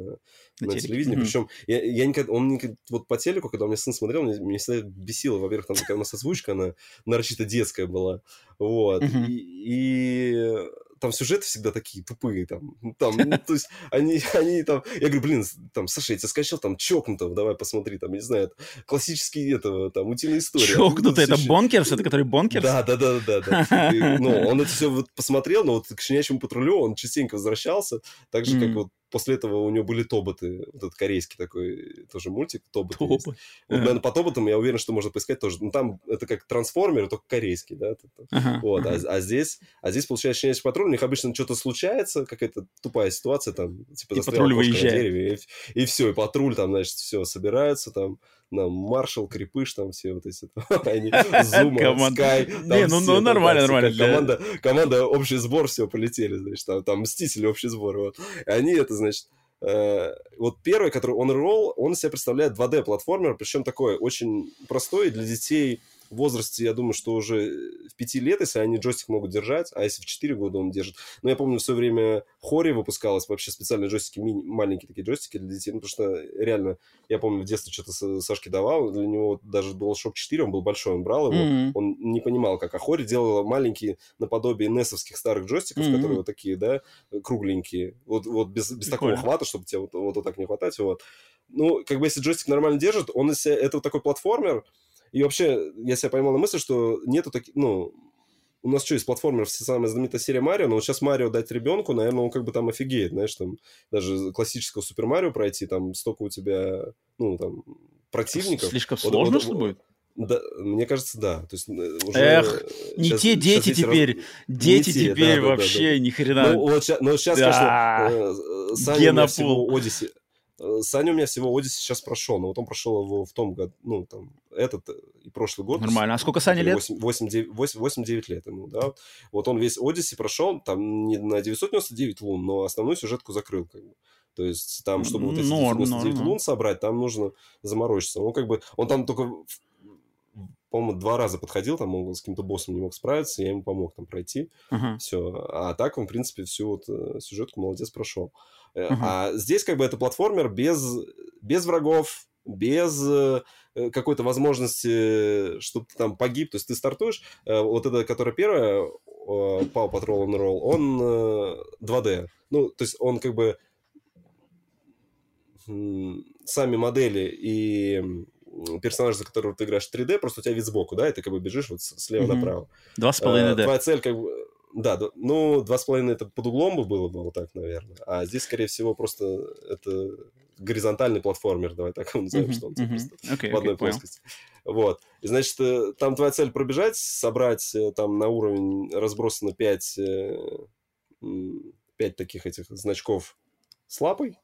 На на телевидении. Мгм. Причем я, я никогда, он никогда, вот по телеку, когда у меня сын смотрел, меня, меня всегда бесило. Во-первых, там такая у нас озвучка, она нарочито детская была. Вот. Мгм. И, и там сюжеты всегда такие тупые. Там, там ну, то есть они, они там... Я говорю, блин, там, Саша, я тебя скачал, там, чокнутого, давай посмотри, там, не знаю, это классический этого, там, утиная история. Чокнутый, это Бонкерс? Это который Бонкерс? да, да, да, да, да. Ну, он это все вот посмотрел, но вот к щенячьему патрулю он частенько возвращался, так же, как вот после этого у него были Тоботы, вот этот корейский такой тоже мультик, Тоботы. есть. Топы. Вот, наверное, по Тоботам я уверен, что можно поискать тоже. Ну, там это как трансформеры, только корейский, да. Ага, Вот, а, ага. а здесь, а здесь, получается, щенячий патруль, у них обычно что-то случается, какая-то тупая ситуация, там, типа, И патруль кошка на выезжает. дереве, и, все, и патруль там, значит, все, собираются там, на Маршал, Крепыш, там все вот эти, они, Зума, Скай. Не, ну, ну нормально, нормально. Команда, общий сбор, все, полетели, значит, там, Мстители, общий сбор, вот. Они это, значит, э, вот первый, который он Roll, он себя представляет 2D-платформер, причем такой очень простой для детей, в возрасте, я думаю, что уже в пяти лет, если они джойстик могут держать, а если в 4 года он держит. Но я помню, в свое время Хори выпускалось вообще специальные джойстики, мини, маленькие такие джойстики для детей, ну, потому что реально, я помню, в детстве что-то Сашке давал, для него даже DualShock 4, он был большой, он брал его, mm-hmm. он не понимал, как. А Хори делала маленькие наподобие несовских старых джойстиков, mm-hmm. которые вот такие, да, кругленькие, вот, вот без, без такого хвата, чтобы тебе вот, вот, вот так не хватать, вот. Ну, как бы если джойстик нормально держит, он себя, это вот такой платформер, и вообще, я себя поймал на мысли, что нету таких, ну, у нас что, есть платформеров, самая знаменитая серия Марио, но вот сейчас Марио дать ребенку, наверное, он как бы там офигеет, знаешь, там даже классического Супер Марио пройти, там столько у тебя, ну, там, противников. Слишком вот, сложно, вот, что будет? Да, мне кажется, да. То есть э, уже Эх, не сейчас, те дети теперь. Раз... Дети те, теперь да, вообще да, да, ни хрена. Ну, вот, но сейчас, да. конечно, э, Саня всего Одиссе. Э, Саня у меня всего Одиссе сейчас прошел, но вот он прошел его в том году, ну, там, этот и прошлый год. Нормально. А сколько Саня лет? 8-9 лет ему, да. Вот он весь Одиссе прошел, там не на 999 лун, но основную сюжетку закрыл, как бы. То есть там, чтобы вот эти норм, 99 норм. лун собрать, там нужно заморочиться. Он как бы, он там только по-моему, два раза подходил, там он с каким-то боссом не мог справиться, я ему помог там пройти, uh-huh. все. А так он, в принципе, всю вот э, сюжетку молодец прошел. Uh-huh. А здесь как бы это платформер без, без врагов, без э, какой-то возможности, чтобы ты там погиб. То есть ты стартуешь, э, вот это, которая первая, э, Paw Patrol and Roll, он э, 2D. Ну, то есть он как бы сами модели и персонажа, за которого ты играешь 3D, просто у тебя вид сбоку, да, и ты как бы бежишь вот слева mm-hmm. направо. Два с половиной D. Твоя цель как бы... Да, ну, два с половиной это под углом бы было бы вот так, наверное. А здесь, скорее всего, просто это горизонтальный платформер, давай так его назовем, mm-hmm. что он mm-hmm. просто okay, в одной okay, плоскости. Понял. Вот. И, значит, э, там твоя цель пробежать, собрать э, там на уровень разбросано 5, 5 таких этих значков с лапой,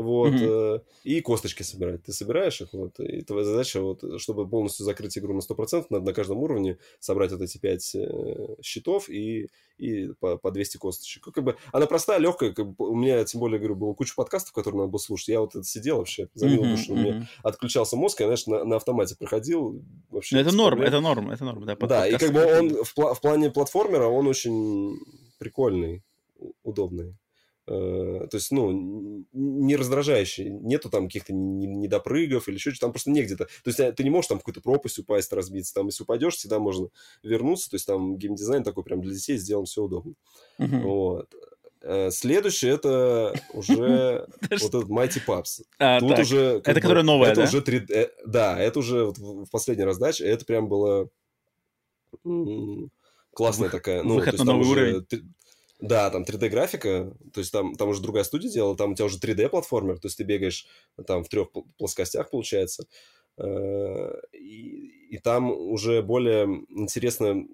вот, mm-hmm. и косточки собирать. Ты собираешь их, вот, и твоя задача, вот, чтобы полностью закрыть игру на 100%, надо на каждом уровне собрать вот эти 5 э, щитов и, и по, по 200 косточек. Как бы, она простая, легкая, как бы, у меня, тем более, говорю, было куча подкастов, которые надо было слушать, я вот это сидел вообще, забил mm-hmm, душу, mm-hmm. мне отключался мозг, я, знаешь, на, на автомате проходил. Вообще, это норм, это норм, это норм, да. Да, и как бы он в, в плане платформера, он очень прикольный, удобный. Э, то есть, ну, не раздражающий. Нету там каких-то недопрыгов или еще что-то. Там просто негде. -то. есть, э, ты не можешь там какую-то пропасть упасть, разбиться. Там, если упадешь, всегда можно вернуться. То есть, там геймдизайн такой прям для детей сделан, все удобно. Вот. Э, следующее это уже вот этот Mighty Pups. А, Тут уже... Это которая новая, Это уже 3D... Да, это уже в последней раздаче. Это прям было классная такая. Ну, Выход на новый уровень. Да, там 3D-графика, то есть там, там уже другая студия делала, там у тебя уже 3D-платформер, то есть ты бегаешь там в трех плоскостях, получается, э, и, и там уже более интересно,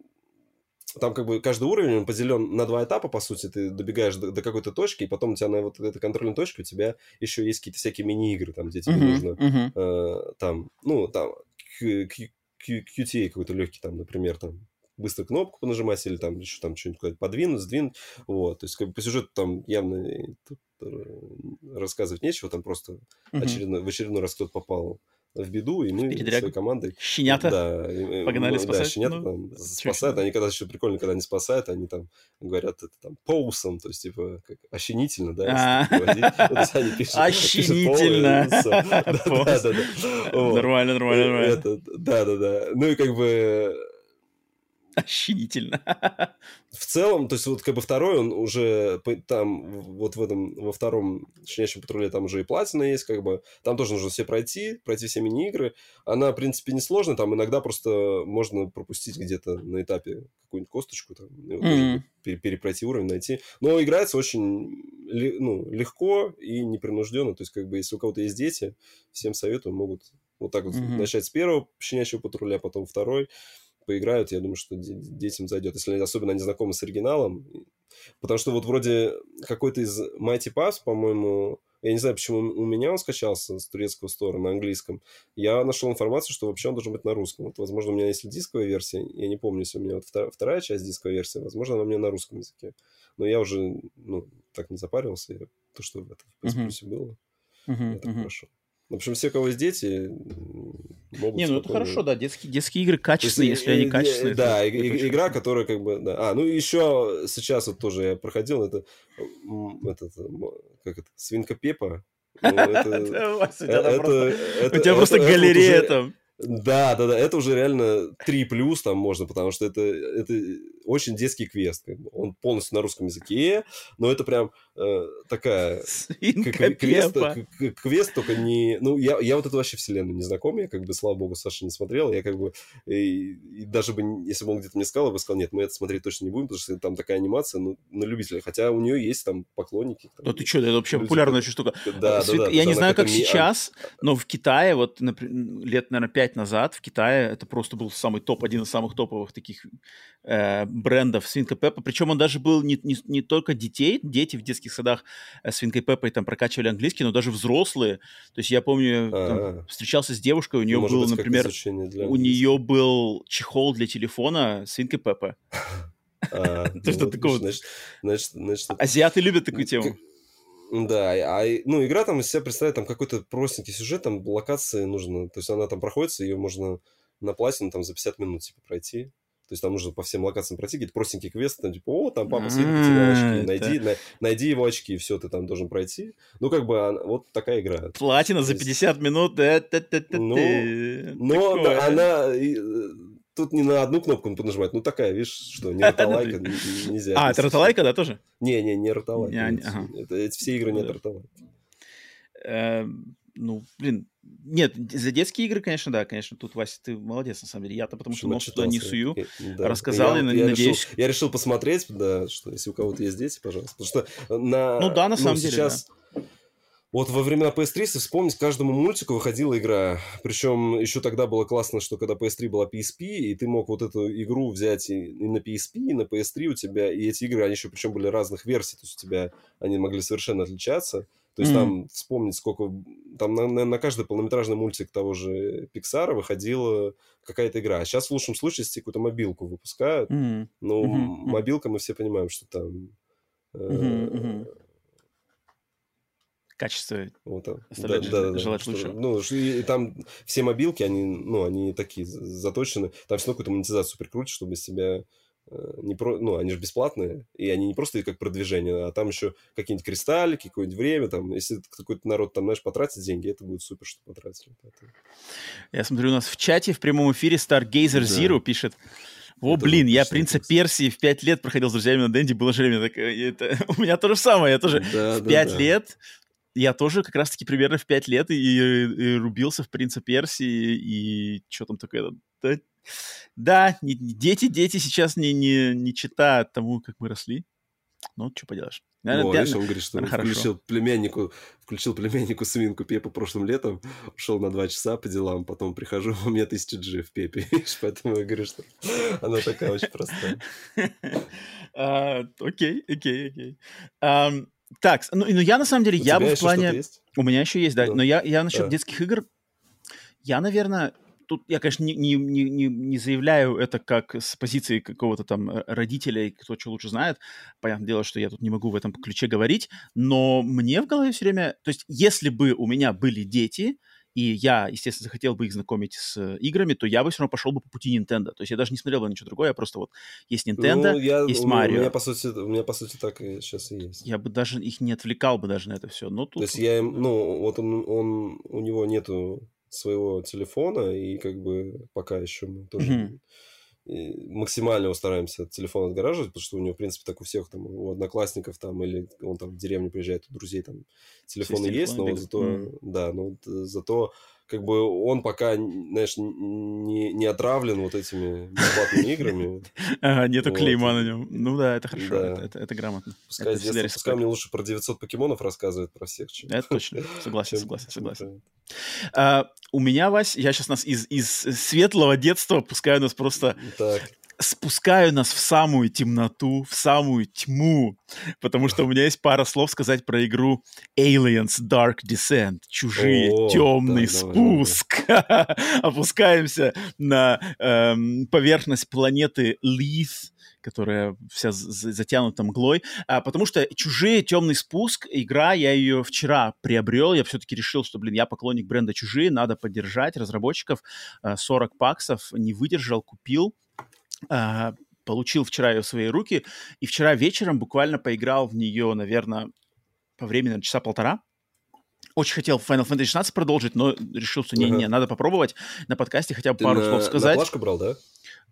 там как бы каждый уровень он поделен на два этапа, по сути, ты добегаешь до, до какой-то точки, и потом у тебя на вот этой контрольной точке у тебя еще есть какие-то всякие мини-игры, там, где тебе uh-huh, нужно, uh-huh. Э, там, ну, там, QTA какой-то легкий, там, например, там, быстро кнопку понажимать или там еще там что-нибудь куда-то подвинуть, сдвинуть. Вот. То есть как бы по сюжету там явно тут э, рассказывать нечего, там просто угу. очередной, в очередной раз кто-то попал в беду, и мы Передряг. своей командой... Щенята да, погнали ну, спасать. Да, щенята ну, там спасают. Они когда еще прикольно, когда они спасают, они там говорят это там поусом, то есть типа как ощенительно, да, Ощенительно. Нормально, нормально, нормально. Да, да, да. Ну и как бы Ощенительно. В целом, то есть вот как бы второй, он уже там, вот в этом, во втором «Щенячьем патруле» там уже и платина есть, как бы, там тоже нужно все пройти, пройти все мини-игры. Она, в принципе, несложная, там иногда просто можно пропустить где-то на этапе какую-нибудь косточку, там, mm-hmm. перепройти уровень, найти. Но играется очень ну, легко и непринужденно, то есть как бы если у кого-то есть дети, всем советую, могут вот так вот mm-hmm. начать с первого «Щенячьего патруля», потом второй, поиграют, я думаю, что детям зайдет, если особенно они знакомы с оригиналом. Потому что вот вроде какой-то из Mighty Pass, по-моему, я не знаю, почему у меня он скачался с турецкого стора на английском. Я нашел информацию, что вообще он должен быть на русском. Вот, возможно, у меня есть дисковая версия. Я не помню, если у меня вот вторая, вторая часть дисковой версии. Возможно, она у меня на русском языке. Но я уже, ну, так не запаривался. Я, то, что это в PS uh-huh. было, uh-huh, это uh-huh. хорошо. В общем, все, у кого есть дети, могут Не, ну это хорошо, да, детские, детские игры качественные, есть, если они качественные. Да, и, и, игра, которая как бы, да. А, ну еще сейчас вот тоже я проходил, это, этот, как это, Свинка Пепа. Ну, это, У тебя просто галерея там. Да, да, да, это уже реально 3 плюс там можно, потому что это, это очень детский квест. Как. Он полностью на русском языке, но это прям э, такая... Квест, квест только не... Ну, я, я вот эту вообще вселенную не знаком, я как бы, слава богу, Саша не смотрел, я как бы... И, и даже бы, если бы он где-то мне сказал, я бы сказал, нет, мы это смотреть точно не будем, потому что там такая анимация, ну, на любителя. Хотя у нее есть там поклонники. Там, да ты что, это вообще популярная штука. Да, да, да. Я не знаю, как сейчас, но в Китае, вот лет, наверное, 5 назад в Китае это просто был самый топ, один из самых топовых таких э, брендов Свинка Пеппа. Причем он даже был не, не, не только детей, дети в детских садах э, Свинкой Пеппой там прокачивали английский, но даже взрослые. То есть я помню, там, встречался с девушкой, у нее ну, был, быть, например, у нее был чехол для телефона Свинкой Пеппа. А, что такого? Азиаты любят такую тему. Да, а, ну, игра там из себя представляет там какой-то простенький сюжет, там локации нужно, то есть она там проходится, ее можно на платину там за 50 минут типа пройти. То есть там нужно по всем локациям пройти, какие-то простенькие квесты, там типа, о, там папа сидит, потерял очки, найди, на, найди его очки, и все, ты там должен пройти. Ну, как бы, вот такая игра. Платина за 50 минут, Ну, но она, тут не на одну кнопку нажимать, ну такая, видишь, что не роталайка, нельзя. А, это роталайка, да, тоже? Не, не, не роталайка. Эти все игры не роталайка. Эм, ну, блин, нет, за детские игры, конечно, да, конечно, тут, Вася, ты молодец, на самом деле. Я-то потому что нос туда не сую, да. рассказал я, и я надеюсь... Решил, я решил посмотреть, да, что если у кого-то есть дети, пожалуйста. Потому что на... Ну да, на самом ну, деле, сейчас... да вот во времена PS3, если вспомнить, каждому мультику выходила игра. Причем еще тогда было классно, что когда PS3 была PSP, и ты мог вот эту игру взять и, и на PSP, и на PS3 у тебя, и эти игры, они еще причем были разных версий, то есть у тебя они могли совершенно отличаться. То есть mm. там вспомнить, сколько... Там на, на, на каждый полнометражный мультик того же Пиксара выходила какая-то игра. А сейчас в лучшем случае какую-то мобилку выпускают. Mm. Ну, mm-hmm. мобилка мы все понимаем, что там... Э, mm-hmm качество вот, да, да, да, желать лучше. Ну, и там все мобилки, они, ну, они такие заточены. Там все равно какую-то монетизацию прикрутят, чтобы себя не про, ну, они же бесплатные, и они не просто как продвижение, а там еще какие-нибудь кристаллики, какое-нибудь время, там, если какой-то народ там, знаешь, потратит деньги, это будет супер, что потратили. Поэтому... Я смотрю, у нас в чате в прямом эфире Stargazer да. Zero пишет, о, это блин, я принца Персии в пять лет проходил с друзьями на Дэнди, было же время, так, это, у меня то же самое, я тоже да, в пять да. лет я тоже как раз-таки примерно в 5 лет и, и, и рубился в «Принца Персии», и что там такое? Да, да не, дети, дети сейчас не, не, не читают тому, как мы росли. Ну, что поделаешь. Наверное, О, видишь, он говорит, что наверное, включил племяннику, включил племяннику свинку Пепу прошлым летом, ушел на два часа по делам, потом прихожу, у меня тысяча G в Пепе, поэтому я говорю, что она такая очень простая. А, окей, окей, окей. Так, ну, ну я на самом деле, я бы в плане... У меня еще есть, да. Но я, я насчет детских игр, я, наверное, тут я, конечно, не, не, не, не заявляю это как с позиции какого-то там э, родителя, кто что лучше знает. Понятное дело, что я тут не могу в этом ключе говорить, но мне в голове все время... То есть, если бы у меня были дети, и я, естественно, захотел бы их знакомить с э, играми, то я бы все равно пошел бы по пути Nintendo. То есть я даже не смотрел бы ничего другое, я просто вот есть Nintendo, ну, я, есть Mario. У меня, по сути, у меня, по сути, так и сейчас и есть. Я бы даже их не отвлекал бы даже на это все. Но тут... То есть я, ну, вот он, он, у него нету своего телефона, и как бы пока еще мы тоже... Mm-hmm максимально его стараемся от телефона отгораживать, потому что у него, в принципе, так у всех там, у одноклассников там, или он там в деревню приезжает, у друзей там телефоны есть, но вот зато, mm. да, но э, зато как бы он пока, знаешь, не, не отравлен вот этими бесплатными играми. Нету клейма на нем. Ну да, это хорошо, это грамотно. Пускай мне лучше про 900 покемонов рассказывает про всех. Это точно, согласен, согласен, согласен. У меня, Вась, я сейчас нас из, из светлого детства пускаю нас просто спускаю нас в самую темноту, в самую тьму, потому что у меня есть пара слов сказать про игру Aliens Dark Descent. Чужие, О, темный да, давай, спуск. Опускаемся на эм, поверхность планеты Лith, которая вся затянута мглой, а, потому что «Чужие. Темный спуск» игра, я ее вчера приобрел, я все-таки решил, что, блин, я поклонник бренда «Чужие», надо поддержать разработчиков, а, 40 баксов, не выдержал, купил, а, получил вчера ее в свои руки, и вчера вечером буквально поиграл в нее, наверное, по времени наверное, часа полтора. Очень хотел Final Fantasy 16 продолжить, но решил, что не-не, Ага. надо попробовать на подкасте хотя бы Ты пару на, слов на сказать. плашку брал, да?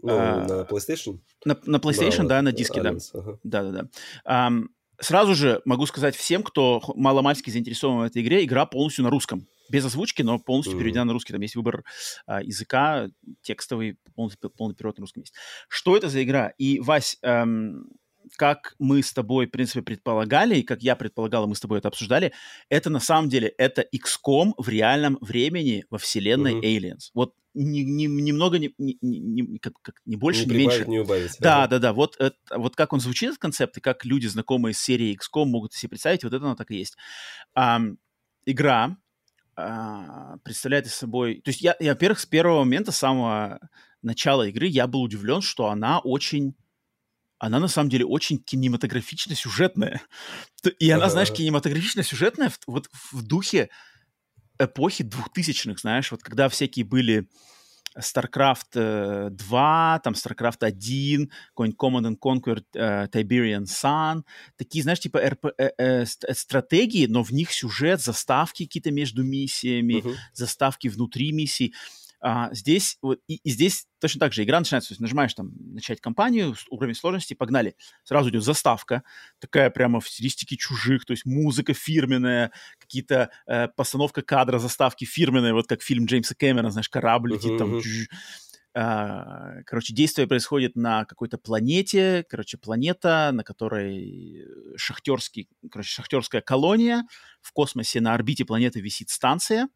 Ну, А, на PlayStation? На, на PlayStation, да, на диске, да. Ага. Да-да-да. Сразу же могу сказать всем, кто маломальски заинтересован в этой игре, игра полностью на русском. Без озвучки, но полностью Мгм. переведена на русский. Там есть выбор а, языка, текстовый, полный, полный перевод на русском есть. Что это за игра? И, Вась, эм, как мы с тобой, в принципе, предполагали, и как я предполагал, и мы с тобой это обсуждали, это на самом деле, это XCOM в реальном времени во вселенной Мгм. Aliens. Вот ни- ни- немного, не, не, не- не- как, как, не больше, не не, меньше. не убавить. Да, Ага. да, да. Вот, это, вот как он звучит, этот концепт, и как люди, знакомые с серией XCOM, могут себе представить, вот это оно так и есть. Ам, игра представляет из собой... То есть я, я, во-первых, с первого момента, с самого начала игры, я был удивлен, что она очень... Она, на самом деле, очень кинематографично-сюжетная. И она, знаешь, кинематографично-сюжетная вот в духе эпохи двухтысячных, знаешь, вот когда всякие были StarCraft э, 2, там StarCraft 1, какой-нибудь Command and Conquer э, Tiberian Sun, такие, знаешь, типа РП, э, э, э, стратегии, но в них сюжет, заставки какие-то между миссиями, Мгм. заставки внутри миссий. А, здесь, вот, и, и здесь точно так же игра начинается, то есть нажимаешь там начать кампанию, уровень сложности, погнали. Сразу идет заставка, такая прямо в стилистике чужих, то есть музыка фирменная, какие-то э, постановка кадра, заставки фирменные, вот как фильм Джеймса Кэмерона, знаешь, корабль летит там. А, короче, действие происходит на какой-то планете, короче, планета, на которой э, шахтерский, короче, шахтерская колония, в космосе на орбите планеты висит станция,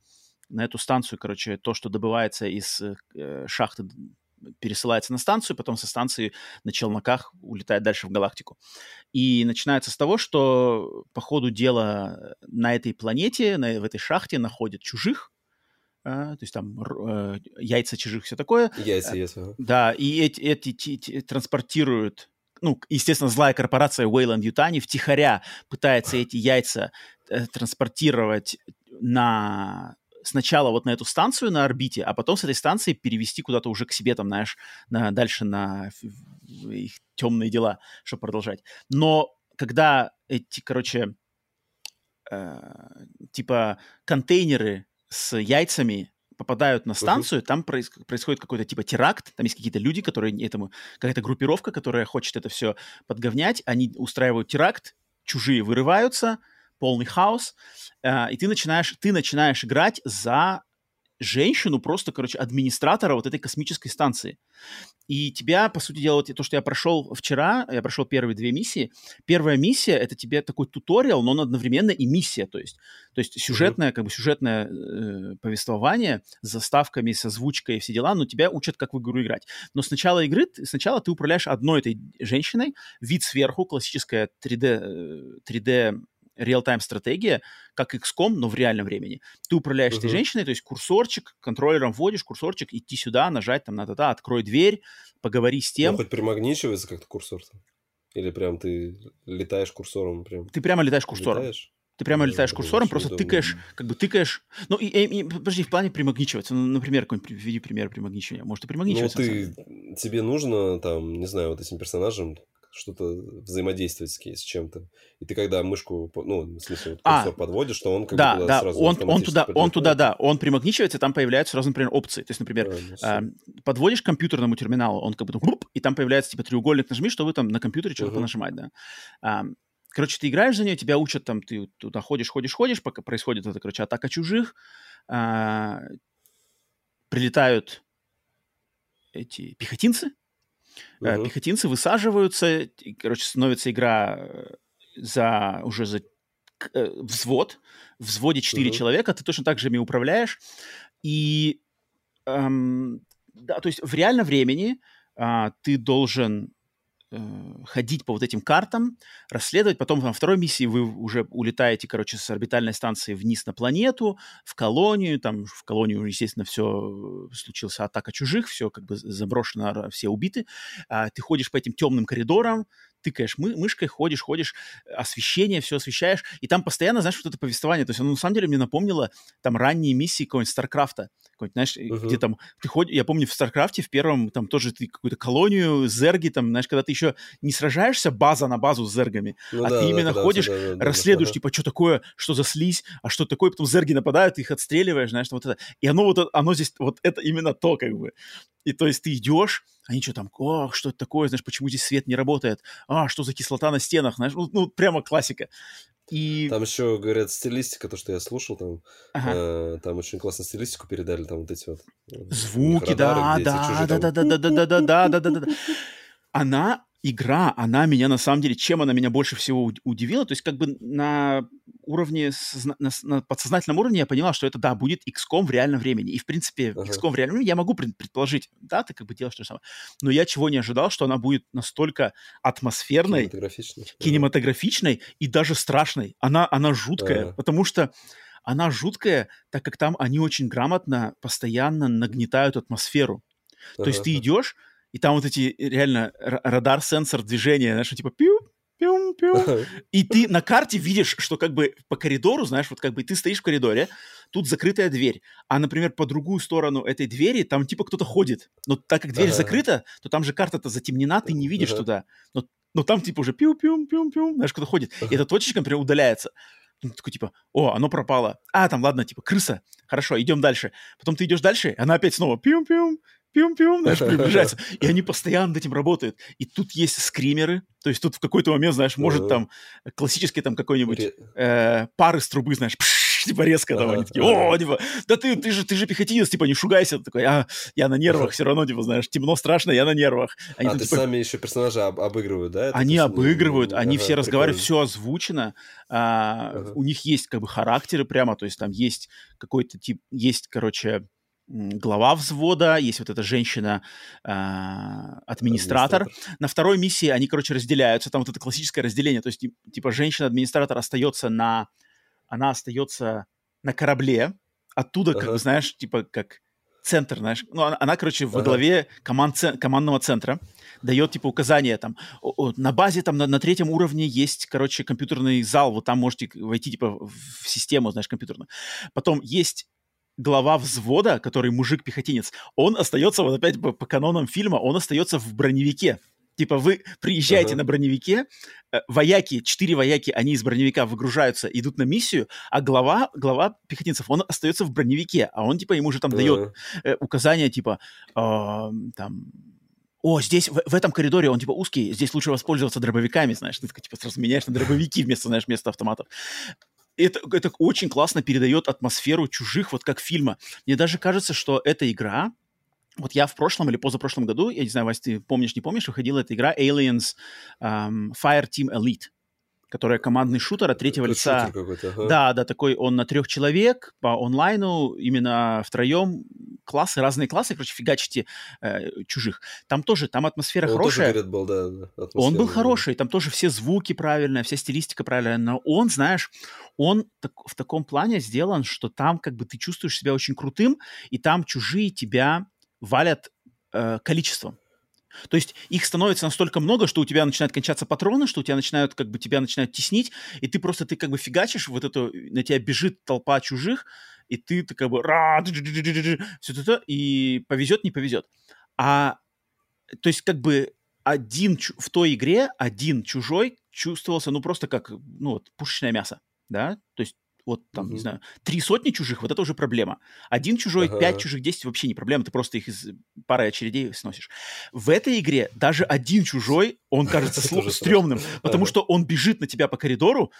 на эту станцию, короче, то, что добывается из э, шахты, д- пересылается на станцию, потом со станции на челноках улетает дальше в галактику. И начинается с того, что по ходу дела на этой планете, на, в этой шахте находят чужих, а, то есть там э, яйца чужих, все такое. Яйца, яйца. ага. Да, и эти, эти ти- ти- транспортируют, ну, естественно, злая корпорация Wayland Ютани втихаря пытается эти яйца э, транспортировать на сначала вот на эту станцию на орбите, а потом с этой станции перевести куда-то уже к себе, там, знаешь, на, дальше на их темные дела, чтобы продолжать. Но когда эти, короче, э, типа контейнеры с яйцами попадают на станцию, там проис- происходит какой-то типа теракт, там есть какие-то люди, которые этому, какая-то группировка, которая хочет это все подговнять, они устраивают теракт, чужие вырываются, полный хаос, э, и ты начинаешь, ты начинаешь играть за женщину, просто, короче, администратора вот этой космической станции. И тебя, по сути дела, вот то, что я прошел вчера, я прошел первые две миссии. Первая миссия — это тебе такой туториал, но он одновременно и миссия, то есть, то есть сюжетное, как бы сюжетное э, повествование с заставками, с озвучкой и все дела, но тебя учат, как в игру играть. Но с начала игры, сначала ты управляешь одной этой женщиной, вид сверху, классическая 3D, э, 3D реал-тайм стратегия, как XCOM, но в реальном времени. Ты управляешь этой Мгм. женщиной, то есть курсорчик, контроллером вводишь курсорчик, идти сюда, нажать там на та та открой дверь, поговори с Ну, тем. хоть примагничивается как-то курсор -то? Или прям ты летаешь курсором прям? Ты прямо летаешь курсором. Летаешь? Ты прямо Да, летаешь курсором, просто тыкаешь, как бы тыкаешь. Ну, и, и- и, подожди, в плане примагничиваться. Ну, например, какой-нибудь введи пример примагничивания. Может, и Ну, примагничиваться. на самом ты, тебе нужно там, не знаю, вот этим персонажем что-то взаимодействовать с, чем-то. И ты когда мышку, ну, в смысле, вот А, подводишь, то он как бы Да, туда да, сразу он, он туда, он подводит. туда, да, он примагничивается, и там появляются сразу, например, опции. То есть, например, Да, ну, всё. а, подводишь к компьютерному терминалу, он как бы там, и там появляется типа треугольник нажми, чтобы там на компьютере что-то Мгм. понажимать, да. А, короче, ты играешь за нее, тебя учат там, ты туда ходишь, ходишь, ходишь, пока происходит эта, короче, атака чужих, а, прилетают эти пехотинцы, Э, Мгм. Пехотинцы высаживаются, короче, становится игра э, за уже за э, взвод. В взводе 4 Мгм. человека, ты точно так же ими управляешь. И эм, да, то есть в реальном времени а, ты должен э, ходить по вот этим картам, расследовать. Потом на второй миссии вы уже улетаете, короче, с орбитальной станции вниз на планету, в колонию. Там в колонию, естественно, все случилась атака чужих, все как бы заброшено, все убиты. А, ты ходишь по этим темным коридорам, тыкаешь мы, мышкой, ходишь, ходишь, освещение, все освещаешь, и там постоянно, знаешь, вот это повествование, то есть оно на самом деле мне напомнило там ранние миссии какого-нибудь StarCraft а, какой-нибудь, знаешь, uh-huh. где там ты ходишь, я помню в StarCraft е в первом там тоже ты какую-то колонию, зерги там, знаешь, когда ты еще не сражаешься база на базу с зергами, ну, а да, ты именно да, ходишь, да, да, расследуешь, да, типа, что такое, что за слизь, а что такое, потом зерги нападают, ты их отстреливаешь, знаешь, вот это, и оно вот, оно здесь, вот это именно то, как бы, и то есть ты идешь, они что там, ох, что это такое, знаешь, почему здесь свет не работает, а, что за кислота на стенах, знаешь, ну, ну прямо классика. И... Там еще, говорят, стилистика, то, что я слушал, там, ага. э, там очень классно стилистику передали, там вот эти вот... Звуки, радары, да, да, да, да, да, да, да, да, да, да, да, да. Она игра, она меня на самом деле, чем она меня больше всего удивила, то есть как бы на уровне, на, на подсознательном уровне я понимал, что это, да, будет XCOM в реальном времени. И, в принципе, uh-huh. XCOM в реальном времени я могу предположить, да, ты как бы делаешь то же самое. Но я чего не ожидал, что она будет настолько атмосферной, кинематографичной, кинематографичной и даже страшной. Она, она жуткая, uh-huh. потому что она жуткая, так как там они очень грамотно, постоянно нагнетают атмосферу. Uh-huh. То есть ты идешь, и там вот эти э, реально радар-сенсор движения, знаешь, типа пиу, пиу, пиу. И ты на карте видишь, что как бы по коридору, знаешь, вот как бы ты стоишь в коридоре, тут закрытая дверь, а, например, по другую сторону этой двери там типа кто-то ходит. Но так как дверь ага. закрыта, то там же карта-то затемнена, ты не видишь ага. туда. Но, но там типа уже пиу-пиу-пиу-пиу, знаешь, кто-то ходит. Ага. И эта точечка, например, удаляется. Ты такой, типа, о, оно пропало. А, там, ладно, типа, крыса. Хорошо, идем дальше. Потом ты идешь дальше, она опять снова пиум-пиум, пиум-пиум, знаешь, приближается. И они постоянно над этим работают. И тут есть скримеры, то есть тут в какой-то момент, знаешь, может там классический там какой-нибудь э, пар из трубы, знаешь, пш, типа резко там, они такие, о, типа, да ты, ты же, ты же пехотинец, типа, не шугайся. такой, а, я на нервах все равно, типа, знаешь, темно, страшно, я на нервах. Они а, тут, типа, сами еще персонажи об, обыгрывают, да? Они обыгрывают, они все разговаривают, все озвучено. А, У них есть, как бы, характеры прямо, то есть там есть какой-то тип, есть, короче, глава взвода, есть вот эта женщина, э, администратор. администратор. На второй миссии они, короче, разделяются. Там вот это классическое разделение. То есть, типа, женщина-администратор остается на... Она остается на корабле. Оттуда, ага. как бы, знаешь, типа, как центр, знаешь. Ну, она, она короче, во ага. главе команд, командного центра дает, типа, указания там. О, о, на базе, там, на, на третьем уровне есть, короче, компьютерный зал. Вот там можете войти, типа, в систему, знаешь, компьютерную. Потом есть глава взвода, который мужик-пехотинец, он остается, вот опять по, по канонам фильма, он остается в броневике. Типа вы приезжаете uh-huh. на броневике, э, вояки, четыре вояки, они из броневика выгружаются, идут на миссию, а глава, глава пехотинцев, он остается в броневике, а он типа ему уже там uh-huh. дает э, указания типа э, там о, здесь, в, в этом коридоре он, типа, узкий, здесь лучше воспользоваться дробовиками, знаешь, ты, типа, сразу меняешь на дробовики вместо, знаешь, вместо автоматов это, это очень классно передает атмосферу чужих, вот как фильма. Мне даже кажется, что эта игра, вот я в прошлом или позапрошлом году, я не знаю, Вась, ты помнишь, не помнишь, выходила эта игра Aliens um, Fire Team Elite которая командный шутер от третьего Это лица. Ага. Да, да, такой он на трех человек по онлайну, именно втроем классы, разные классы, короче, фигачите э, чужих. Там тоже, там атмосфера он хорошая. Тоже, говорят, был, да, он был хороший, там тоже все звуки правильные, вся стилистика правильная, но он, знаешь, он так, в таком плане сделан, что там как бы ты чувствуешь себя очень крутым, и там чужие тебя валят э, количеством. То есть их становится настолько много, что у тебя начинают кончаться патроны, что у тебя начинают, как бы, тебя начинают теснить, и ты просто, ты как бы фигачишь, вот эту, на тебя бежит толпа чужих, и ты, ты как бы, все это, и повезет, не повезет. А, то есть, как бы, один в той игре, один чужой чувствовался, ну, просто как, ну, вот, пушечное мясо, да, то есть вот там, угу. не знаю, три сотни чужих, вот это уже проблема. Один чужой, ага. пять чужих, десять вообще не проблема, ты просто их из пары очередей сносишь. В этой игре даже один чужой, он кажется стрёмным, потому что он бежит на тебя по коридору,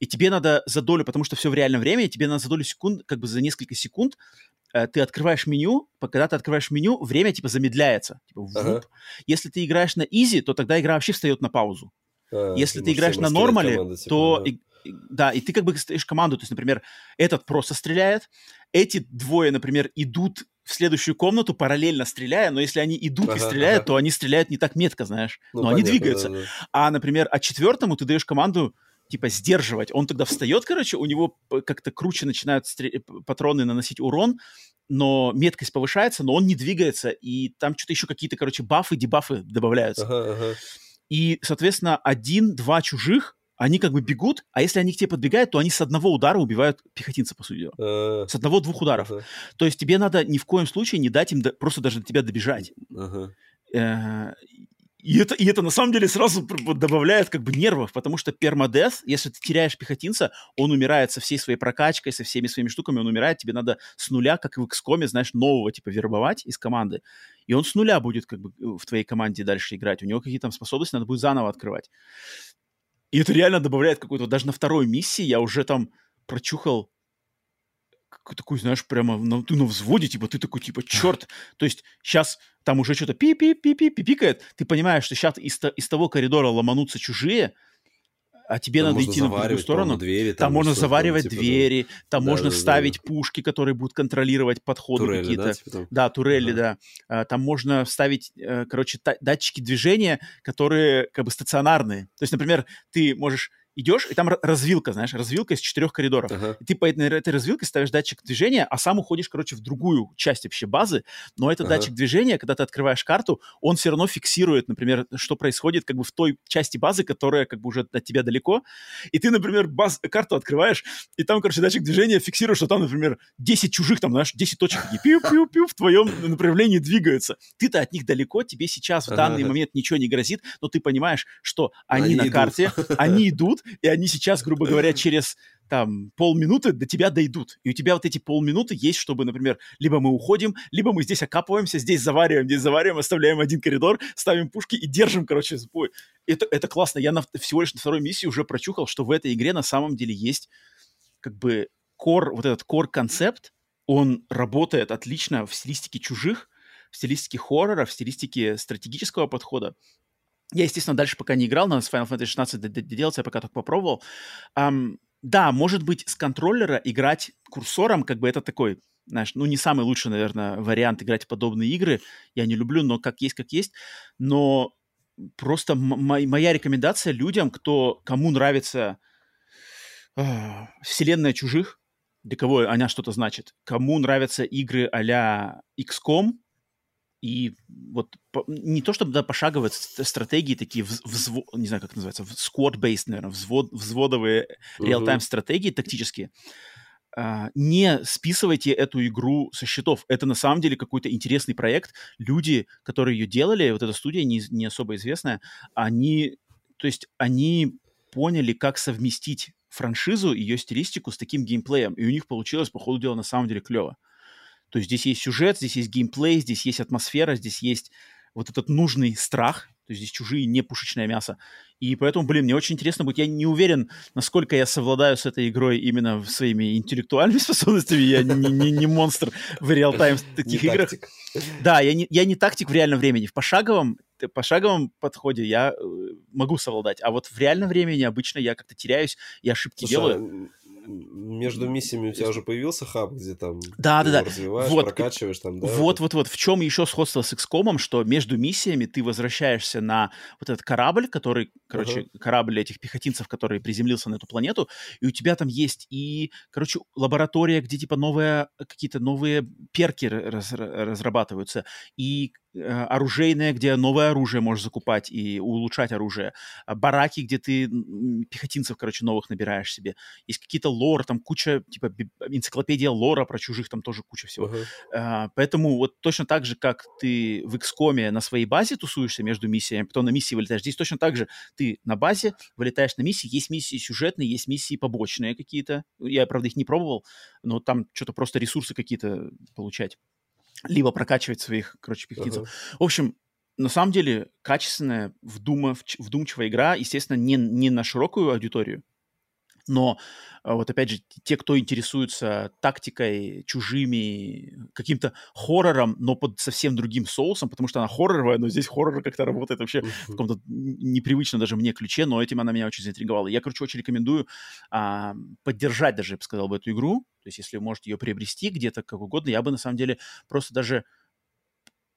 и тебе надо за долю, потому что все в реальном времени, тебе надо за долю секунд, как бы за несколько секунд э, ты открываешь меню, когда ты открываешь меню, время типа замедляется. Типа, ага. Если ты играешь на изи, то тогда игра вообще встает на паузу. А, Если ты играешь на нормале, команда, типа, то ага да, и ты как бы стоишь команду, то есть, например, этот просто стреляет, эти двое, например, идут в следующую комнату, параллельно стреляя, но если они идут Ага, и стреляют, ага. то они стреляют не так метко, знаешь. Ну, но они понятно, двигаются. да, да. А, например, а четвертому ты даешь команду типа сдерживать. Он тогда встает, короче, у него как-то круче начинают стре- п- патроны наносить урон, но меткость повышается, но он не двигается, и там что-то еще какие-то, короче, бафы, дебафы добавляются. Ага, ага. И, соответственно, один-два чужих, они как бы бегут, а если они к тебе подбегают, то они с одного удара убивают пехотинца, по сути дела. А, С одного-двух ударов. То есть тебе надо ни в коем случае не дать им до- просто даже до тебя добежать. Э, И это, и это на самом деле сразу добавляет как бы нервов, потому что пермадес, если ты теряешь пехотинца, он умирает со всей своей прокачкой, со всеми своими штуками, он умирает, тебе надо с нуля, как в XCOM, знаешь, нового типа вербовать из команды, и он с нуля будет как бы э, в твоей команде дальше играть, у него какие-то там способности надо будет заново открывать. И это реально добавляет какой-то, даже на второй миссии я уже там прочухал такой, знаешь, прямо на, ты на взводе, типа, ты такой, типа, черт, то есть сейчас там уже что-то пи-пи-пи-пи-пикает, ты понимаешь, что сейчас из, из того коридора ломанутся чужие, а тебе Там надо идти на другую заваривать, сторону. двери. Там, можно что-то там, заваривать типа, да. двери, там Да, можно да, да, ставить пушки, которые будут контролировать подходы какие-то. да, типа там? Да, турели, да. А, Там можно вставить, э, короче, датчики движения, которые как бы стационарные. То есть, например, ты можешь идешь, и там развилка, знаешь, развилка из четырех коридоров. Ага. И ты по этой, этой развилке ставишь датчик движения, а сам уходишь, короче, в другую часть вообще базы. Но этот Ага. датчик движения, когда ты открываешь карту, он все равно фиксирует, например, что происходит как бы в той части базы, которая как бы уже от тебя далеко. И ты, например, баз, карту открываешь, и там, короче, датчик движения фиксирует, что там, например, 10 чужих, там, знаешь, 10 точек такие пиу-пиу-пиу в твоем направлении двигаются. Ты-то от них далеко, тебе сейчас в данный ага. момент ничего не грозит, но ты понимаешь, что они, Они на идут. карте, они идут, и они сейчас, грубо говоря, через там полминуты до тебя дойдут. И у тебя вот эти полминуты есть, чтобы, например, либо мы уходим, либо мы здесь окапываемся, здесь завариваем, здесь завариваем, оставляем один коридор, ставим пушки и держим, короче, сбой. Это, это классно. Я на, всего лишь на второй миссии уже прочухал, что в этой игре на самом деле есть как бы кор, вот этот кор-концепт, он работает отлично в стилистике чужих, в стилистике хоррора, в стилистике стратегического подхода. Я, естественно, дальше пока не играл, надо с Final Fantasy 16 д- д- доделать, я пока только попробовал. Ам, да, может быть, с контроллера играть курсором, как бы это такой, знаешь, ну, не самый лучший, наверное, вариант играть в подобные игры. Я не люблю, но как есть, как есть. Но просто моя рекомендация людям, кто, кому нравится а, вселенная чужих, для кого она что-то значит, кому нравятся игры а-ля XCOM, и вот по- не то чтобы да, пошаговые ст- стратегии такие, вз- взво- не знаю, как это называется, squad-based, наверное, взвод, взводовые реал-тайм стратегии тактические, а, не списывайте эту игру со счетов. Это на самом деле какой-то интересный проект. Люди, которые ее делали, вот эта студия не, не особо известная, они, то есть они поняли, как совместить франшизу, ее стилистику с таким геймплеем, и у них получилось, по ходу дела, на самом деле клево. То есть здесь есть сюжет, здесь есть геймплей, здесь есть атмосфера, здесь есть вот этот нужный страх, то есть здесь чужие, не пушечное мясо. И поэтому, блин, мне очень интересно будет. Я не уверен, насколько я совладаю с этой игрой именно своими интеллектуальными способностями. Я не, не, не монстр в реал-тайм таких Не играх. тактик. Да, я не, я не тактик в реальном времени. В пошаговом, пошаговом подходе я э, могу совладать. А вот в реальном времени обычно я как-то теряюсь и ошибки Слушай, делаю. Между миссиями у тебя уже появился хаб, где там Да, да, да. развиваешь, Вот, прокачиваешь там, да? Вот, вот, вот. В чем еще сходство с XCOM, что между миссиями ты возвращаешься на вот этот корабль, который, короче, корабль этих пехотинцев, который приземлился на эту планету, и у тебя там есть и, короче, лаборатория, где типа новые какие-то новые перки раз- разрабатываются, и оружейная, где новое оружие можешь закупать и улучшать оружие, а бараки, где ты пехотинцев, короче, новых набираешь себе, есть какие-то лор, там куча, типа, энциклопедия лора про чужих, там тоже куча всего. А, поэтому вот точно так же, как ты в XCOM на своей базе тусуешься между миссиями, потом на миссии вылетаешь, здесь точно так же ты на базе вылетаешь на миссии, есть миссии сюжетные, есть миссии побочные какие-то. Я, правда, их не пробовал, но там что-то просто ресурсы какие-то получать. Либо прокачивать своих, короче, пехотинцев. Ага. В общем, на самом деле, качественная, вдумав, вдумчивая игра, естественно, не, не на широкую аудиторию, но а, вот опять же, те, кто интересуется тактикой, чужими, каким-то хоррором, но под совсем другим соусом, потому что она хорроровая, но здесь хоррор как-то работает вообще в Мгм. каком-то непривычно даже мне ключе, но этим она меня очень заинтриговала. Я, короче, очень рекомендую а, поддержать даже, я бы сказал бы, эту игру. То есть если вы можете ее приобрести где-то как угодно, я бы на самом деле просто даже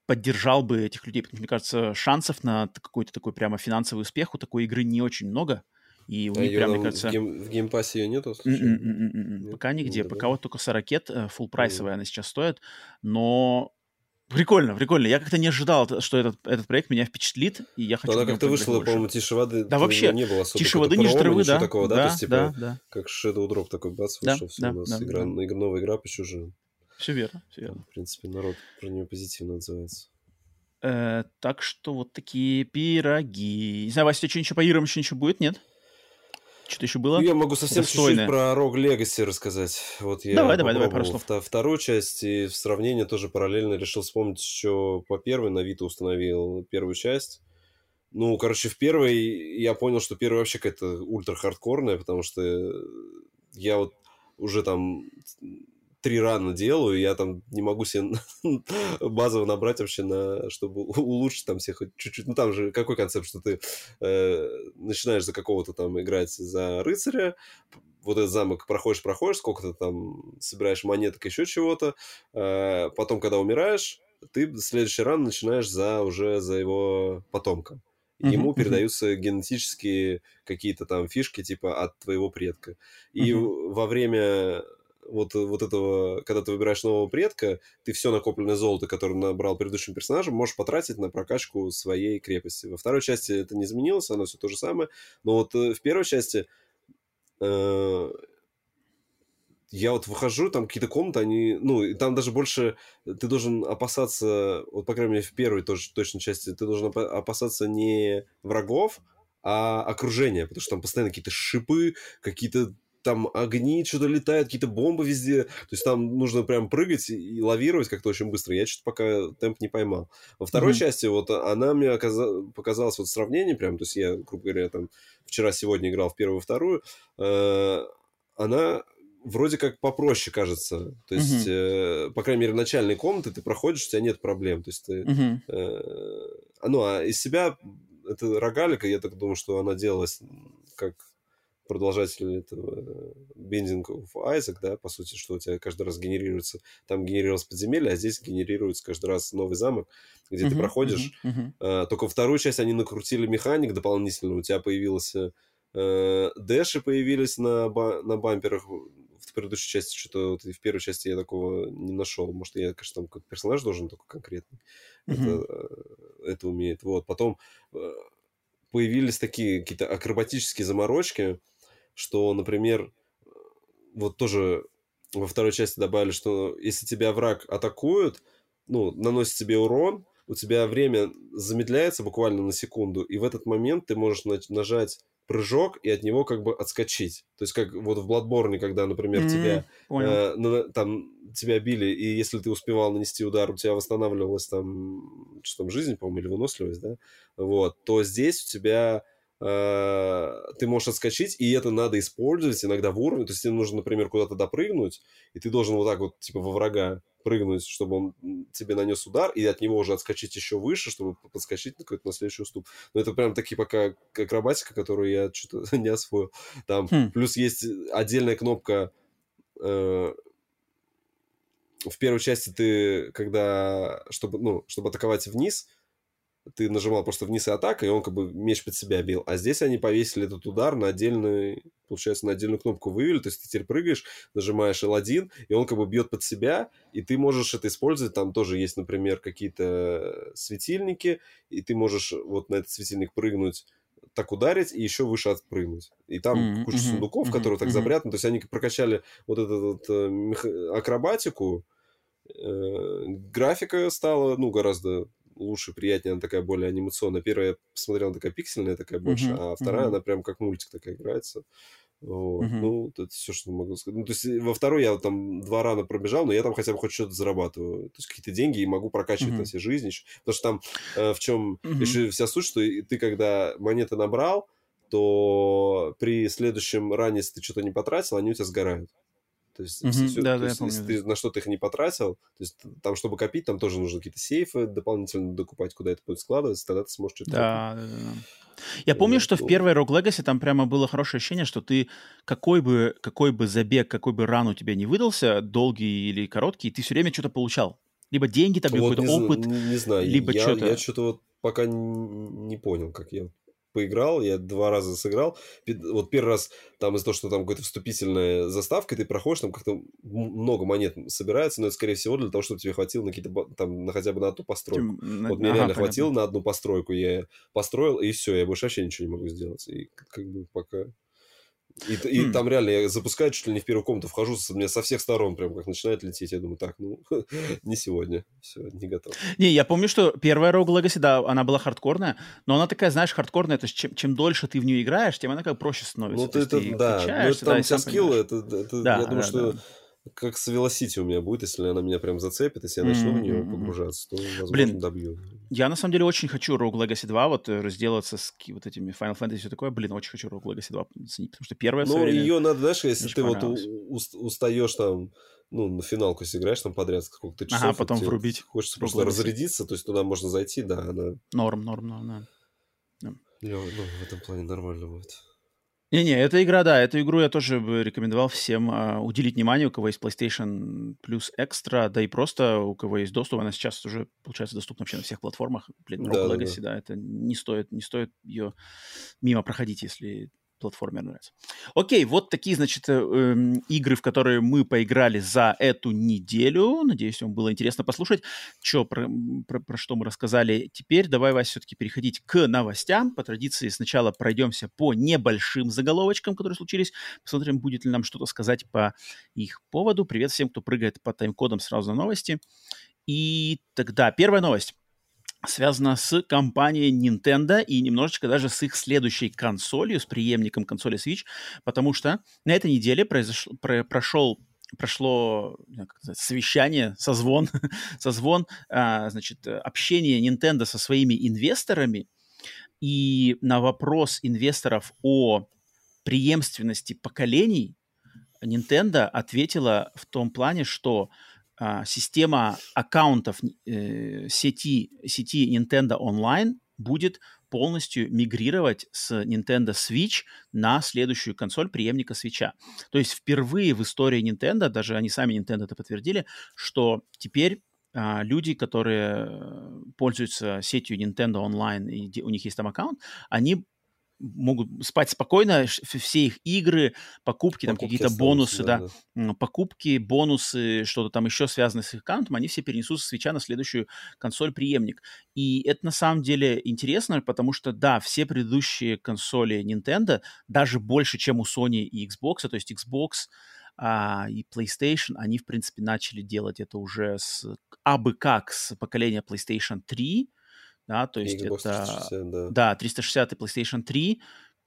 поддержал бы этих людей, потому что, мне кажется, шансов на какой-то такой прямо финансовый успех у такой игры не очень много. И у А них прям, мне кажется... в, Game- в Game Pass е ее нету? Нет? Пока нигде. Ну, Пока вот только 40 full price овая она сейчас стоит. Но прикольно, прикольно. Я как-то не ожидал, т- что этот, этот проект меня впечатлит, и я хочу она как-то вышла, по-моему, тише воды. Да то вообще, не было особо Тише воды, ниже травы, да. такого, да? То Да, есть, типа, да, да. как Shadow Drop такой, бац, Да, вышел, все да, у нас, да, игра, да. новая игра, почему же, Все верно, все верно. в принципе, народ про нее позитивно отзывается. Э, так что вот такие пироги. Не знаю, Вася, у тебя что-нибудь по играм еще ничего будет, нет? Что-то еще было? Ну, я могу совсем чуть-чуть про Rogue Legacy рассказать. Вот я Давай, давай, давай, пару попробовал слов. вто- вторую часть, и в сравнении тоже параллельно решил вспомнить еще по первой, на Виту установил первую часть. Ну, короче, в первой я понял, что первая вообще какая-то ультра-хардкорная, потому что я вот уже там три рана делаю, я там не могу себе базово набрать вообще, на, чтобы улучшить там всех хоть чуть-чуть. Ну, там же какой концепт, что ты э, начинаешь за какого-то там играть за рыцаря, вот этот замок проходишь, проходишь, сколько ты там собираешь монеток, еще чего-то. Э, потом, когда умираешь, ты следующий ран начинаешь за уже за его потомка. Ему мгм. передаются генетические какие-то там фишки, типа от твоего предка. И в- во время вот, вот этого, когда ты выбираешь нового предка, ты все накопленное золото, которое набрал предыдущим персонажем, можешь потратить на прокачку своей крепости. Во второй части это не изменилось, оно все то же самое. Но вот э, в первой части э, я вот выхожу, там какие-то комнаты, они, ну, там даже больше ты должен опасаться, вот, по крайней мере, в первой тоже точно части, ты должен опа- опасаться не врагов, а окружения, потому что там постоянно какие-то шипы, какие-то там огни, что-то летают, какие-то бомбы везде. То есть там нужно прям прыгать и лавировать как-то очень быстро. Я что-то пока темп не поймал. Во второй Мгм. части вот она мне оказа- показалась вот сравнение прям, то есть я, грубо говоря, там вчера-сегодня играл в первую и вторую, э, она вроде как попроще кажется. То есть, э, по крайней мере, начальные комнаты ты проходишь, у тебя нет проблем. То есть ты... Э, а, ну, а из себя это рогалика, я так думаю, что она делалась как продолжатель этого э, Binding of Isaac, да, по сути, что у тебя каждый раз генерируется, там генерировалось подземелье, а здесь генерируется каждый раз новый замок, где ты Мгм, проходишь. мгм, мгм. Э, Только вторую часть они накрутили механик дополнительно. У тебя появился э, дэши появились на, ба- на бамперах. В предыдущей части что-то вот в первой части я такого не нашел. Может, я, конечно, там какой-то персонаж должен только конкретный это, Мгм. э, это умеет. Вот. Потом э, появились такие какие-то акробатические заморочки, что, например, вот тоже во второй части добавили, что если тебя враг атакует, ну, наносит тебе урон, у тебя время замедляется буквально на секунду, и в этот момент ты можешь на- нажать прыжок и от него как бы отскочить. То есть как вот в Bloodborne, когда, например, М, тебя. Э, на- там тебя били, и если ты успевал нанести удар, у тебя восстанавливалась там, что там, жизнь, по-моему, или выносливость, да, вот, то здесь у тебя ты можешь отскочить, и это надо использовать иногда в уровне, то есть тебе нужно, например, куда-то допрыгнуть, и ты должен вот так вот, типа, во врага прыгнуть, чтобы он тебе нанес удар, и от него уже отскочить еще выше, чтобы подскочить на какой-то на следующий уступ. Но это прям такие пока акробатика, которую я что-то не освоил. Там Хм. плюс есть отдельная кнопка э, в первой части ты, когда, чтобы, ну, чтобы атаковать вниз, ты нажимал просто вниз и атака, и он как бы меч под себя бил. А здесь они повесили этот удар на отдельный, получается, на отдельную кнопку вывели, то есть ты теперь прыгаешь, нажимаешь L1, и он как бы бьет под себя, и ты можешь это использовать. Там тоже есть, например, какие-то светильники, и ты можешь вот на этот светильник прыгнуть, так ударить и еще выше отпрыгнуть. И там Мгм, куча сундуков, мгм, которые так мгм. запрятаны. То есть они прокачали вот эту вот, э, акробатику. Э, Графика стала, ну, гораздо лучше, приятнее, она такая более анимационная. Первая я посмотрел, она такая пиксельная, такая больше, Мгм, а вторая, мгм. она прям как мультик такая играется. Вот. Мгм. Ну, это все, что могу сказать. Ну, то есть э, во второй я там два рана пробежал, но я там хотя бы хоть что-то зарабатываю. То есть какие-то деньги и могу прокачивать Мгм. на все жизни. ещё. Потому что там э, в чем Мгм. еще вся суть, что ты когда монеты набрал, то при следующем ране, если ты что-то не потратил, они у тебя сгорают. То есть, Мгм, всё- да, то да, есть помню, если да. ты на что-то их не потратил, то есть там, чтобы копить, там тоже нужно какие-то сейфы дополнительно докупать, куда это будет складываться, тогда ты сможешь что-то. Да, да, да. Я помню, что в первой Rogue Legacy там прямо было хорошее ощущение, что ты какой бы, какой бы забег, какой бы ран у тебя не выдался, долгий или короткий, ты все время что-то получал. Либо деньги, там, либо Вот какой-то опыт. не- не знаю, либо я, чё-то. я что-то вот пока не понял, как я поиграл, я два раза сыграл. Вот первый раз там из-за того, что там какая-то вступительная заставка, ты проходишь, там как-то много монет собирается, но это, скорее всего, для того, чтобы тебе хватило на какие-то, там, на хотя бы на одну постройку. Тем- на- Вот мне ага, реально понятно. хватило на одну постройку, я построил, и все, я больше вообще ничего не могу сделать. И как бы пока... И, и Хм. там реально я запускаю чуть ли не в первую комнату, вхожу, с- мне со всех сторон прям как начинает лететь. Я думаю, так, ну, не сегодня. Все, не готов. Не, я помню, что первая Rogue Legacy, да, она была хардкорная, но она такая, знаешь, хардкорная, то есть чем, чем дольше ты в нее играешь, тем она как проще становится. Ну, ты есть это, да, ну, да, там и вся скилл, это, это- Да, я думаю, да, что да. Как с Velocity у меня будет, если она меня прям зацепит, если я начну в нее погружаться, то, возможно, Блин, добью. Я на самом деле очень хочу Rogue Legacy 2 вот э, разделаться с вот этими Final Fantasy и все такое. Блин, очень хочу Rogue Legacy 2 оценить, потому что первая Ну, ее надо, знаешь, если ты вот устаешь там, ну, на финалку, если играешь там подряд сколько-то часов, Ага, потом врубить Хочется просто Legacy. разрядиться, то есть туда можно зайти, да, она... Норм, норм, норм, да. Ну, в этом плане нормально будет. Не-не, эта игра, да, эту игру я тоже бы рекомендовал всем а, уделить внимание, у кого есть PlayStation Plus Extra, да и просто у кого есть доступ, она сейчас уже, получается, доступна вообще на всех платформах. Блин, Rogue Да-да-да. Legacy, да, это не стоит, не стоит ее мимо проходить, если платформер нравится. Окей, вот такие, значит, э, эм, игры, в которые мы поиграли за эту неделю. Надеюсь, вам было интересно послушать, чё, про, про, про что мы рассказали. Теперь давай, Вася, все-таки переходить к новостям. По традиции сначала пройдемся по небольшим заголовочкам, которые случились. Посмотрим, будет ли нам что-то сказать по их поводу. Привет всем, кто прыгает по тайм-кодам сразу на новости. И тогда первая новость связана с компанией Nintendo и немножечко даже с их следующей консолью, с преемником консоли Switch, потому что на этой неделе произошло, про- прошел прошло как сказать, совещание, созвон, созвон, а, значит, общение Nintendo со своими инвесторами, и на вопрос инвесторов о преемственности поколений Nintendo ответила в том плане, что а, система аккаунтов э, сети, сети Nintendo Online будет полностью мигрировать с Nintendo Switch на следующую консоль преемника Switch. То есть впервые в истории Nintendo, даже они сами Nintendo это подтвердили, что теперь а, люди, которые э, пользуются сетью Nintendo Online и у них есть там аккаунт, они могут спать спокойно, все их игры, покупки, там Покупки какие-то останутся, бонусы, да, да. покупки, бонусы, что-то там еще связанное с их аккаунтом, они все перенесут со свеча на следующую консоль-преемник. И это на самом деле интересно, потому что, да, все предыдущие консоли Nintendo, даже больше, чем у Sony и Xbox, то есть Xbox а, и PlayStation, они, в принципе, начали делать это уже с абы как с поколения PlayStation 3, да, то есть Xbox это... 360, да. Да, 360 и PlayStation 3,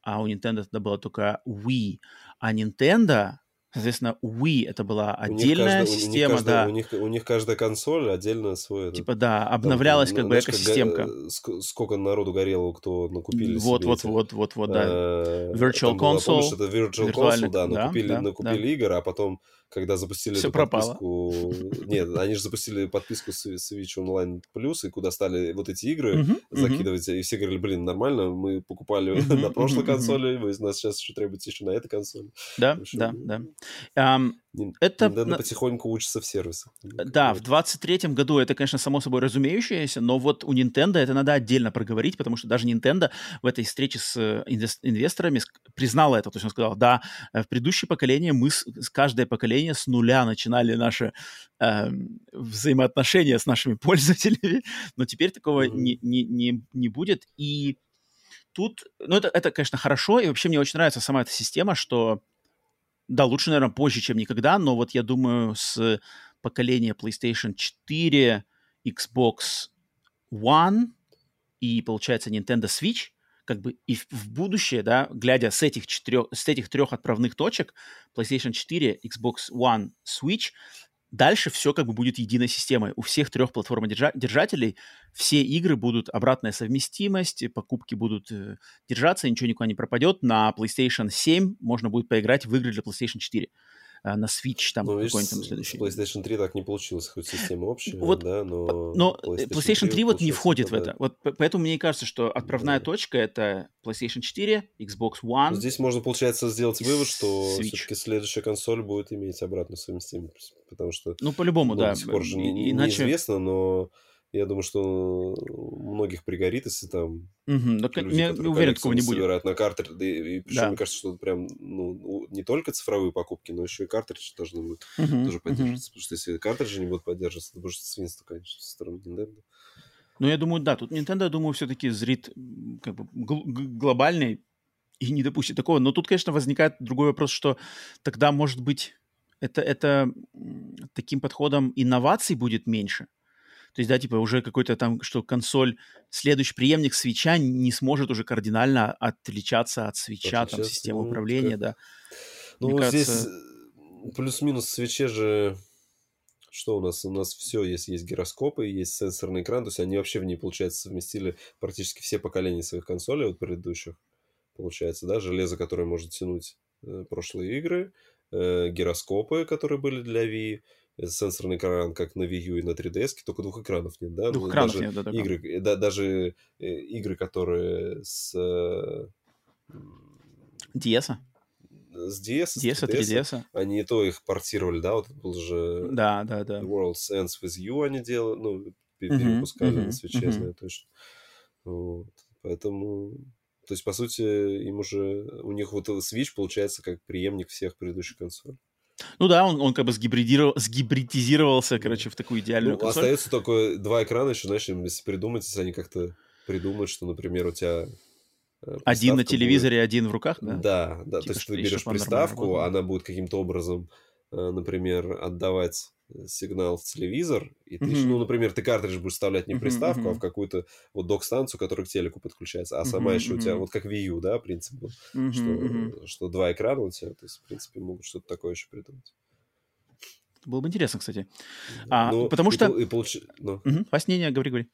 а у Nintendo тогда была только Wii. А Nintendo, соответственно, Wii это была У отдельная каждая- у них система, каждая- да. У них, у них каждая консоль отдельно свой... этот, Типа, да, там, обновлялась ну, как бы знаешь, экосистемка. э, ск- сколько народу горело, кто накупили Вот, себе вот, этих, вот, вот, вот, да. э, Virtual там было, помнишь, Console, это Virtual Console, да, да, накупили, да, накупили игр, а потом, когда запустили эту пропало. подписку... Нет, они же запустили подписку Switch Online Plus, и куда стали вот эти игры закидывать, и все говорили, блин, нормально, мы покупали на прошлой консоли, вы нас сейчас еще требуете еще на этой консоли. Да, общем, да, да. Ам, Нин- Это Nintendo потихоньку учится в сервисах. Да, в 23-м году это, конечно, само собой разумеющееся, но вот у Nintendo это надо отдельно проговорить, потому что даже Nintendo в этой встрече с э, инвес- инвесторами признала это. То есть он сказал, да, э, в предыдущее поколение мы с, каждое поколение с нуля начинали наши эм, взаимоотношения с нашими пользователями, но теперь такого Мгм. не, не, не, не будет. И тут, ну это, это, конечно, хорошо, и вообще мне очень нравится сама эта система, что да, лучше, наверное, позже, чем никогда, но вот я думаю, с поколения PlayStation 4, Xbox One и, получается, Nintendo Switch, как бы и в, будущее, да, глядя с этих, четырех, с этих трех отправных точек, PlayStation 4, Xbox One, Switch, дальше все как бы будет единой системой. У всех трех платформодержателей все игры будут обратная совместимость, покупки будут э, держаться, ничего никуда не пропадет. На PlayStation 7 можно будет поиграть в игры для PlayStation 4. Э, на Switch там Ну, какой-нибудь там следующий. PlayStation 3 так не получилось, хоть система общая, Вот, да, но... Но э, PlayStation 3 вот не входит в да. это. Вот поэтому мне кажется, что отправная Да. точка это PlayStation 4, Xbox One. Здесь можно, получается, сделать вывод, что все-таки следующая консоль будет иметь обратную совместимость, потому что Ну, по-любому, ну, да. до сих пор же Иначе... неизвестно, но я думаю, что многих пригорит, если там Мгм, да, люди, я уверен, такого не будет. на картридж, да и, причем, Да. мне кажется, что прям ну, не только цифровые покупки, но еще и картриджи должны будут Мгм, тоже поддерживаться, потому что если картриджи не будут поддерживаться, то будет свинство, конечно, со стороны Nintendo. Ну, я думаю, да, тут Nintendo, я думаю, все-таки зрит как бы гл- глобальный и не допустит такого. Но тут, конечно, возникает другой вопрос, что тогда, может быть, это, это таким подходом инноваций будет меньше. То есть, да, типа уже какой-то там, что консоль, следующий преемник свеча не сможет уже кардинально отличаться от свеча, там, системы ну, управления, да. Ну, Мне здесь кажется- э, плюс-минус свече же... Что у нас? У нас все есть. Есть гироскопы, есть сенсорный экран. То есть они вообще в ней, получается, совместили практически все поколения своих консолей от предыдущих. Получается, да? Железо, которое может тянуть э, прошлые игры. э, гироскопы, которые были для Wii. Э, Сенсорный экран, как на Wii U и на 3DS, только двух экранов нет, да? Двух Ну, экранов даже нет, да, игры, э, да, даже э, игры, которые с... э, м, DS, с DS, с DS, 3DS, 3DS. они и то их портировали, да, вот это был же Да, да, да. The World's Ends With You они делали, ну, перепускали мгм, на свече, я мгм. знаю точно. Вот. Поэтому, то есть, по сути, им уже, у них вот Switch получается как преемник всех предыдущих консолей. Ну да, он, он как бы сгибридировал, сгибридизировался, короче, в такую идеальную Ну, консоль. остается только два экрана еще, знаешь, если придумать, если они как-то придумают, что, например, у тебя э, Один на телевизоре, один в руках, будет- да? Да, да, Типа, то есть ты берешь приставку, она будет каким-то образом, э, например, отдавать сигнал в телевизор, и ты, Мгм. ну, например, ты картридж будешь вставлять не в приставку, а мгм. в какую-то вот док-станцию, которая к телеку подключается, а сама Мгм, еще у тебя, вот как Wii U, да, принцип был, Мгм, что, что два экрана у тебя, то есть, в принципе, могут что-то такое еще придумать. Было бы интересно, кстати. А, Ну, потому и что- и получ- ну. Мгм. Вась, не, не, говори, говори.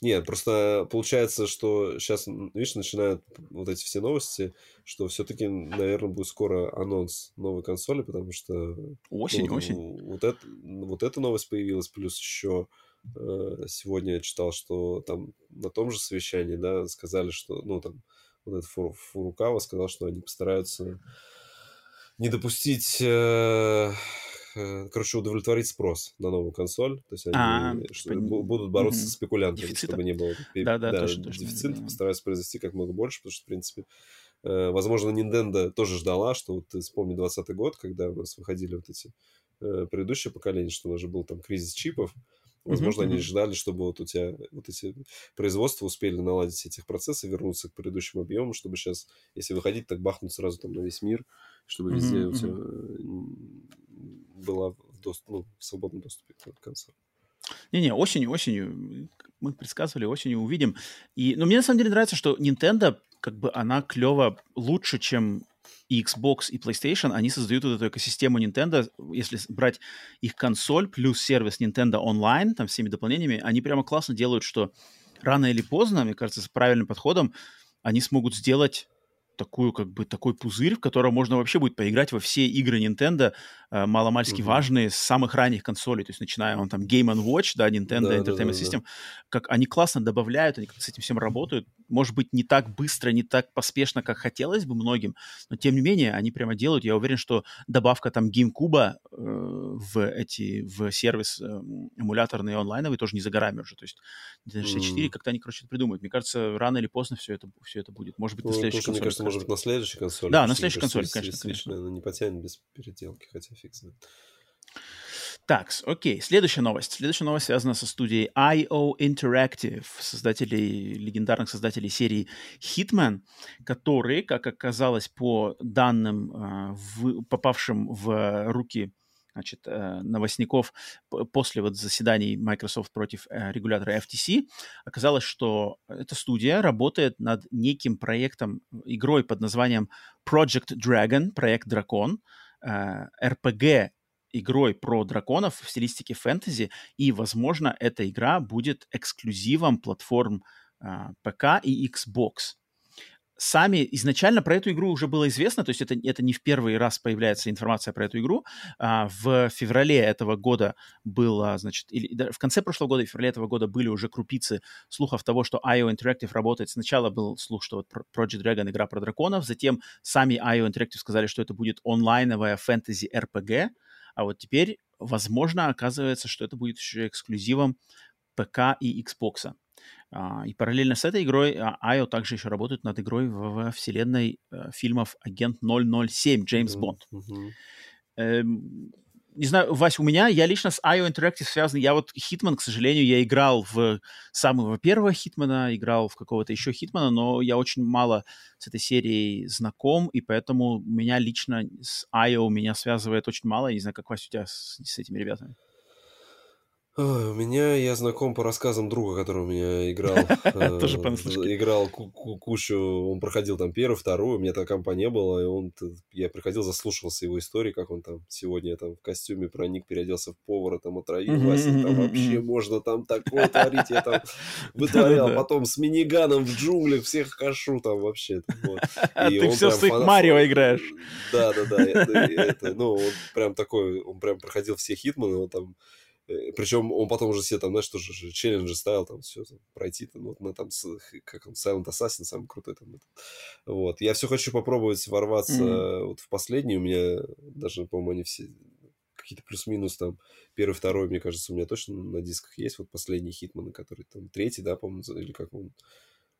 Нет, просто получается, что сейчас, видишь, начинают вот эти все новости, что все-таки, наверное, будет скоро анонс новой консоли, потому что ну, Осень, вот, осень. Вот, это, вот эта новость появилась, плюс еще э, сегодня я читал, что там на том же совещании, да, сказали, что, ну, там, вот этот Фуру- Фурукава сказал, что они постараются не допустить, э, короче, удовлетворить спрос на новую консоль. То есть они А, что- типа, бу- будут бороться мгм. со спекулянтами, Дефицита. чтобы не было точно, точно, дефицита, да. постараются произвести как много больше, потому что, в принципе, э, возможно, Nintendo тоже ждала, что вот ты вспомни 20 год, когда у нас выходили вот эти э, предыдущее поколение, что у нас же был там кризис чипов, Возможно, Мгм, они ждали, чтобы вот у тебя вот эти производства успели наладить этих процессов, вернуться к предыдущим объемам, чтобы сейчас, если выходить, так бахнуть сразу там на весь мир, чтобы везде Мгм, у тебя была в, дост- ну, в свободном доступе к консоли. Не-не, осенью, осенью, мы предсказывали, осенью увидим. И, но мне на самом деле нравится, что Nintendo, как бы она клево лучше, чем и Xbox, и PlayStation, они создают вот эту экосистему Nintendo, если брать их консоль плюс сервис Nintendo Online, там всеми дополнениями, они прямо классно делают, что рано или поздно, мне кажется, с правильным подходом, они смогут сделать такую, как бы, такой пузырь, в котором можно вообще будет поиграть во все игры Nintendo, э, маломальски Мгм. важные, с самых ранних консолей, то есть начиная он там Game Watch, да, Nintendo Да, да, Entertainment да, да. System, как они классно добавляют, они с этим всем работают, может быть, не так быстро, не так поспешно, как хотелось бы многим, но тем не менее, они прямо делают, я уверен, что добавка там GameCube э, в эти, в сервис э, эмуляторный онлайновый тоже не за горами уже, то есть Nintendo 64 Мгм. как-то они, короче, это придумают. Мне кажется, рано или поздно все это, все это будет. Может быть, на Ну, следующей мне консоли кажется, может быть, на следующей консоли. Да, на следующей консоли, конечно, Switch, конечно. наверное, не потянет без переделки, хотя фиг знает. Так, окей. Следующая новость. Следующая новость связана со студией IO Interactive, создателей, легендарных создателей серии Hitman, которые, как оказалось по данным, э, в- попавшим в руки значит, э, новостников после вот заседаний Microsoft против э, регулятора FTC, оказалось, что эта студия работает над неким проектом, игрой под названием Project Dragon, проект Дракон, э, RPG игрой про драконов в стилистике фэнтези, и, возможно, эта игра будет эксклюзивом платформ ПК и Xbox. Сами изначально про эту игру уже было известно, то есть это, это не в первый раз появляется информация про эту игру. А, в феврале этого года было, значит, или в конце прошлого года, в феврале этого года были уже крупицы слухов того, что IO Interactive работает. Сначала был слух, что вот Project Dragon игра про драконов, затем сами IO Interactive сказали, что это будет онлайновая фэнтези RPG, а вот теперь, возможно, оказывается, что это будет еще эксклюзивом ПК и Xbox. А, и параллельно с этой игрой IO а, также еще работает над игрой в, в вселенной э, фильмов «Агент 007» Джеймс Бонд. Mm-hmm. Эм, не знаю, Вась, у меня, я лично с IO Interactive связан. Я вот Хитман, к сожалению, я играл в самого первого Хитмана, играл в какого-то еще Хитмана, но я очень мало с этой серией знаком, и поэтому меня лично с IO меня связывает очень мало. Я не знаю, как Вась у тебя с, с этими ребятами. У меня я знаком по рассказам друга, который у меня играл. Тоже э, Играл кучу, он проходил там первую, вторую, у меня такая компа не было, и он, я приходил, заслушивался его истории, как он там сегодня там в костюме проник, переоделся в повара, там отравил Вася, там вообще можно там такое творить, я там вытворял, потом с миниганом в джунглях всех кашу там вообще. А ты все с их Марио играешь. Да, да, да, ну, он прям такой, он прям проходил все хитманы, он там Э, Причем он потом уже все там, знаешь, тоже же челленджи ставил, там все там, пройти. Там, вот мы там, как он, Silent Assassin самый крутой там. Вот. Я все хочу попробовать ворваться mm-hmm. вот в последний. У меня даже, по-моему, они все какие-то плюс-минус там первый, второй, мне кажется, у меня точно на дисках есть. Вот последний Хитман, который там третий, да, по-моему, или как он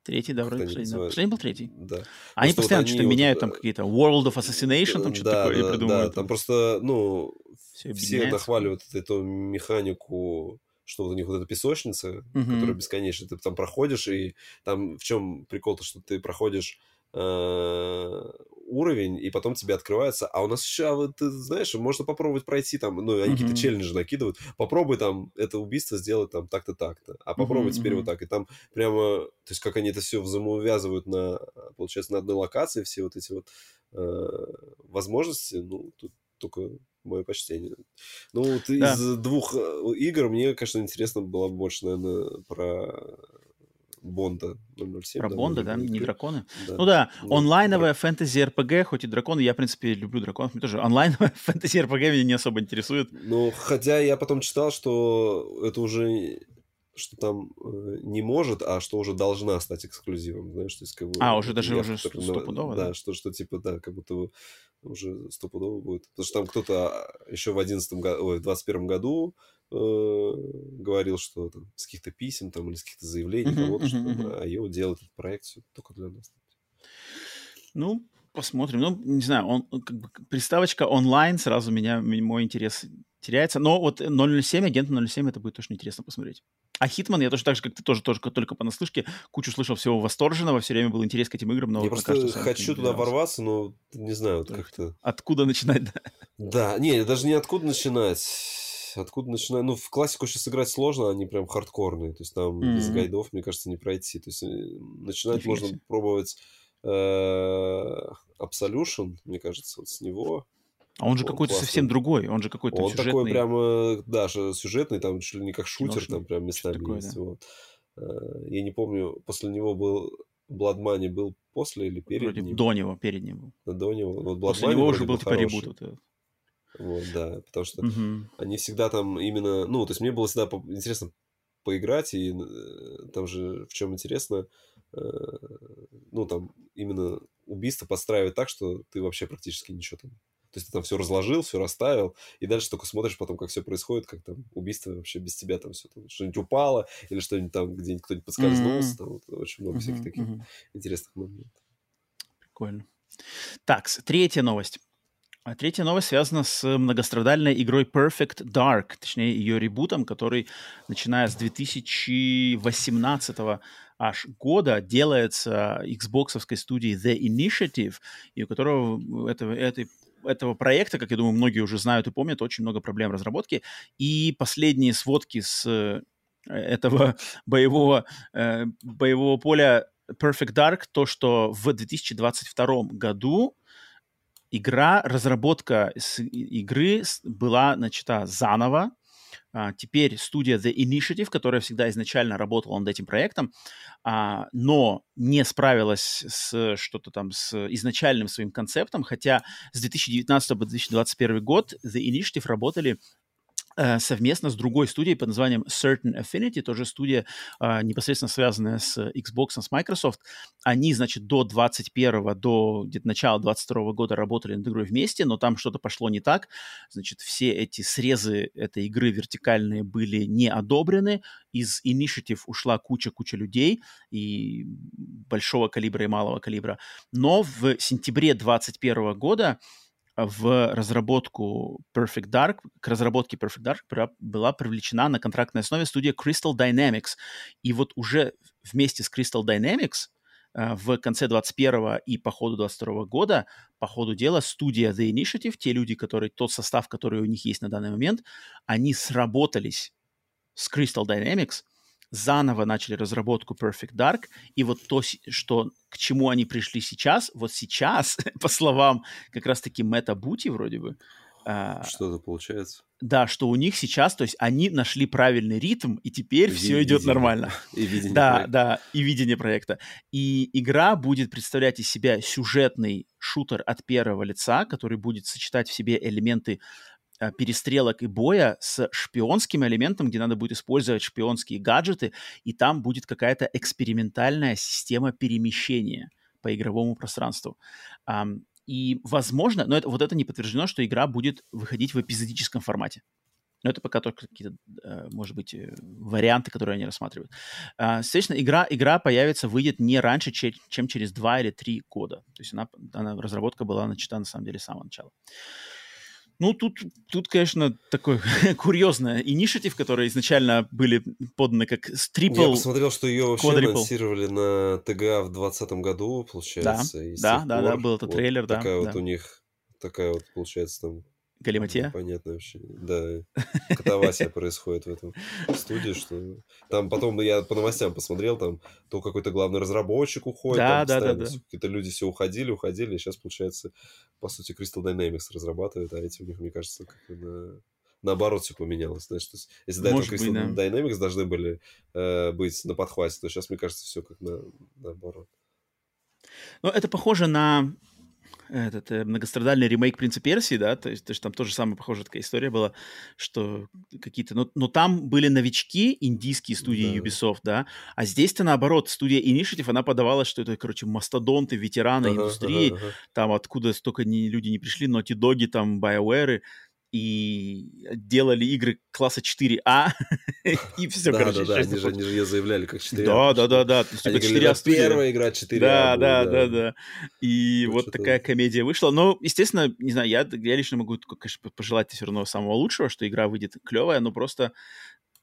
Третий, да, вроде последний. Да. Последний был третий. Да. Они просто постоянно вот что-то вот, меняют, там какие-то World of Assassination, там что-то да, такое да, придумывают. Да, там просто, ну, все, все нахваливают эту механику, что вот у них вот эта песочница, uh-huh. которая бесконечная, ты там проходишь, и там в чем прикол-то, что ты проходишь Э, уровень, и потом тебе открывается. А у нас еще, а вот, ты знаешь, можно попробовать пройти там, ну, они mm-hmm. какие-то челленджи накидывают. Попробуй там это убийство сделать там так-то, так-то. А попробуй mm-hmm. теперь вот так. И там прямо, то есть как они это все взаимоувязывают на, получается, на одной локации, все вот эти вот э, возможности, ну, тут только мое почтение. Ну, вот да. из двух э, игр мне, конечно, интересно было больше, наверное, про Бонда 007. Про да, Бонда, да? Не драконы? Да. Ну да, ну, онлайновая фэнтези РПГ, хоть и драконы, я, в принципе, люблю драконов, мне тоже онлайновая фэнтези РПГ меня не особо интересует. Ну, хотя я потом читал, что это уже что там э, не может, а что уже должна стать эксклюзивом, знаешь, то есть как бы... А, уже даже уже стопудово, да? Да, что, что типа, да, как будто уже стопудово будет. Потому что там кто-то а, еще в 11 году, ой, в 21 году говорил, что там, с каких-то писем там, или с каких-то заявлений, uh-huh, вот, uh-huh, что uh-huh. IO делает эту проекцию только для нас. Ну, посмотрим. Ну, не знаю, он, как бы, приставочка онлайн сразу меня, мой интерес теряется. Но вот 007, агент 007, это будет точно интересно посмотреть. А Хитман, я тоже так же, как ты, тоже, тоже только понаслышке, кучу слышал всего восторженного, все время был интерес к этим играм. Но я просто кажется, хочу туда ворваться, но не знаю, вот как-то... Откуда начинать, да? Да, не, даже не откуда начинать откуда начинать? Ну, в классику сейчас играть сложно, они прям хардкорные. То есть там mm-hmm. без гайдов, мне кажется, не пройти. То есть э, начинать Нифига можно пробовать э, Absolution, мне кажется, вот с него. А он же какой-то совсем другой, он же какой-то Он сюжетный. такой прям, да, сюжетный, там чуть ли не как шутер, Киношный. там прям местами такое, есть. Да. Вот. Э, я не помню, после него был Blood Money был после или перед Вроде ним? до него, перед ним был. До него. Вот Blood после Money него уже был типа ребут. Вот вот, да, потому что угу. они всегда там именно, ну, то есть мне было всегда интересно поиграть, и э, там же в чем интересно, э, ну, там именно убийство подстраивать так, что ты вообще практически ничего там то есть ты там все разложил, все расставил, и дальше только смотришь потом, как все происходит, как там убийство вообще без тебя там все, там, что-нибудь упало, или что-нибудь там, где-нибудь кто-нибудь подскользнулся, mm-hmm. там вот, очень много mm-hmm. всяких таких mm-hmm. интересных моментов. Прикольно. Так, третья новость. А третья новость связана с многострадальной игрой Perfect Dark, точнее ее ребутом, который, начиная с 2018 аж года, делается Xbox студией The Initiative, и у которого этого, этой этого проекта, как я думаю, многие уже знают и помнят, очень много проблем разработки. И последние сводки с э, этого боевого, э, боевого поля Perfect Dark, то, что в 2022 году игра, разработка игры была начата заново, а, теперь студия The Initiative, которая всегда изначально работала над этим проектом, а, но не справилась с что-то там с изначальным своим концептом, хотя с 2019 по 2021 год The Initiative работали совместно с другой студией под названием Certain Affinity, тоже студия э, непосредственно связанная с Xbox, с Microsoft. Они, значит, до 21 до где-то начала 22 года работали над игрой вместе, но там что-то пошло не так. Значит, все эти срезы этой игры вертикальные были не одобрены. Из Initiative ушла куча-куча людей и большого калибра и малого калибра. Но в сентябре 21 года в разработку Perfect Dark, к разработке Perfect Dark была привлечена на контрактной основе студия Crystal Dynamics. И вот уже вместе с Crystal Dynamics э, в конце 21 и по ходу 22 года, по ходу дела, студия The Initiative, те люди, которые, тот состав, который у них есть на данный момент, они сработались с Crystal Dynamics заново начали разработку Perfect Dark, и вот то, что, к чему они пришли сейчас, вот сейчас, по словам как раз-таки Мэтта Бути вроде бы, а, что-то получается. Да, что у них сейчас, то есть они нашли правильный ритм, и теперь и все идет нормально. И видение Да, проекта. да, и видение проекта. И игра будет представлять из себя сюжетный шутер от первого лица, который будет сочетать в себе элементы перестрелок и боя с шпионским элементом, где надо будет использовать шпионские гаджеты, и там будет какая-то экспериментальная система перемещения по игровому пространству. И, возможно, но это, вот это не подтверждено, что игра будет выходить в эпизодическом формате. Но это пока только какие-то, э, может быть, э, варианты, которые они рассматривают. А, соответственно, игра, игра появится, выйдет не раньше, чем через два или три года. То есть она, она, разработка была начата, на самом деле, с самого начала. Ну, тут, тут конечно, такой курьезная инициатив, которые изначально были поданы как трипл. Я посмотрел, что ее вообще quadruple. анонсировали на ТГА в 2020 году, получается. Да, да, да, да, был этот вот трейлер, да. Такая да. вот у них, такая вот, получается, там Галиматья? Понятно вообще. Да, катавасия происходит в этом студии, что... Там потом я по новостям посмотрел, там то какой-то главный разработчик уходит, да, там да, да, да. какие-то люди все уходили, уходили, и сейчас, получается, по сути, Crystal Dynamics разрабатывает, а эти у них, мне кажется, как на наоборот все поменялось. Знаешь, то есть, если до этого Crystal быть, да. Dynamics должны были э, быть на подхвате, то сейчас, мне кажется, все как на, наоборот. Ну, это похоже на этот э, многострадальный ремейк «Принца Персии», да, то есть, то есть там тоже самая похожая такая история была, что какие-то... Но, но там были новички, индийские студии да. Ubisoft, да, а здесь-то наоборот, студия Initiative, она подавалась, что это, короче, мастодонты, ветераны ага, индустрии, ага, ага. там откуда столько не, люди не пришли, Naughty Dog, там, BioWare, и делали игры класса 4А, и все, короче. Да, да, они же, они же ее заявляли как 4А. Да, да, да, да. Они говорили, первая игра 4А. Да, да, да, да. И вот такая комедия вышла. Но, естественно, не знаю, я, я лично могу, конечно, пожелать все равно самого лучшего, что игра выйдет клевая, но просто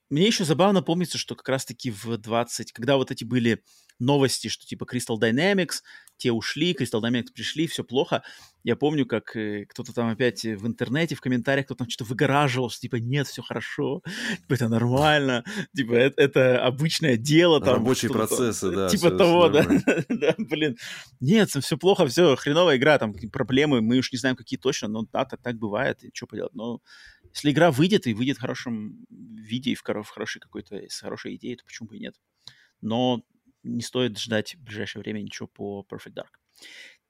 мне еще забавно помнится, что как раз-таки в 20, когда вот эти были новости, что типа Crystal Dynamics, те ушли, Crystal Dynamics пришли, все плохо. Я помню, как э, кто-то там опять в интернете, в комментариях кто-то там что-то выгораживал, что типа нет, все хорошо, типа это нормально, типа это, это обычное дело. Там, Рабочие процессы, да. Типа того, да, да, блин. Нет, все плохо, все, хреновая игра, там проблемы, мы уж не знаем, какие точно, но да, так, так бывает, и что поделать. Но если игра выйдет и выйдет в хорошем виде и в, в хорошей какой-то, с хорошей идеей, то почему бы и нет. Но не стоит ждать в ближайшее время ничего по Perfect Dark.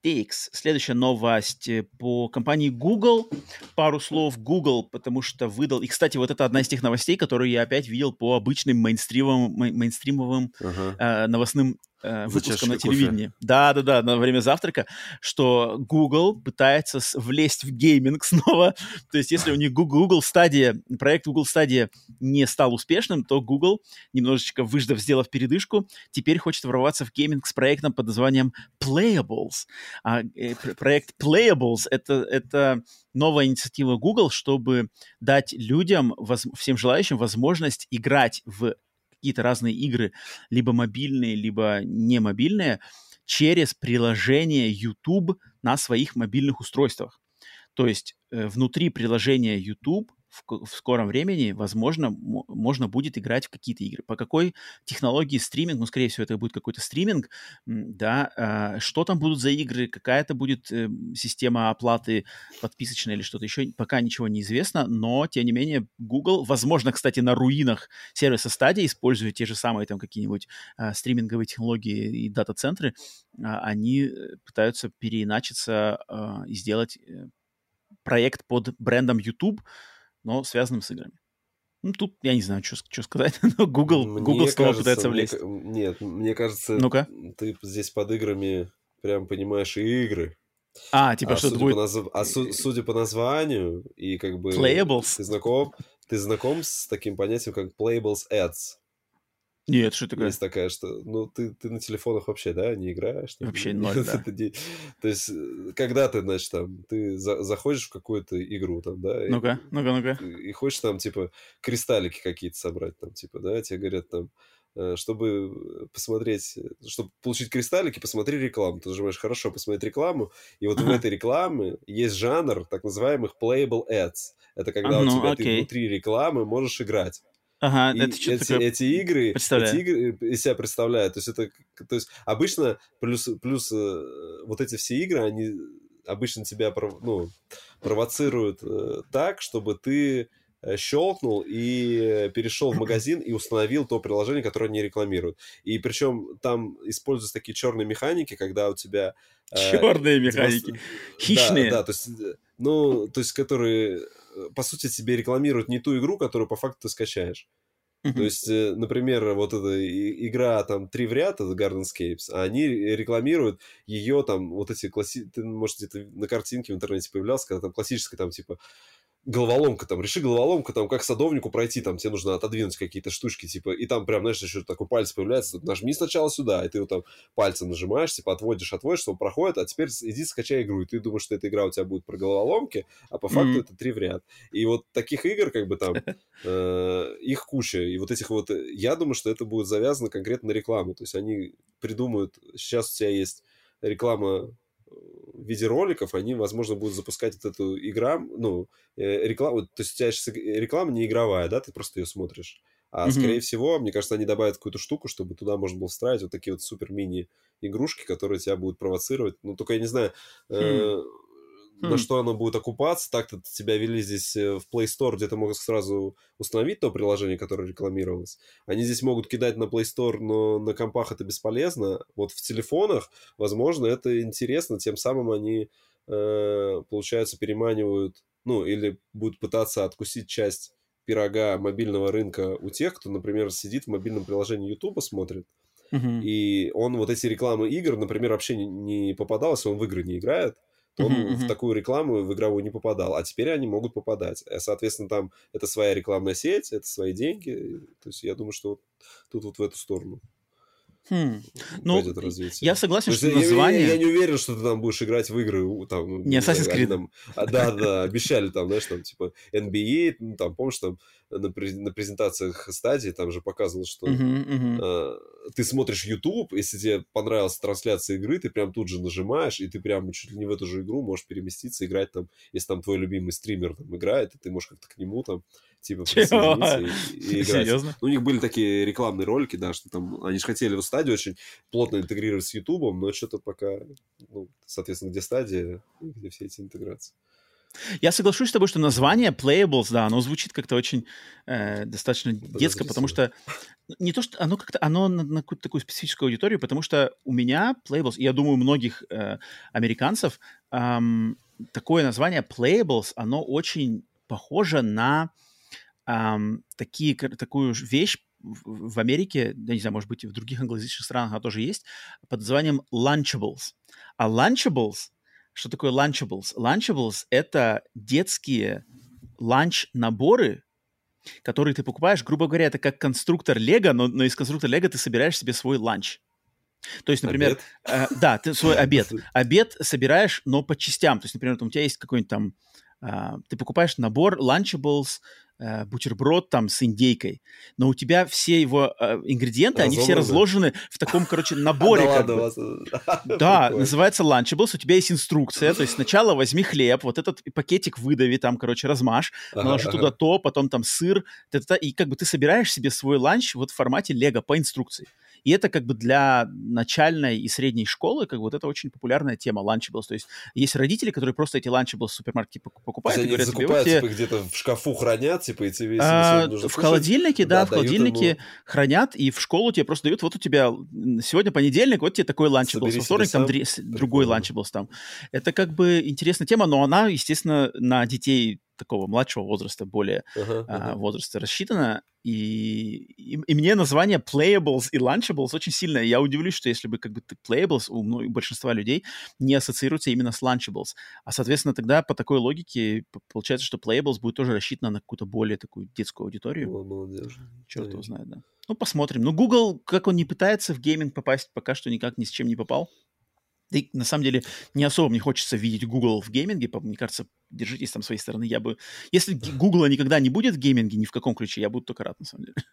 TX. Следующая новость э, по компании Google. Пару слов Google, потому что выдал... И, кстати, вот это одна из тех новостей, которые я опять видел по обычным мейнстримовым, мейнстримовым uh-huh. э, новостным э, выпуском на телевидении. Да-да-да, на время завтрака, что Google пытается влезть в гейминг снова. То есть если у них Google, Google стадия, проект Google стадия не стал успешным, то Google, немножечко выждав, сделав передышку, теперь хочет ворваться в гейминг с проектом под названием Playables. А, э, проект Playables — это, это новая инициатива Google, чтобы дать людям, воз, всем желающим, возможность играть в какие-то разные игры, либо мобильные, либо не мобильные, через приложение YouTube на своих мобильных устройствах. То есть э, внутри приложения YouTube в, в скором времени, возможно, можно будет играть в какие-то игры. По какой технологии стриминг, ну, скорее всего, это будет какой-то стриминг, да, э, что там будут за игры, какая это будет э, система оплаты подписочная или что-то еще, пока ничего не известно, но, тем не менее, Google, возможно, кстати, на руинах сервиса стадии, используя те же самые там какие-нибудь э, стриминговые технологии и дата-центры, э, они пытаются переиначиться э, и сделать э, проект под брендом YouTube, но связанным с играми. Ну, тут я не знаю, что, что сказать, но Google, мне Google снова кажется, пытается влезть. Мне, нет, мне кажется, ну-ка. ты здесь под играми прям понимаешь и игры. А, типа а что судя будет... по наз... А су... судя по названию, и как бы... Playables? Ты знаком, ты знаком с таким понятием, как Playables Ads? Нет, что такое? Есть такая, что... Ну, ты, ты на телефонах вообще, да, не играешь? Вообще ноль, да. То есть, э, когда ты, значит, там, ты за, заходишь в какую-то игру, там, да? Ну-ка, ну-ка, ну-ка. И, хочешь там, типа, кристаллики какие-то собрать, там, типа, да? Тебе говорят, там, э, чтобы посмотреть, чтобы получить кристаллики, посмотри рекламу. Ты нажимаешь «Хорошо, посмотреть рекламу», и вот в этой рекламе есть жанр так называемых playable ads. Это когда а, ну, у тебя окей. ты внутри рекламы можешь играть. Ага, и это что эти, такое? Эти игры, эти игры из себя представляют. То есть это, то есть обычно плюс плюс э, вот эти все игры, они обычно тебя ну, провоцируют э, так, чтобы ты щелкнул и перешел в магазин и установил то приложение, которое они рекламируют. И причем там используются такие черные механики, когда у тебя... Черные э, механики. Тебя... Хищные. Да, да, то есть, ну, то есть, которые по сути, тебе рекламируют не ту игру, которую по факту ты скачаешь. То есть, э, например, вот эта игра там три в ряд, это Gardenscapes, а они рекламируют ее там, вот эти класси... Ты, может, где-то на картинке в интернете появлялся, когда там классическая там типа головоломка там, реши головоломку, там, как садовнику пройти, там, тебе нужно отодвинуть какие-то штучки, типа, и там прям, знаешь, еще такой палец появляется, нажми сначала сюда, и ты вот там пальцем нажимаешь, типа, отводишь, отводишь, что он проходит, а теперь иди скачай игру, и ты думаешь, что эта игра у тебя будет про головоломки, а по факту mm-hmm. это три в ряд. И вот таких игр, как бы там, э, их куча, и вот этих вот, я думаю, что это будет завязано конкретно на рекламу, то есть они придумают, сейчас у тебя есть реклама в виде роликов, они, возможно, будут запускать вот эту игру, ну, э, рекламу, то есть у тебя реклама не игровая, да, ты просто ее смотришь. А, mm-hmm. скорее всего, мне кажется, они добавят какую-то штуку, чтобы туда можно было встраивать вот такие вот супер мини игрушки, которые тебя будут провоцировать. Ну, только я не знаю, mm-hmm. э, на хм. что оно будет окупаться. Так-то тебя вели здесь э, в Play Store, где ты мог сразу установить то приложение, которое рекламировалось. Они здесь могут кидать на Play Store, но на компах это бесполезно. Вот в телефонах, возможно, это интересно. Тем самым они, э, получается, переманивают, ну, или будут пытаться откусить часть пирога мобильного рынка у тех, кто, например, сидит в мобильном приложении YouTube смотрит, uh-huh. и он вот эти рекламы игр, например, вообще не, не попадался, он в игры не играет, он uh-huh, в такую рекламу в игровую не попадал, а теперь они могут попадать. Э, соответственно, там это своя рекламная сеть, это свои деньги. То есть я думаю, что вот тут вот в эту сторону. Хм. Ну, я согласен, что название... Я, я не уверен, что ты там будешь играть в игры, там... Не Assassin's Creed. Там, а, да, да, обещали там, знаешь, там, типа, NBA, ну, там, помнишь, там, на, на презентациях стадии там же показывалось, что uh-huh, uh-huh. Э, ты смотришь YouTube, если тебе понравилась трансляция игры, ты прям тут же нажимаешь, и ты прям чуть ли не в эту же игру можешь переместиться, играть там, если там твой любимый стример там играет, и ты можешь как-то к нему там типа присоединиться и, и играть. Серьезно? Ну, у них были такие рекламные ролики, да, что там они же хотели в стадию очень плотно интегрировать с Ютубом, но что-то пока, ну, соответственно, где стадия, где все эти интеграции. Я соглашусь с тобой, что название Playables, да, оно звучит как-то очень э, достаточно детско, потому что не то, что оно как-то, оно на, на какую-то такую специфическую аудиторию, потому что у меня Playables, я думаю, у многих э, американцев эм, такое название Playables, оно очень похоже на эм, такие, такую вещь в, Америке, я не знаю, может быть, и в других англоязычных странах она тоже есть, под названием Lunchables. А Lunchables, что такое Lunchables? Lunchables — это детские ланч-наборы, которые ты покупаешь, грубо говоря, это как конструктор Лего, но, но из конструктора Лего ты собираешь себе свой ланч. То есть, например, э, да, ты свой обед. Обед собираешь, но по частям. То есть, например, у тебя есть какой-нибудь там, э, ты покупаешь набор Lunchables, э, бутерброд там с индейкой, но у тебя все его э, ингредиенты, они все разложены в таком, короче, наборе. Да как ладно, вас- Да, называется Lunchables, у тебя есть инструкция, то есть сначала возьми хлеб, вот этот пакетик выдави, там, короче, размажь, Ага, наложи ага. туда то, потом там сыр, та-та-та, и как бы ты собираешь себе свой ланч вот в формате лего по инструкции. И это как бы для начальной и средней школы, как бы вот это очень популярная тема Lunchables. То есть есть родители, которые просто эти Lunchables в супермаркете покупают они говорят вот закупают, тебе, типа, где-то в шкафу хранят, типа, и тебе, а, в холодильнике, да, да, в холодильнике ему. хранят, и в школу тебе просто дают, вот у тебя сегодня понедельник, вот тебе такой Собери во вторник там другой. Lunchables там. Это как бы интересная тема, но она, естественно, на детей такого младшего возраста, более а, ага. возраста рассчитана. И, и, и мне название Playables и Lunchables очень сильно. Я удивлюсь, что если бы как бы ты Playables у, мно- у большинства людей не ассоциируется именно с Lunchables. А, соответственно, тогда по такой логике получается, что Playables будет тоже рассчитана на какую-то более такую детскую аудиторию. Мол- Молодежь. Черт его знает, да. Ну, посмотрим. Ну, Google, как он не пытается в гейминг попасть, пока что никак ни с чем не попал. Да и на самом деле не особо мне хочется видеть Google в гейминге. Мне кажется, держитесь там своей стороны. Я бы... Если Google никогда не будет в гейминге, ни в каком ключе, я буду только рад, на самом деле.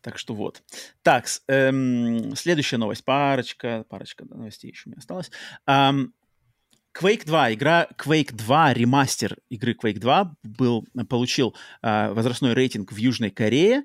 Так что вот. Так, эм, следующая новость. Парочка, парочка новостей еще у меня осталось. Ам, Quake 2, игра Quake 2, ремастер игры Quake 2 был, получил а, возрастной рейтинг в Южной Корее, и,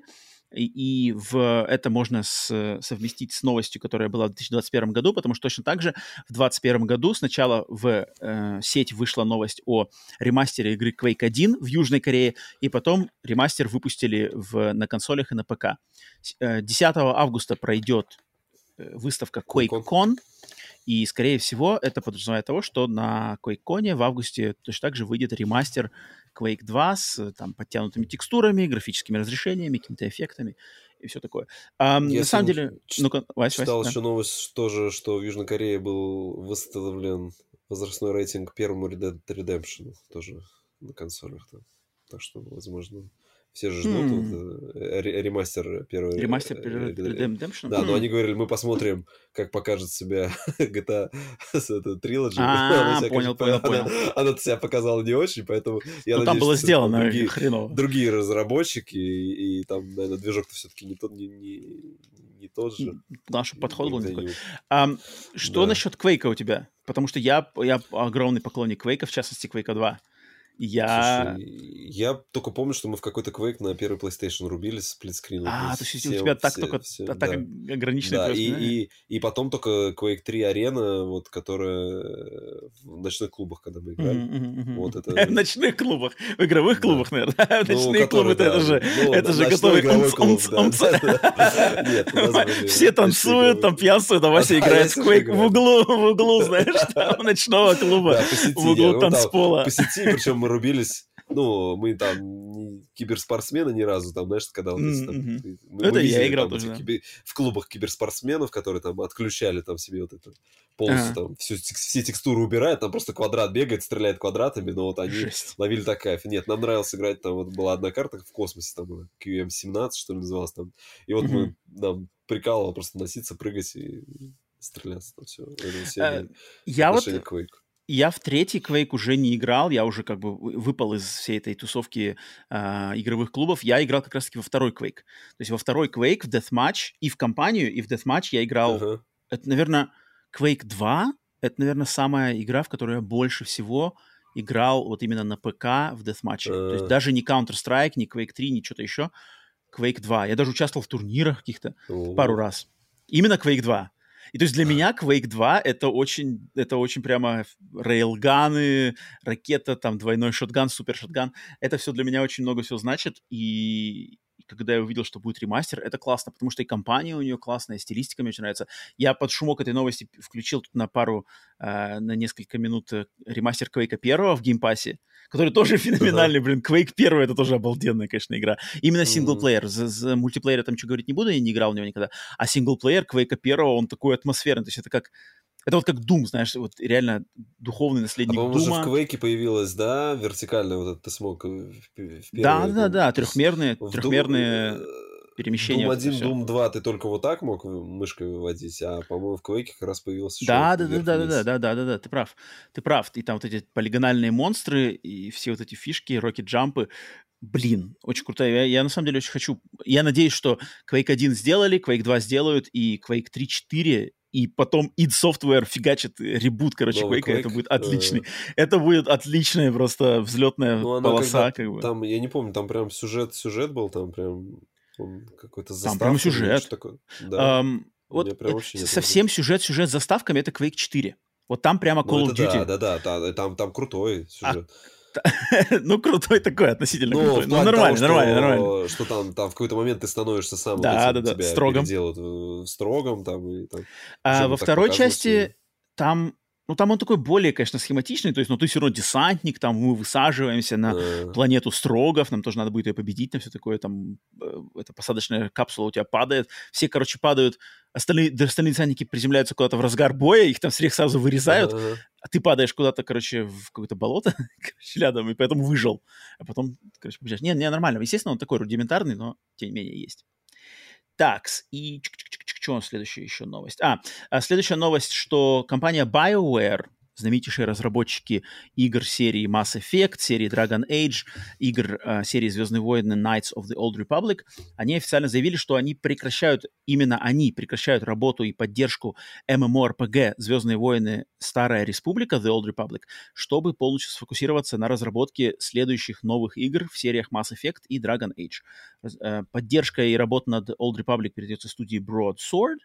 и в, это можно с- совместить с новостью, которая была в 2021 году, потому что точно так же в 2021 году сначала в э, сеть вышла новость о ремастере игры Quake 1 в Южной Корее, и потом ремастер выпустили в, на консолях и на ПК. С- э, 10 августа пройдет э, выставка QuakeCon, и, скорее всего, это подразумевает того, что на QuakeCon в августе точно так же выйдет ремастер Quake 2 с э, там, подтянутыми текстурами, графическими разрешениями, какими-то эффектами и все такое. А, Я на самом сам деле... ч- Ну-ка, Вась, Вась, Читал да. еще новость тоже, что в Южной Корее был выставлен возрастной рейтинг первому Red Dead Redemption тоже на консолях. Так что, возможно, все же ждут Хм. вот, э, ре- ремастер первого Ремастер э, Dead. Dead Redemption? Да, но Хм. они говорили, мы посмотрим, как покажет себя GTA Trilogy. А, себя, понял, конечно, понял, она- себя показала не очень, поэтому я Ну, там надеюсь, было что сделано другие, хреново. другие разработчики, и, там, наверное, движок-то все-таки не тот, не, не, тот же. Наш подход был не такой. Что насчет Квейка у тебя? Потому что я, я огромный поклонник Квейка, в частности, Квейка 2. И Я... Слушай, я только помню, что мы в какой-то Quake на первый PlayStation рубились, сплитскрин. А, то есть у тебя так только а так Да, твои и, воспоминания? и, и потом только Quake 3 арена, вот, которая в ночных клубах, когда мы играли. Мгм, мгм. Вот это- В ночных клубах, в игровых Да. клубах, наверное. Ну, Ночные клубы, это да, же, ну, это же готовый да. Все танцуют, там пьянствуют, а Вася Да, играет в Quake в углу, в углу, знаешь, там, ночного клуба, Да, в углу ну, танцпола. по сети, причем мы рубились, ну, мы там не киберспортсмены ни разу, там, знаешь, когда если там, ты- мы- Ну, это мы я видели играл там тоже, да. в клубах киберспортсменов, которые там отключали там себе вот это полностью Ага. там всю, все текстуры убирают, там просто квадрат бегает, стреляет квадратами, но вот они Жесть. ловили так кайф. Нет, нам нравилось играть, там вот была одна карта в космосе, там была QM17, что ли, называлась там, и вот мы, Мгм. нам прикалывало просто носиться, прыгать и стреляться там все. Э, Я вот Quake. Я в третий Quake уже не играл, я уже как бы вы- выпал из всей этой тусовки а, игровых клубов. Я играл как раз-таки во второй Quake. То есть во второй Quake, в Deathmatch и в компанию, и в Deathmatch я играл... Ага. Это, наверное, Quake 2. Это, наверное, самая игра, в которой я больше всего играл вот именно на ПК в Deathmatch. То есть А. даже не Counter-Strike, не Quake 3, ни что-то еще. Quake 2. Я даже участвовал в турнирах каких-то О. пару раз. Именно Quake 2. И то есть для меня Quake 2 это очень, это очень прямо рейлганы, ракета, там двойной шотган, супер шотган. Это все для меня очень много всего значит. И когда я увидел, что будет ремастер, это классно, потому что и компания у нее классная, и стилистика мне очень нравится. Я под шумок этой новости включил тут на пару, э, на несколько минут э, ремастер Quake первого в Game Pass е, который тоже феноменальный, блин. Quake первый это тоже обалденная, конечно, игра. Именно синглплеер. За, за мультиплеер я там что говорить не буду, я не играл в него никогда. А синглплеер Quake первого, он такой атмосферный. То есть это как... Это вот как Doom, знаешь, вот реально духовный А наследник по-моему, уже Doom а. в Quake появилась, да, вертикально вот этот ты смог э, Да, да, да, трехмерные, трехмерные э, перемещение. Doom вот это 1, всё. Doom 2 ты только вот так мог мышкой выводить, а, по-моему, в Quake как раз появился еще Да, да, да, да, да, да, да, да, да, ты прав. Ты прав. И там вот эти полигональные монстры и все вот эти фишки, рокет-джампы. Блин, очень крутая. Я, я на самом деле очень хочу... Я надеюсь, что Quake 1 сделали, Quake 2 сделают, и Quake 3, 4, и потом id Software фигачит ребут, короче, Новый Quake, это Quake, будет э, отличный. Это будет отличная просто взлетная Ну, полоса, как бы. Там, я не помню, там прям сюжет, сюжет был, там прям какой-то с Там прям сюжет. такое. Да. Ам, вот прям э, вообще нет совсем сюжет-сюжет с заставками — это Quake 4. Вот там прямо Ну, Call of это Duty. да, да, да, да, там, там крутой А, сюжет. ну, крутой такой, относительно Ну, крутой. Ну, нормально, того, нормально, что, нормально. что там, там в какой-то момент ты становишься сам Да, этим, да, да, строгом. переделают в, в строгом, там, и там А во второй части там, ну, там он такой более, конечно, схематичный, то есть, ну, ты все равно десантник, там мы высаживаемся на Э, планету Строгов, нам тоже надо будет ее победить, там все такое, там, э, эта посадочная капсула у тебя падает, все, короче, падают, остальные, остальные десантники приземляются куда-то в разгар боя, их там всех сразу вырезают, ага. а ты падаешь куда-то, короче, в какое-то болото, короче, рядом, и поэтому выжил. А потом, короче, побежишь. Не, не, нормально. Естественно, он такой рудиментарный, но тем не менее есть. Такс, и что у нас следующая еще новость? А, а, следующая новость, что компания BioWare, знаменитейшие разработчики игр серии Mass Effect, серии Dragon Age, игр а, серии Звездные войны Knights of the Old Republic, они официально заявили, что они прекращают, именно они прекращают работу и поддержку MMORPG Звездные войны Старая Республика, The Old Republic, чтобы полностью сфокусироваться на разработке следующих новых игр в сериях Mass Effect и Dragon Age. Э, Поддержка и работа над Old Republic перейдется студии Broadsword,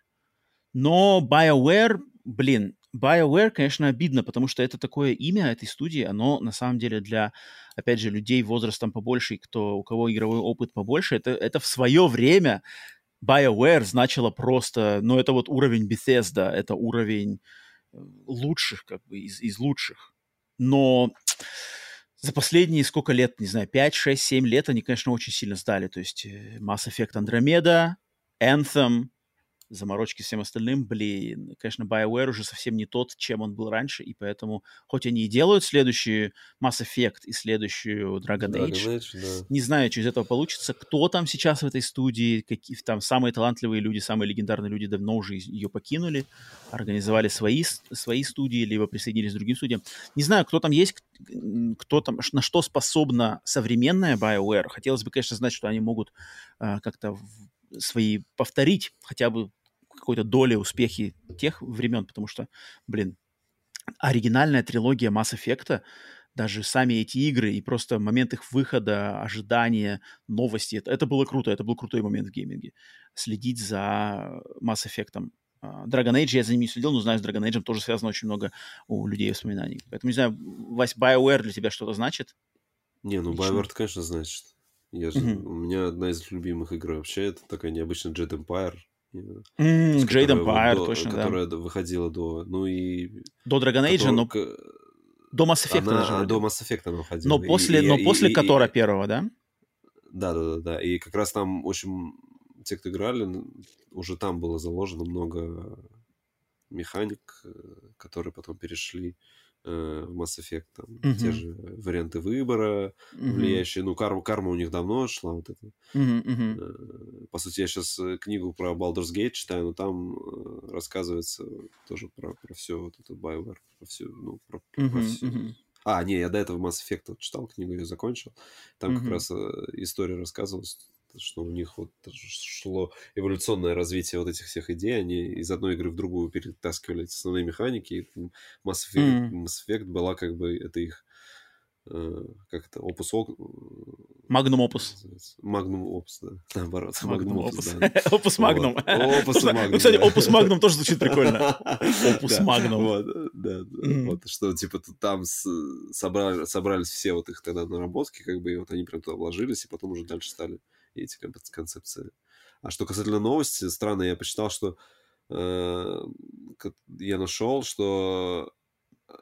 но BioWare, блин, BioWare, конечно, обидно, потому что это такое имя этой студии, оно на самом деле для, опять же, людей возрастом побольше, кто, у кого игровой опыт побольше, это, это в свое время BioWare значило просто, ну, это вот уровень Bethesda, это уровень э, лучших, как бы, из, из лучших. Но за последние сколько лет, не знаю, 5, 6, 7 лет они, конечно, очень сильно сдали. То есть э, Mass Effect Andromeda, Anthem, заморочки всем остальным, блин, конечно, BioWare уже совсем не тот, чем он был раньше, и поэтому, хоть они и делают следующий Mass Effect и следующую Dragon, Dragon Age, Age, да. не знаю, что из этого получится, кто там сейчас в этой студии, какие там самые талантливые люди, самые легендарные люди давно уже ее покинули, организовали свои, свои студии, либо присоединились к другим студиям. Не знаю, кто там есть, кто там, на что способна современная BioWare. Хотелось бы, конечно, знать, что они могут а, как-то свои повторить хотя бы какой-то доли успехи тех времен, потому что, блин, оригинальная трилогия Mass Effect, даже сами эти игры и просто момент их выхода, ожидания, новости, это, это было круто, это был крутой момент в гейминге. Следить за Mass Effect. А, Dragon Age я за ним не следил, но знаю, с Dragon Age тоже связано очень много у людей воспоминаний. Поэтому, не знаю, Вась, BioWare для тебя что-то значит? Не, ну. BioWare, конечно, значит. Я же. У меня одна из любимых игр вообще, это такая необычная Jet Empire. с Jade Empire, до- точно, да. Которая до- выходила до... Ну и... До Dragon Age, но к- до Mass Effect она- даже. до Mass Effect она выходила. Но после, и- но и- после и- Котора и- первого, да? Да, да, да, да. И как раз там очень те, кто играли, уже там было заложено много механик, э, которые потом перешли э, в Mass Effect. Там те Мгм. же варианты выбора, Мгм. влияющие. Ну, карма, карма у них давно шла, вот это. Мгм. Э, По сути, я сейчас книгу про Baldur's Gate читаю, но там э, рассказывается тоже про, про все вот это BioWare, про все, ну, про, про Мгм, всё. мгм. А, не, я до этого Mass Effect вот читал книгу, ее закончил. Там как Мгм. раз э, история рассказывалась, что у них вот шло эволюционное развитие вот этих всех идей. Они из одной игры в другую перетаскивали эти основные механики. И Mass Effect, Мгм. Mass Effect была как бы, это их э, как это, опус Magnum Opus. называется? Magnum Opus, да. Наоборот, Magnum. Вот. Opus Нужно- Magnum, Ну, кстати. Opus Magnum тоже звучит прикольно. Да, Magnum. Вот, да, вот, что, типа, там собрались все вот их тогда наработки, как бы, и вот они прям туда вложились, и потом уже дальше стали эти кон- концепции. А что касательно новости, странно, я почитал, что э, я нашел, что э,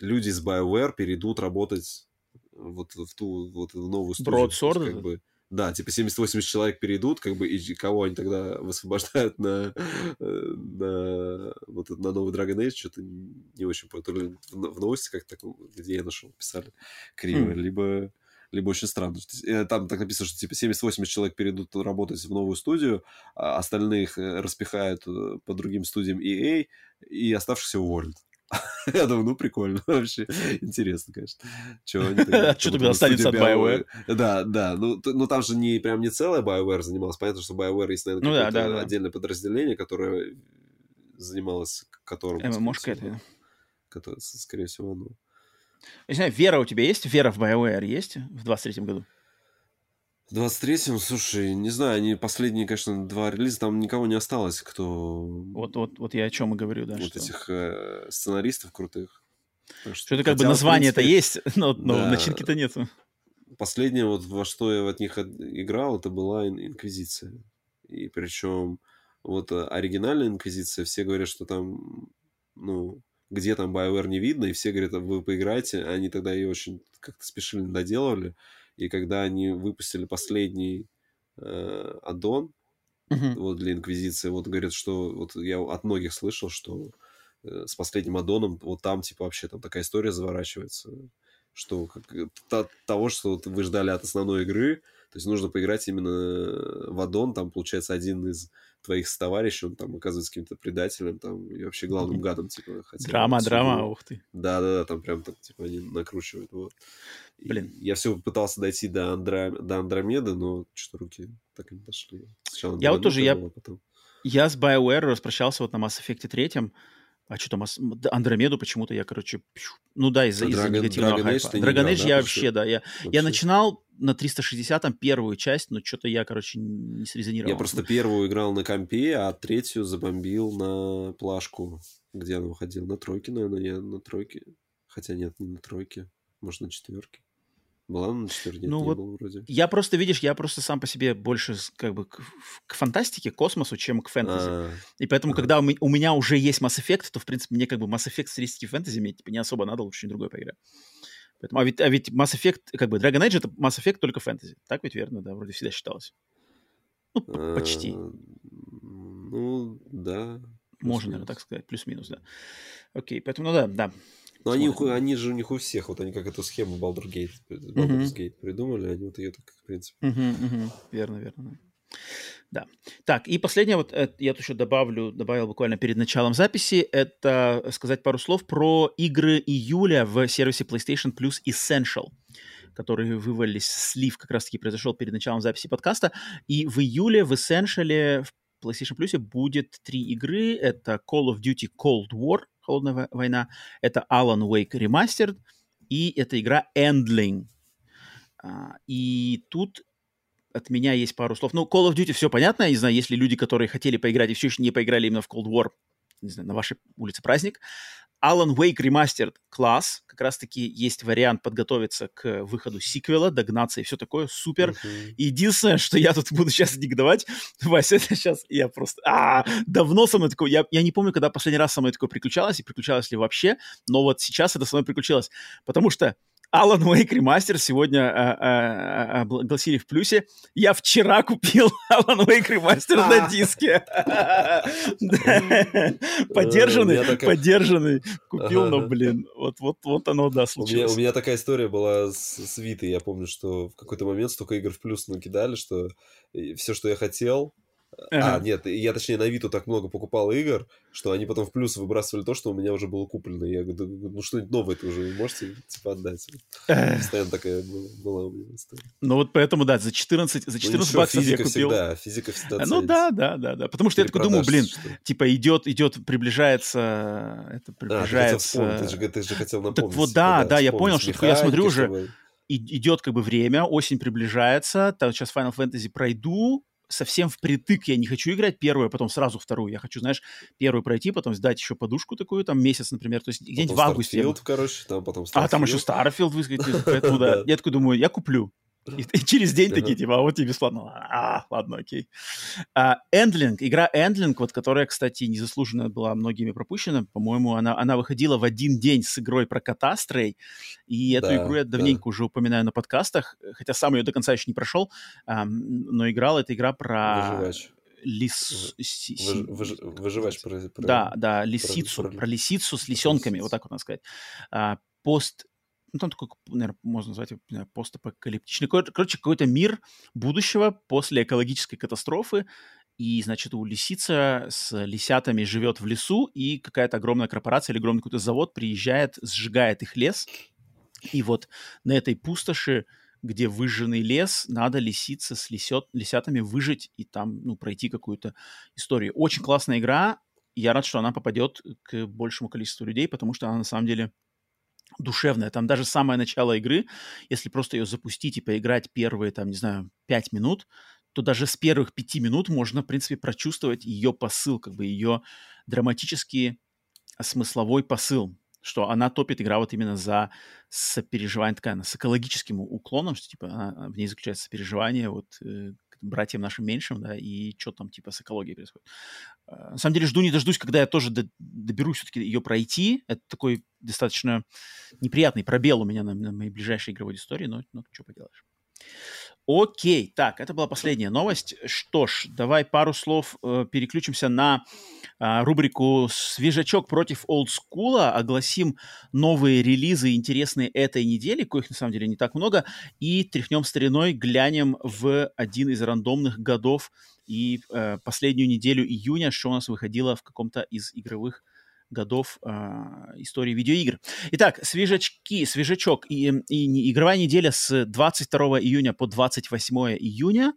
люди из BioWare перейдут работать вот в ту вот в новую студию. Broadsword как бы, да, типа 70-80 человек перейдут, как бы, и кого они тогда высвобождают на, э, на, вот, на новый Dragon Age, что-то не очень понял. То ли в новости как-то, где я нашел, писали криво, Хм. либо, либо очень странно. Э, там так написано, что типа 70-80 человек перейдут работать в новую студию, а остальных э, распихают э, по другим студиям EA, и оставшихся уволят. Я думаю, ну прикольно, вообще интересно, конечно. Чего они а Что тогда останется от BioWare? Да, да, ну, ну там же не прям не целая BioWare занималась, понятно, что BioWare есть, наверное, ну, да, да, да. отдельное подразделение, которое занималось которым... ММОшка это. Которое, скорее всего, ну... Не знаю, вера у тебя есть? Вера в BioWare есть в 23-м году? В 23-м, слушай, не знаю, они последние, конечно, два релиза, там никого не осталось, кто... Вот, вот, вот я о чем и говорю, да. Вот что... этих э, сценаристов крутых. Так что, что это как бы название-то есть, но, но да. начинки-то нету. Последнее, вот во что я от них играл, это была Инквизиция. И причем вот э, оригинальная Инквизиция, все говорят, что там, ну, где там BioWare не видно, и все говорят, вы поиграете. Они тогда ее очень как-то спешили, доделывали. И когда они выпустили последний э, аддон uh-huh. вот для Инквизиции, вот говорят, что вот я от многих слышал, что э, с последним аддоном вот там типа вообще там такая история заворачивается, что как, э, та, того, что вот вы ждали от основной игры, то есть нужно поиграть именно в аддон, там получается один из твоих товарищей, он там оказывается каким-то предателем, там, и вообще главным гадом, типа, хотя... Драма, драма, ух ты. Да-да-да, там прям так, типа, они накручивают, вот. Блин. И я все пытался дойти до, Андро... до Андромеды, но что-то руки так и не дошли. Сначала я вот тоже, я... Потом... Я с BioWare распрощался вот на Mass Effect 3, а что там, Андромеду почему-то я, короче, ну да, из-за, из негативного Dragon хайпа. Dragon Age я вообще, да, я, я начинал на 360-м первую часть, но что-то я, короче, не срезонировал. Я просто первую играл на компе, а третью забомбил на плашку. Где она выходила? На тройке, наверное, я на тройке. Хотя нет, не на тройке, может, на четверке. Была на четверке? Ну вот, было вроде. я просто, видишь, я просто сам по себе больше как бы к, к фантастике, космосу, чем к фэнтези. А-а-а. И поэтому, а когда у, у меня уже есть Mass Effect, то, в принципе, мне как бы Mass Effect стилистики фэнтези мне типа, не особо надо, лучше что-нибудь другое поиграть. Поэтому, а, ведь, а ведь Mass Effect, как бы Dragon Age это Mass Effect только фэнтези. Так ведь верно, да, вроде всегда считалось. Ну, почти. Ну, да. Можно, наверное, так сказать, плюс-минус, да. Окей, поэтому, ну да, да. Но они, они же у них у всех, вот они как эту схему Baldur's Gate, Baldur's Gate придумали, они вот ее так, в принципе. Верно, верно. Да. Так, и последнее, вот это, я тут еще добавлю, добавил буквально перед началом записи, это сказать пару слов про игры июля в сервисе PlayStation Plus Essential которые вывалились, слив как раз-таки произошел перед началом записи подкаста. И в июле в Essential в PlayStation Plus будет три игры. Это Call of Duty Cold War, Холодная война, это Alan Wake Remastered, и это игра Endling. А, и тут от меня есть пару слов. Ну, Call of Duty все понятно. Я не знаю, если люди, которые хотели поиграть и все еще не поиграли именно в Cold War, не знаю, на вашей улице праздник. Alan Wake Remastered класс. Как раз-таки есть вариант подготовиться к выходу сиквела, догнаться и все такое. Супер. Uh-huh. Единственное, что я тут буду сейчас негодовать, Вася, это сейчас я просто... А, давно со мной такое... Я, я не помню, когда последний раз со мной такое приключалось и приключалось ли вообще, но вот сейчас это со мной приключилось. Потому что Alan Wake Remaster сегодня а, а, а, огласили в плюсе. Я вчера купил Alan Wake Remaster на диске. Поддержанный, поддержанный. Купил, но, блин, вот оно, да, случилось. У меня такая история была с Витой. Я помню, что в какой-то момент столько игр в плюс накидали, что все, что я хотел, Ага. А, нет, я точнее на Виту так много покупал игр, что они потом в плюс выбрасывали то, что у меня уже было куплено. Я говорю, ну что-нибудь новое это уже можете типа отдать. Постоянно такая была у меня история. Ну вот поэтому, да, за 14, за 14 ну, баксов я купил. Всегда, физика всегда Ну да, да, да, да. Потому что я такой думаю, блин, что... типа идет, идет, приближается, это приближается... А, ты, хотел ты, же, ты же хотел напомнить. Так вот, да, да, я понял, что я смотрю уже, идет как бы время, осень приближается, там сейчас Final Fantasy пройду, совсем впритык я не хочу играть первую, а потом сразу вторую. Я хочу, знаешь, первую пройти, потом сдать еще подушку такую, там, месяц, например. То есть где-нибудь в августе. Starfield, короче, там потом Starfield. А, там еще Starfield выскочит, поэтому, да. Я такой думаю, я куплю. И, и через день такие, типа, а вот тебе бесплатно. А, ладно, окей. А, Endling, игра Endling, вот, которая, кстати, незаслуженно была многими пропущена, по-моему, она, она выходила в один день с игрой про Катастрей, и эту да, игру я давненько да. уже упоминаю на подкастах, хотя сам ее до конца еще не прошел, а, но играл эта игра про... Выживач. Лис... Выж... Выживач про, про... Да, да, лисицу, про, про... про лисицу с лисенками, вот так вот надо сказать. А, пост ну, там такой, наверное, можно назвать его постапокалиптичный. Короче, какой-то мир будущего после экологической катастрофы, и, значит, у лисица с лисятами живет в лесу, и какая-то огромная корпорация или огромный какой-то завод приезжает, сжигает их лес, и вот на этой пустоши, где выжженный лес, надо лисице с лисет, лисятами выжить и там, ну, пройти какую-то историю. Очень классная игра, я рад, что она попадет к большему количеству людей, потому что она на самом деле душевная. Там даже самое начало игры, если просто ее запустить и поиграть первые, там, не знаю, пять минут, то даже с первых пяти минут можно, в принципе, прочувствовать ее посыл, как бы ее драматический смысловой посыл, что она топит игра вот именно за сопереживание, такая, с экологическим уклоном, что, типа, она, в ней заключается сопереживание вот э, братьям нашим меньшим, да, и что там, типа, с экологией происходит. Э, на самом деле, жду не дождусь, когда я тоже доберусь все-таки ее пройти. Это такой достаточно неприятный пробел у меня на, на моей ближайшей игровой истории, но, но что поделаешь. Окей, так, это была последняя новость. Что ж, давай пару слов э, переключимся на э, рубрику «Свежачок против олдскула». Огласим новые релизы интересные этой недели, коих на самом деле не так много, и тряхнем стариной, глянем в один из рандомных годов и э, последнюю неделю июня, что у нас выходило в каком-то из игровых годов э, истории видеоигр. Итак, свежачки, свежачок и, и игровая неделя с 22 июня по 28 июня.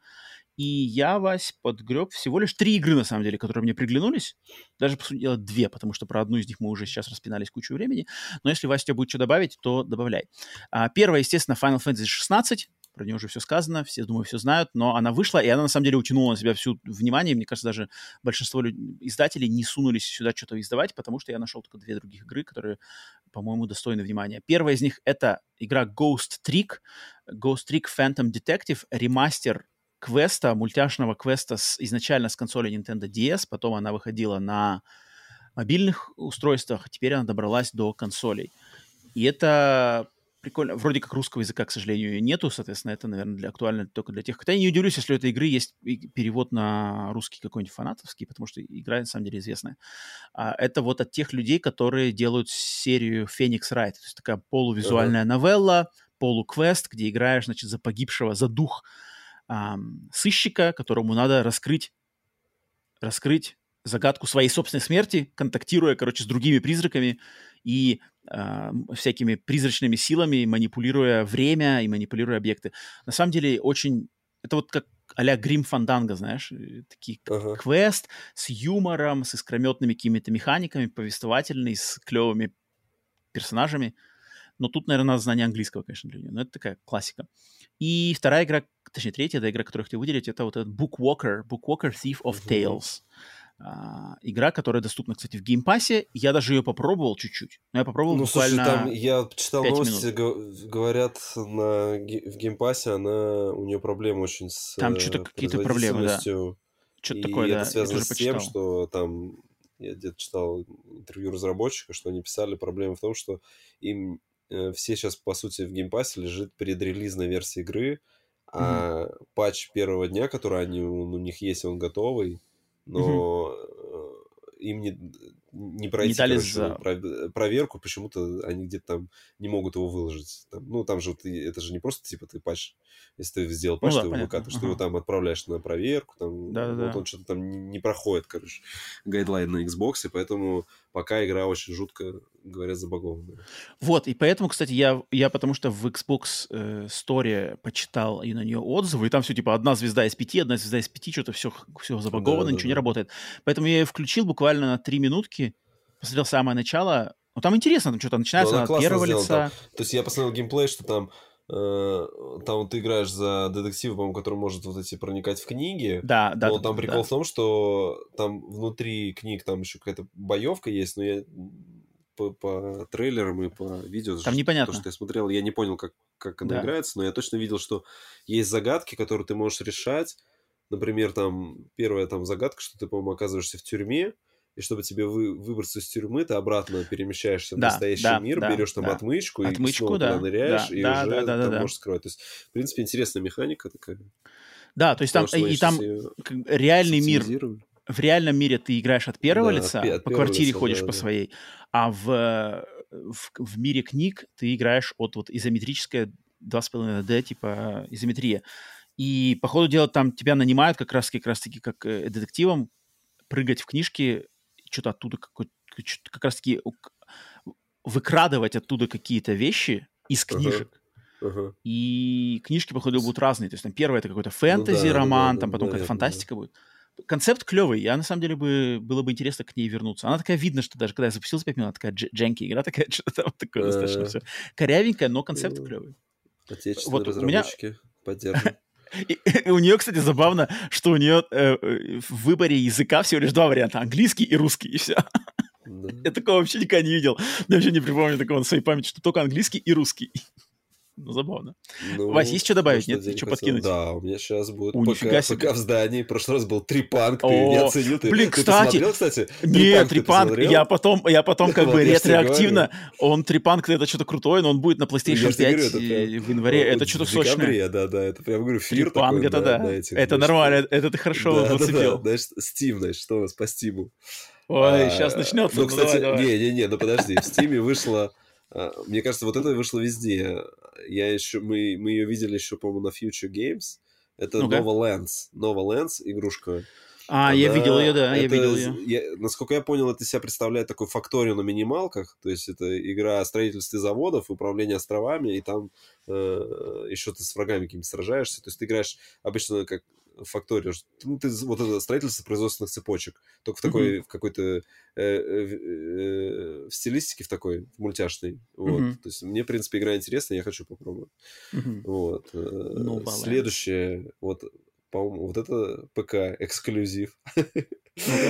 И я, Вась, подгреб всего лишь три игры, на самом деле, которые мне приглянулись. Даже, по сути дела, две, потому что про одну из них мы уже сейчас распинались кучу времени. Но если, Вася, тебе будет что добавить, то добавляй. А, первая, естественно, Final Fantasy 16 про нее уже все сказано, все, думаю, все знают, но она вышла, и она на самом деле утянула на себя всю внимание. Мне кажется, даже большинство издателей не сунулись сюда что-то издавать, потому что я нашел только две других игры, которые, по-моему, достойны внимания. Первая из них — это игра Ghost Trick, Ghost Trick Phantom Detective, ремастер квеста, мультяшного квеста с, изначально с консоли Nintendo DS, потом она выходила на мобильных устройствах, теперь она добралась до консолей. И это прикольно. Вроде как русского языка, к сожалению, нету, соответственно, это, наверное, для, актуально только для тех. Хотя я не удивлюсь, если у этой игры есть перевод на русский какой-нибудь фанатовский, потому что игра, на самом деле, известная. А, это вот от тех людей, которые делают серию Phoenix Wright. То есть такая полувизуальная uh-huh. новелла, полуквест, где играешь, значит, за погибшего, за дух эм, сыщика, которому надо раскрыть, раскрыть загадку своей собственной смерти, контактируя, короче, с другими призраками и э, всякими призрачными силами, манипулируя время и манипулируя объекты. На самом деле очень... Это вот как а-ля Грим Фанданга, знаешь, э, такие uh-huh. квест с юмором, с искрометными какими-то механиками, повествовательный, с клевыми персонажами. Но тут, наверное, надо знание английского, конечно, для нее. Но это такая классика. И вторая игра, точнее, третья да, игра, которую я хотел выделить, это вот этот Bookwalker, Bookwalker Thief of uh-huh. Tales. А, игра, которая доступна, кстати, в Game Pass е. Я даже ее попробовал чуть-чуть. Но я попробовал ну, буквально слушай, там я читал новости, минут. говорят, на, в Game Pass е она, у нее проблемы очень с Там что-то какие-то проблемы, да. Что-то такое, это да. связано с тем, что там, я где-то читал интервью разработчика, что они писали, проблема в том, что им э, все сейчас, по сути, в Game Pass е лежит предрелизная версия игры, а mm-hmm. патч первого дня, который они, у них есть, он готовый, но угу. им не, не пройти не дали короче, за... проверку, почему-то они где-то там не могут его выложить. Там, ну, там же вот, это же не просто типа ты патч, если ты сделал патч, ну, да, ты его выкатываешь, ага. ты его там отправляешь на проверку, там, да, вот да. он что-то там не, не проходит, короче, гайдлайн на Xbox, и поэтому пока игра очень жутко, говорят, забагованная. Вот, и поэтому, кстати, я, я потому что в Xbox э, Store почитал и на нее отзывы, и там все типа одна звезда из пяти, одна звезда из пяти, что-то все, все забаговано, да, ничего да. не работает. Поэтому я ее включил буквально на три минутки, посмотрел самое начало. Ну, там интересно, там что-то начинается ну, от первого лица. Там. То есть я посмотрел геймплей, что там там ты играешь за детектива, по-моему, который может вот эти проникать в книги. Да, да. Но там прикол да. в том, что там внутри книг там еще какая-то боевка есть, но я по, по трейлерам и по видео, там непонятно. то, что я смотрел, я не понял, как, как она да. играется, но я точно видел, что есть загадки, которые ты можешь решать. Например, там первая там загадка, что ты, по-моему, оказываешься в тюрьме, и чтобы тебе вы, выбраться из тюрьмы, ты обратно перемещаешься да, в настоящий да, мир, да, берешь там да. отмычку, отмычку и снова да, туда ныряешь, да, и да, уже да, да, там да, можешь скрывать. То есть, в принципе, интересная механика такая. Да, то есть там, и там реальный мир, в реальном мире ты играешь от первого да, лица, от, от по квартире лица, ходишь да, по да. своей, а в в, в мире книг ты играешь от вот изометрическое 2,5D, типа изометрия. И, по ходу дела, там тебя нанимают как раз, как раз таки как э, детективом прыгать в книжки, что-то оттуда, какой, как раз таки выкрадывать оттуда какие-то вещи из книжек. Uh-huh. Uh-huh. И книжки, походу, будут разные. То есть там первое это какой-то фэнтези, ну, да, роман, да, там потом да, какая-то фантастика будет. Концепт клевый. Я, на самом деле, бы, было бы интересно к ней вернуться. Она такая, видно, что даже когда я запустился 5 минут, она такая дженки игра, такая, что-то там такое достаточно все. Корявенькая, но концепт клевый. Отечественные вот разработчики меня... поддерживают. И, у нее, кстати, забавно, что у нее э, в выборе языка всего лишь два варианта. Английский и русский, и все. Да. Я такого вообще никогда не видел. Я вообще не припомню такого на своей памяти, что только английский и русский. Ну, забавно. Ну, Вась, есть что добавить? Нет? Что подкинуть? Да, у меня сейчас будет О, пока, пока в здании. В прошлый раз был трипанк, ты не оценил. Ты, блин, ты кстати, посмотрел, кстати? Нет, трипанк, я потом, я потом как бы ретроактивно, он трипанк, это что-то крутое, но он будет на PlayStation 5 говорю, это прям, в январе, это что-то сочное. да, да, это прям, говорю, фир Трипанк, это да, это нормально, это ты хорошо зацепил. Знаешь, Steam, значит, что у нас по Steam? Ой, сейчас начнется. Ну, кстати, не-не-не, ну подожди, в Steam вышло а, мне кажется, вот это вышло везде. Я еще, мы, мы ее видели еще, по-моему, на Future Games. Это ну Nova Lands. Nova Lands игрушка. А, Она, я видел ее, да, это, я видел ее. Я, насколько я понял, это себя представляет такой факторию на минималках, то есть это игра о строительстве заводов, управление островами, и там э, еще ты с врагами какими-то сражаешься, то есть ты играешь обычно как факторию. Ну, ты вот это строительство производственных цепочек, только в такой, mm-hmm. в какой-то э, э, э, в стилистике в такой, в мультяшной. Вот. Mm-hmm. То есть мне, в принципе, игра интересная, я хочу попробовать. Mm-hmm. Вот. No э, Следующее, вот, по-моему, вот это ПК эксклюзив.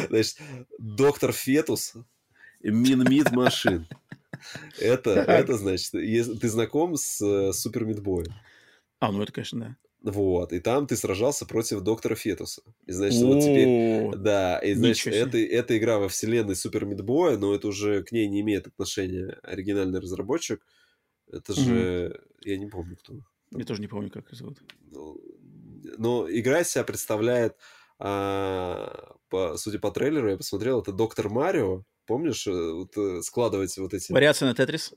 Значит, доктор Фетус Минмид машин. Это, это значит, ты знаком с Супер Мидбоем? А, ну это, конечно, да. Вот, и там ты сражался против доктора Фетуса. И значит, вот теперь... Да, и значит, это, это игра во вселенной Супер Мидбоя, но это уже к ней не имеет отношения оригинальный разработчик. Это же... Я не помню, кто. Я тоже не помню, как его зовут. Ну, но игра себя представляет, а, по, судя по трейлеру, я посмотрел, это Доктор Марио. Помнишь, э, вот, э, складывать вот эти... Вариация на Тетрис?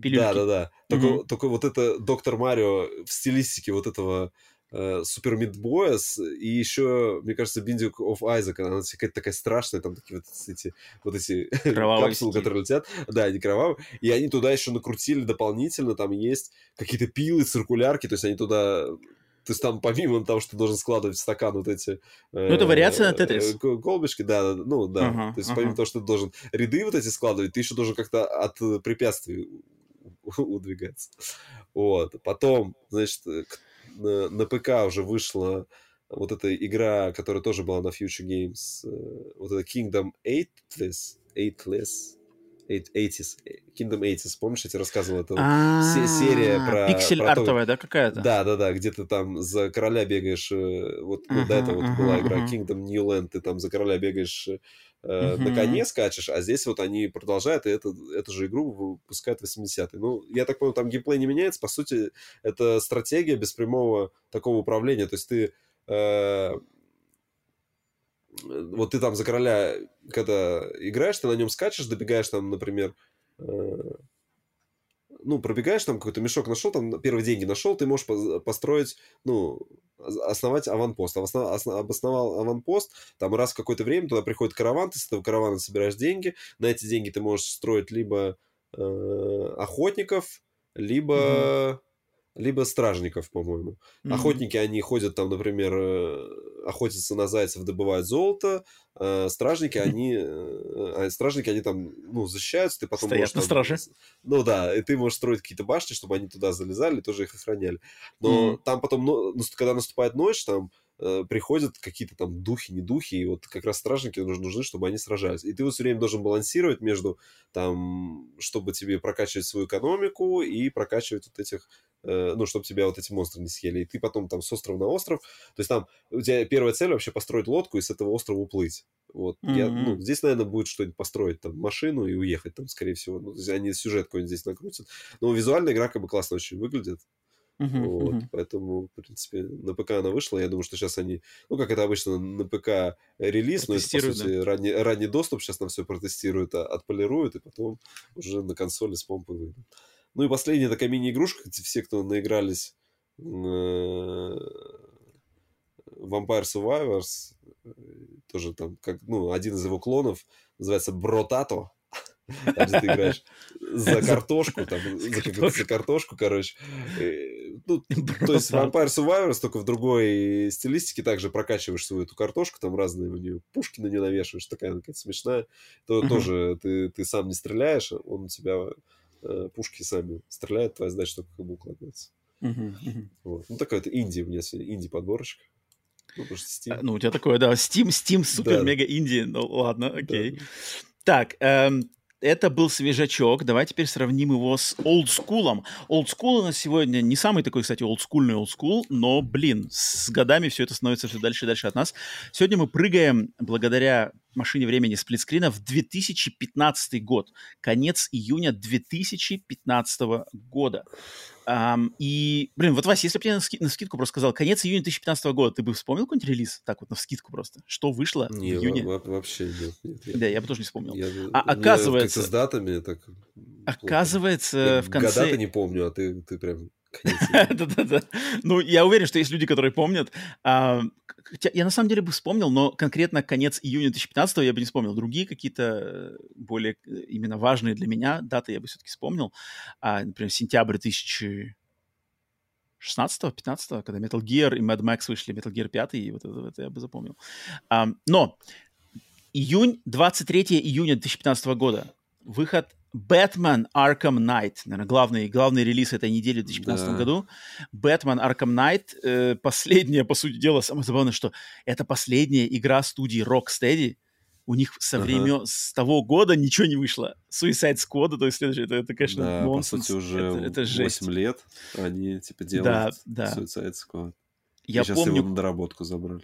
Пилюльки. Да, да, да. Только, угу. только вот это Доктор Марио в стилистике вот этого э, Супер Мидбоя и еще, мне кажется, Биндик оф Айзек, она какая-то такая страшная, там такие вот эти, вот эти капсулы, которые летят. Да, они кровавые. И они туда еще накрутили дополнительно, там есть какие-то пилы, циркулярки, то есть они туда то есть там помимо того, что должен складывать в стакан вот эти... Ну, это вариация на Тетрис. Э, колбочки, да, ну да. То есть помимо того, что ты должен ряды вот эти складывать, ты еще должен как-то от препятствий удвигаться. Вот. Потом, значит, на, на ПК уже вышла вот эта игра, которая тоже была на Future Games, э, вот это Kingdom Eightless, Eightless, 80s, Kingdom 80s, помнишь, я тебе рассказывал, это серия про... Пиксель-артовая, да, какая-то? Да, да, да, где ты там за короля бегаешь, э, вот до этого была игра Kingdom New Land, ты там за короля бегаешь Uh-huh. на коне скачешь, а здесь вот они продолжают, и это, эту же игру выпускают в 80-е. Ну, я так понял, там геймплей не меняется, по сути, это стратегия без прямого такого управления, то есть ты э, вот ты там за короля, когда играешь, ты на нем скачешь, добегаешь там, например, э, ну, пробегаешь там какой-то мешок нашел, там первые деньги нашел, ты можешь построить, ну, основать аванпост. Обосновал аванпост, там раз в какое-то время туда приходит караван, ты с этого каравана собираешь деньги, на эти деньги ты можешь строить либо э, охотников, либо... Mm-hmm либо стражников, по-моему. Mm-hmm. Охотники, они ходят там, например, э, охотятся на зайцев, добывают золото. А стражники, они, а стражники, они там, ну, защищаются, ты потом Стоят можешь... на там, страже. Ну да, и ты можешь строить какие-то башни, чтобы они туда залезали, тоже их охраняли. Но mm-hmm. там потом, ну, когда наступает ночь, там э, приходят какие-то там духи, не духи, и вот как раз стражники нужны, чтобы они сражались. И ты вот все время должен балансировать между там, чтобы тебе прокачивать свою экономику и прокачивать вот этих Э, ну, чтобы тебя вот эти монстры не съели, и ты потом там с острова на остров, то есть там у тебя первая цель вообще построить лодку и с этого острова уплыть. Вот, mm-hmm. я, ну, здесь, наверное, будет что-нибудь построить, там, машину и уехать там, скорее всего. Ну, они сюжет какой-нибудь здесь накрутят. Но визуально игра как бы классно очень выглядит. Мгм, Вот, мгм. поэтому, в принципе, на ПК она вышла. Я думаю, что сейчас они, ну, как это обычно на ПК релиз, но это, по сути, ранний, ранний доступ. Сейчас нам все протестируют, а- отполируют, и потом уже на консоли с помпой выйдут. Ну и последняя такая мини-игрушка. Все, кто наигрались э, Vampire Survivors, э, тоже там, как, ну, один из его клонов, называется Бротато. Там, где ты играешь за картошку, там, за, как- картошку. за картошку, короче. Э, Ну, то есть. Vampire Survivors только в другой стилистике также прокачиваешь свою эту картошку, там разные у нее пушки на нее навешиваешь, такая какая-то смешная. То тоже ты, ты сам не стреляешь, он у тебя э, пушки сами стреляют, твоя задача только как бы укладывается. Вот. Ну, такой это инди у меня сегодня, инди-подборочка. Ну, потому что Steam. А, Ну, у тебя такое, да, Steam, Steam супер Да. Ну, ладно, Да. окей. Так, эм, это был свежачок. Давай теперь сравним его с олдскулом. Олдскул у нас сегодня не самый такой, кстати, олдскульный олдскул, но, блин, с годами все это становится все дальше и дальше от нас. Сегодня мы прыгаем благодаря машине времени сплитскрина в 2015 год. Конец июня 2015 года. Ам, и, блин, вот, Вася, если бы я на, ски- на скидку просто сказал конец июня 2015 года, ты бы вспомнил какой-нибудь релиз? Так вот, на скидку просто. Что вышло Не, в июне? во- во- вообще нет. нет, я- Да, я бы тоже не вспомнил. я- А оказывается- как-то с датами так... плохо. Оказывается, Я в конце... Года-то не помню, а ты, ты прям... Да-да-да. Ну, я уверен, что есть люди, которые помнят. А, хотя я на самом деле бы вспомнил, но конкретно конец июня 2015 я бы не вспомнил. Другие какие-то э, более э, именно важные для меня даты я бы все-таки вспомнил. А, например, сентябрь 2016-15, когда Metal Gear и Mad Max вышли, Metal Gear 5, и вот это, это я бы запомнил. А, но июнь, 23 июня 2015 года, выход Batman Arkham Knight, наверное, главный, главный релиз этой недели в 2015 Да. году. Batman Arkham Knight, э, последняя, по сути дела, самое забавное, что это последняя игра студии Rocksteady. У них со Ага. времен, с того года ничего не вышло. Suicide Squad, то есть следующее, это, это конечно, Да, по нонсенс. сути, уже это, это жесть. 8 лет они, типа, Да, делают да. Suicide Squad. Я и сейчас помню, его на доработку забрали.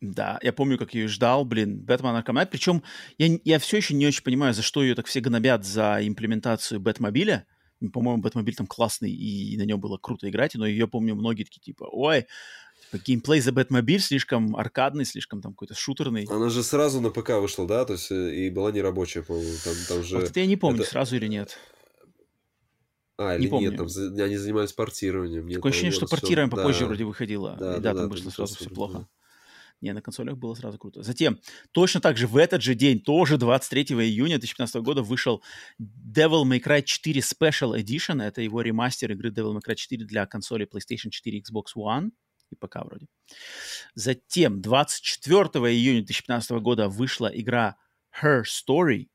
Да, я помню, как ее ждал, блин, Бэтмен Arkham Knight. Причем я, я все еще не очень понимаю, за что ее так все гнобят за имплементацию Бэтмобиля. По-моему, Бэтмобиль там классный, и на нем было круто играть, но ее, помню, многие такие, типа, ой, типа, геймплей за Бэтмобиль слишком аркадный, слишком там какой-то шутерный. Она же сразу на ПК вышла, да? То есть, э, и была нерабочая, по-моему. Там, там же... Вот это я не помню, это- сразу или нет. А, не или помню. нет, там за- они занимались портированием. Нет, Такое ощущение, что всё- портируем попозже да. вроде выходило. Да, и да, да, там да, вышло сразу все плохо. да. Не, на консолях было сразу круто. Затем, точно так же в этот же день, тоже 23 июня 2015 года, вышел Devil May Cry 4 Special Edition. Это его ремастер игры Devil May Cry 4 для консоли PlayStation 4, Xbox One и ПК вроде. Затем, 24 июня 2015 года вышла игра Her Story,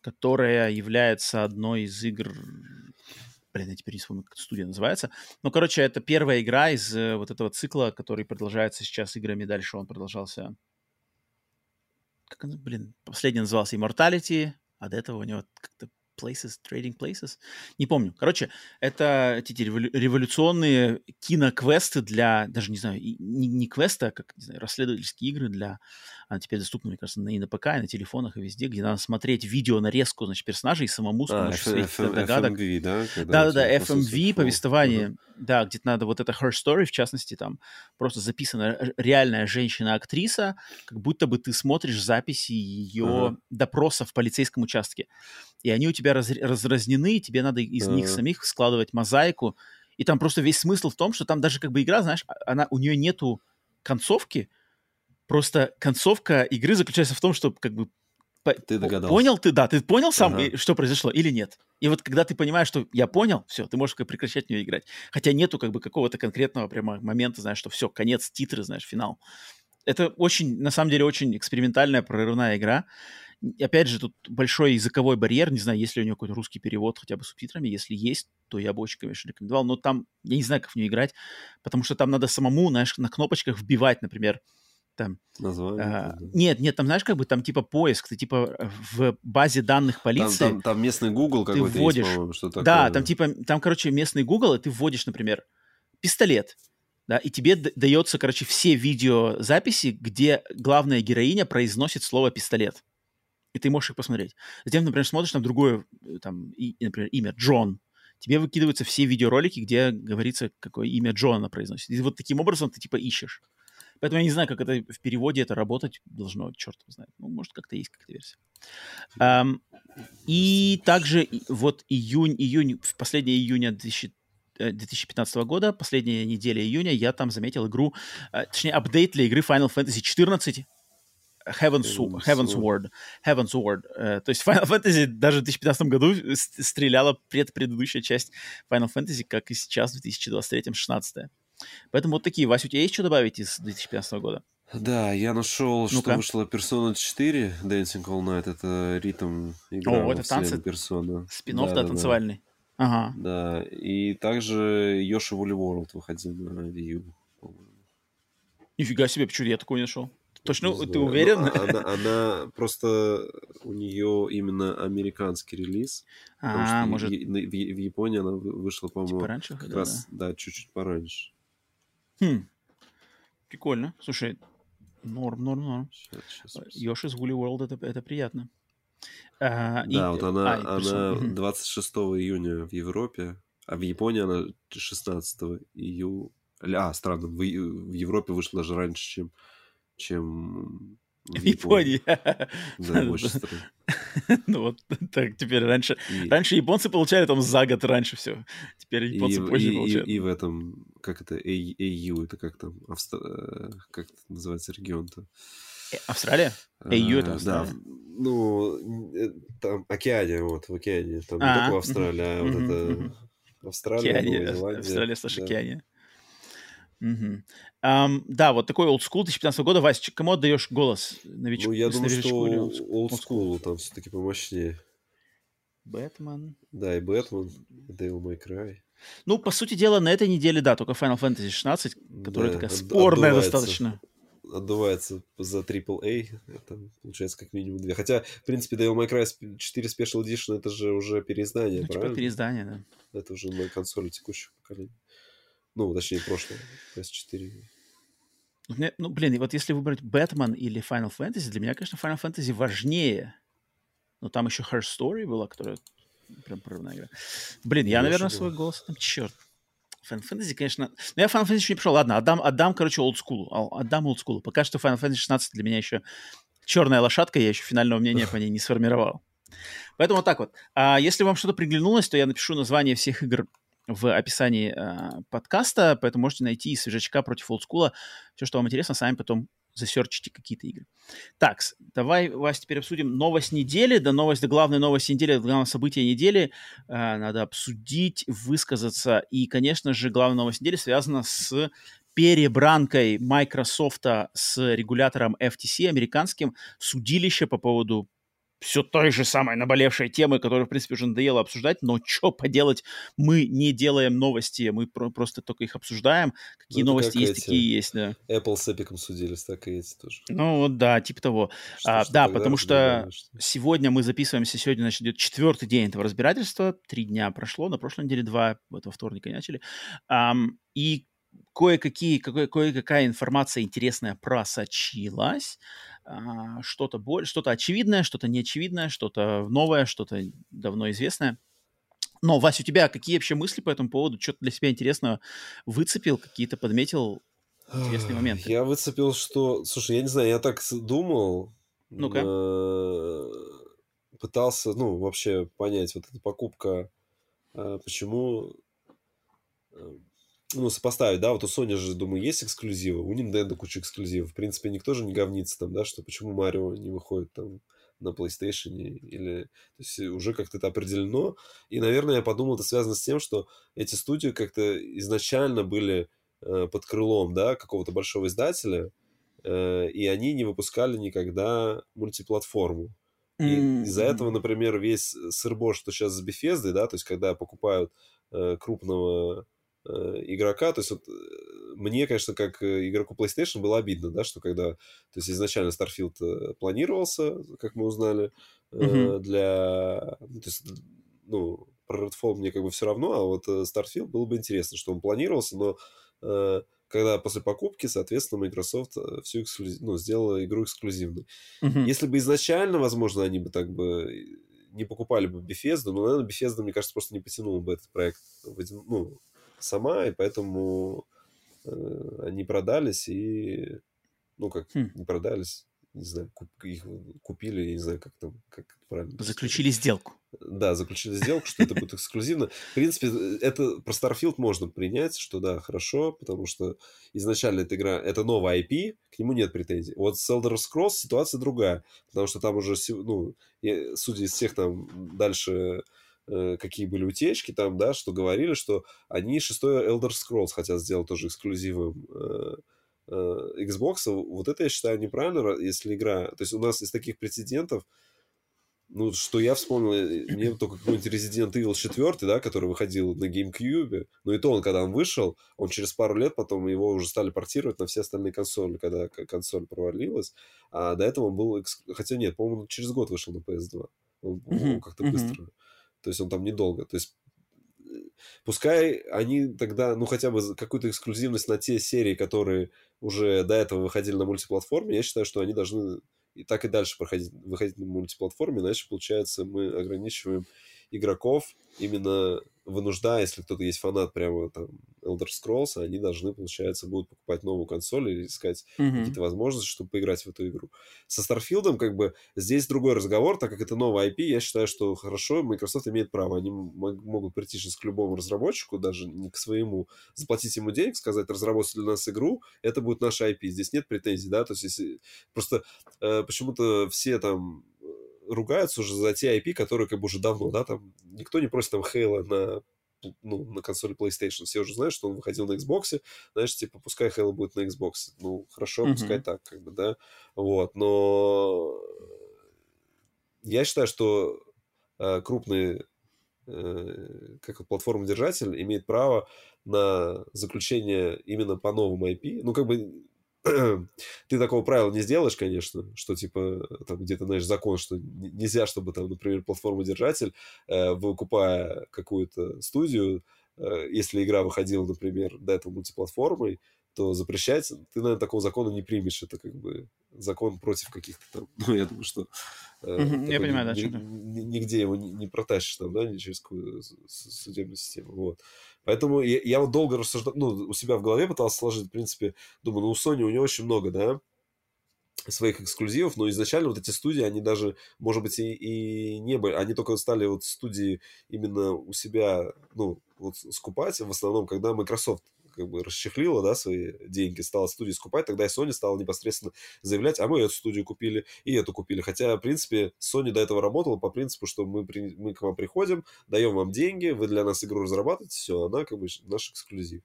которая является одной из игр... Блин, я теперь не вспомню, как студия называется. Ну, короче, это первая игра из э, вот этого цикла, который продолжается сейчас играми дальше. Он продолжался... Как он, блин, последний назывался Immortality, а до этого у него как-то Places, Trading Places. Не помню. Короче, это эти револю- революционные киноквесты для, даже не знаю, не, не квесты, а как, не знаю, расследовательские игры для, а теперь доступны, мне кажется, и на ПК, и на телефонах, и везде, где надо смотреть видео нарезку, значит, персонажей и самому с А, помощью своих догадок FMV, да? да-да-да, FMV, повествование, да, где-то надо вот это Her Story, в частности, там просто записана р- реальная женщина-актриса, как будто бы ты смотришь записи ее допроса в полицейском участке. И они у тебя раз- разразнены, и тебе надо из них самих складывать мозаику. И там просто весь смысл в том, что там даже как бы игра, знаешь, а- она, у нее нету концовки, просто концовка игры заключается в том, что как бы Ты догадался. Понял ты, да, ты понял сам, Ага. и- что произошло или нет. И вот когда ты понимаешь, что я понял, все, ты можешь как прекращать в нее играть. Хотя нету как бы какого-то конкретного прямо момента, знаешь, что все, конец, титры, знаешь, финал. Это очень, на самом деле, очень экспериментальная, прорывная игра. Опять же, тут большой языковой барьер. Не знаю, есть ли у нее какой-то русский перевод хотя бы с субтитрами. Если есть, то я бы очень, конечно, рекомендовал. Но там, я не знаю, как в нее играть, потому что там надо самому, знаешь, на кнопочках вбивать, например, там, Название. а, там, нет, нет, там, знаешь, как бы там типа поиск, ты типа в базе данных Там, полиции. там, там местный Google какой-то есть, вводишь. по-моему, что такое. да, там типа, там, короче, местный Google, и ты вводишь, например, пистолет, да, и тебе дается, короче, все видеозаписи, где главная героиня произносит слово пистолет. И ты можешь их посмотреть. Затем, например, смотришь там другое, э, там, и, например, имя Джон. тебе выкидываются все видеоролики, где говорится, какое имя Джона произносит. И вот таким образом ты типа ищешь. Поэтому я не знаю, как это в переводе это работать должно, черт его знает. Ну, может, как-то есть какая-то версия. Um, и также вот июнь, июнь, в последнее июня 2000, 2015 года, последняя неделя июня, я там заметил игру, точнее, апдейт для игры Final Fantasy 14 Heaven's, Heaven's Ward. Heaven's Ward. Uh, то есть Final Fantasy даже в 2015 году стреляла предпредыдущая часть Final Fantasy, как и сейчас в 2023-16. Поэтому вот такие. Вася, у тебя есть что добавить из 2015 года? Да, я нашел, ну что вышла Persona 4 Dancing All Night. Это ритм игра О, это танцы? Persona. спин да, да, да, танцевальный. Ага. Да, и также Yoshi Woolly World выходил на Wii U, Нифига себе, почему я такого не нашел? Точно, не ты уверен? Ну, она, она просто у нее именно американский релиз. А, может. В, в, в Японии она вышла, по-моему, типа раньше как раз, да, чуть-чуть пораньше. Хм. Прикольно. Слушай, норм, норм, норм. Йошис Woolly World это, это приятно. А, да, и... вот она, а, она 26 июня в Европе, а в Японии она 16 июля. А, странно, в, в Европе вышла даже раньше, чем, чем в Японии. Ну вот, так теперь раньше... Раньше японцы получали там за год раньше все. Теперь японцы позже получают. И в этом, как это, AU, это как там, э, как называется регион-то? Э, Австралия? AU это Австралия. Да, ну, э, там океане, вот, в океане. Там не а, только Австралия, а вот это Австралия, Новая Зеландия. Австралия, Саша, океане. Угу. Um, да, вот такой old school 2015 года. Вася, кому отдаешь голос? Новичку, ну, я думаю, что old school там все-таки помощнее. Бэтмен. Да, и Бэтмен, Devil May Cry. Ну, по сути дела, на этой неделе, да, только Final Fantasy 16, которая да, такая спорная отдувается, достаточно. Отдувается за AAA, это получается как минимум две. Хотя, в принципе, Devil May Cry 4 Special Edition это же уже переиздание, ну, правильно? Типа переиздание, да. Это уже на консоли текущего поколения. Ну, точнее, прошлого, PS4. Ну, ну, блин, и вот если выбрать Бэтмен или Final Fantasy, для меня, конечно, Final Fantasy важнее. Но там еще Her Story была, которая прям прорывная игра. Блин, я, наверное, свой голос там, черт. Final Fantasy, конечно... Ну, я Final Fantasy еще не пришел. Ладно, отдам, отдам короче, олдскулу. Отдам олдскулу. Пока что Final Fantasy 16 для меня еще черная лошадка, я еще финального мнения по ней не сформировал. Поэтому вот так вот. А если вам что-то приглянулось, то я напишу название всех игр в описании э, подкаста, поэтому можете найти из свежачка против олдскула все, что вам интересно, сами потом засерчите какие-то игры. Так, давай, Вась, теперь обсудим новость недели. Да, новость, да, главная новость недели, главное событие недели. Э, надо обсудить, высказаться. И, конечно же, главная новость недели связана с перебранкой Microsoft с регулятором FTC американским судилище по поводу все той же самой наболевшей темы, которую, в принципе, уже надоело обсуждать, но что поделать, мы не делаем новости, мы про- просто только их обсуждаем. Какие ну, новости как есть, эти. такие есть, да. Apple с Epic судились, так и эти тоже. Ну, вот да, типа того. Что, а, что да, потому что что... сегодня мы записываемся, сегодня, значит, идет четвертый день этого разбирательства, три дня прошло, на прошлой неделе два, вот во вторник начали. Um, и кое-какие, кое-какая информация интересная просочилась. А, что-то более, что-то очевидное, что-то неочевидное, что-то новое, что-то давно известное. Но, Вася, у тебя какие вообще мысли по этому поводу? Что-то для себя интересного выцепил, какие-то подметил интересные моменты? Я выцепил, что... Слушай, я не знаю, я так думал. Ну-ка. Пытался, ну, вообще понять, вот эта покупка, а, почему ну, сопоставить, да, вот у Sony же, думаю, есть эксклюзивы, у Nintendo куча эксклюзивов. В принципе, никто же не говнится там, да, что почему Марио не выходит там на PlayStation или... То есть уже как-то это определено. И, наверное, я подумал, это связано с тем, что эти студии как-то изначально были э, под крылом, да, какого-то большого издателя, э, и они не выпускали никогда мультиплатформу. И mm-hmm. из-за этого, например, весь сырбор, что сейчас с Bethesda, да, то есть когда покупают э, крупного Э, игрока. То есть вот э, мне, конечно, как э, игроку PlayStation было обидно, да, что когда... То есть изначально Starfield планировался, как мы узнали, mm-hmm. для... Ну, то есть, ну, про Redfall мне как бы все равно, а вот Starfield было бы интересно, что он планировался, но когда после покупки, соответственно, Microsoft всю эксклюзив, ну, сделала игру эксклюзивной. Mm-hmm. Если бы изначально, возможно, они бы так бы не покупали бы Bethesda, но, наверное, Bethesda, мне кажется, просто не потянула бы этот проект ну, сама, и поэтому э, они продались и, ну, как, хм. не продались, не знаю, куп, их купили, я не знаю, как там, как правильно. Заключили сделку. Да, заключили сделку, что это будет эксклюзивно. В принципе, это про Starfield можно принять, что да, хорошо, потому что изначально эта игра, это новая IP, к нему нет претензий. Вот с Elder Scrolls ситуация другая, потому что там уже, ну, судя из всех там дальше какие были утечки там, да, что говорили, что они шестой Elder Scrolls хотят сделать тоже эксклюзивом э, Э, Xbox, вот это я считаю неправильно, если игра... То есть у нас из таких прецедентов, ну, что я вспомнил, э, мне только какой-нибудь Resident Evil 4, да, который выходил на GameCube, но и то он, когда он вышел, он через пару лет потом его уже стали портировать на все остальные консоли, когда консоль провалилась, а до этого он был... Хотя нет, по-моему, через год вышел на PS2. Он, mm-hmm. как-то mm-hmm. То есть он там недолго. То есть Пускай они тогда, ну, хотя бы какую-то эксклюзивность на те серии, которые уже до этого выходили на мультиплатформе, я считаю, что они должны и так и дальше проходить, выходить на мультиплатформе, иначе, получается, мы ограничиваем игроков именно вынуждая, если кто-то есть фанат прямо там Elder Scrolls, они должны, получается, будут покупать новую консоль или искать mm-hmm. какие-то возможности, чтобы поиграть в эту игру. Со Starfield, как бы, здесь другой разговор, так как это новая IP, я считаю, что хорошо, Microsoft имеет право. Они могут прийти сейчас к любому разработчику, даже не к своему, заплатить ему денег, сказать, разработайте для нас игру, это будет наша IP. Здесь нет претензий, да, то есть если... Просто э, почему-то все там ругаются уже за те IP, которые как бы уже давно, да, там никто не просит там Хейла на ну, на консоли PlayStation. Все уже знают, что он выходил на Xbox. Знаешь, типа, пускай Halo будет на Xbox. Ну, хорошо, mm-hmm. пускай так, как бы, да. Вот, но я считаю, что э, крупные э, как платформа-держатель имеет право на заключение именно по новому IP. Ну, как бы ты такого правила не сделаешь, конечно, что типа там где-то, знаешь, закон, что нельзя, чтобы там, например, платформа-держатель, э, выкупая какую-то студию, э, если игра выходила, например, до этого мультиплатформой, то запрещать, ты, наверное, такого закона не примешь. Это как бы закон против каких-то там... Ну, я думаю, что... Э, mm-hmm, я понимаю, ни, да, ни, Нигде его не, не протащишь там, да, ни через какую судебную систему. Вот. Поэтому я, я вот долго рассуждал, ну, у себя в голове пытался сложить, в принципе, думаю, ну, у Sony у нее очень много, да, своих эксклюзивов, но изначально вот эти студии, они даже, может быть, и, и не были, они только стали вот студии именно у себя, ну, вот скупать в основном, когда Microsoft как бы расчехлила, да, свои деньги, стала студии скупать, тогда и Sony стала непосредственно заявлять, а мы эту студию купили и эту купили. Хотя, в принципе, Sony до этого работала по принципу, что мы, при, мы к вам приходим, даем вам деньги, вы для нас игру разрабатываете, все, она как бы наш эксклюзив.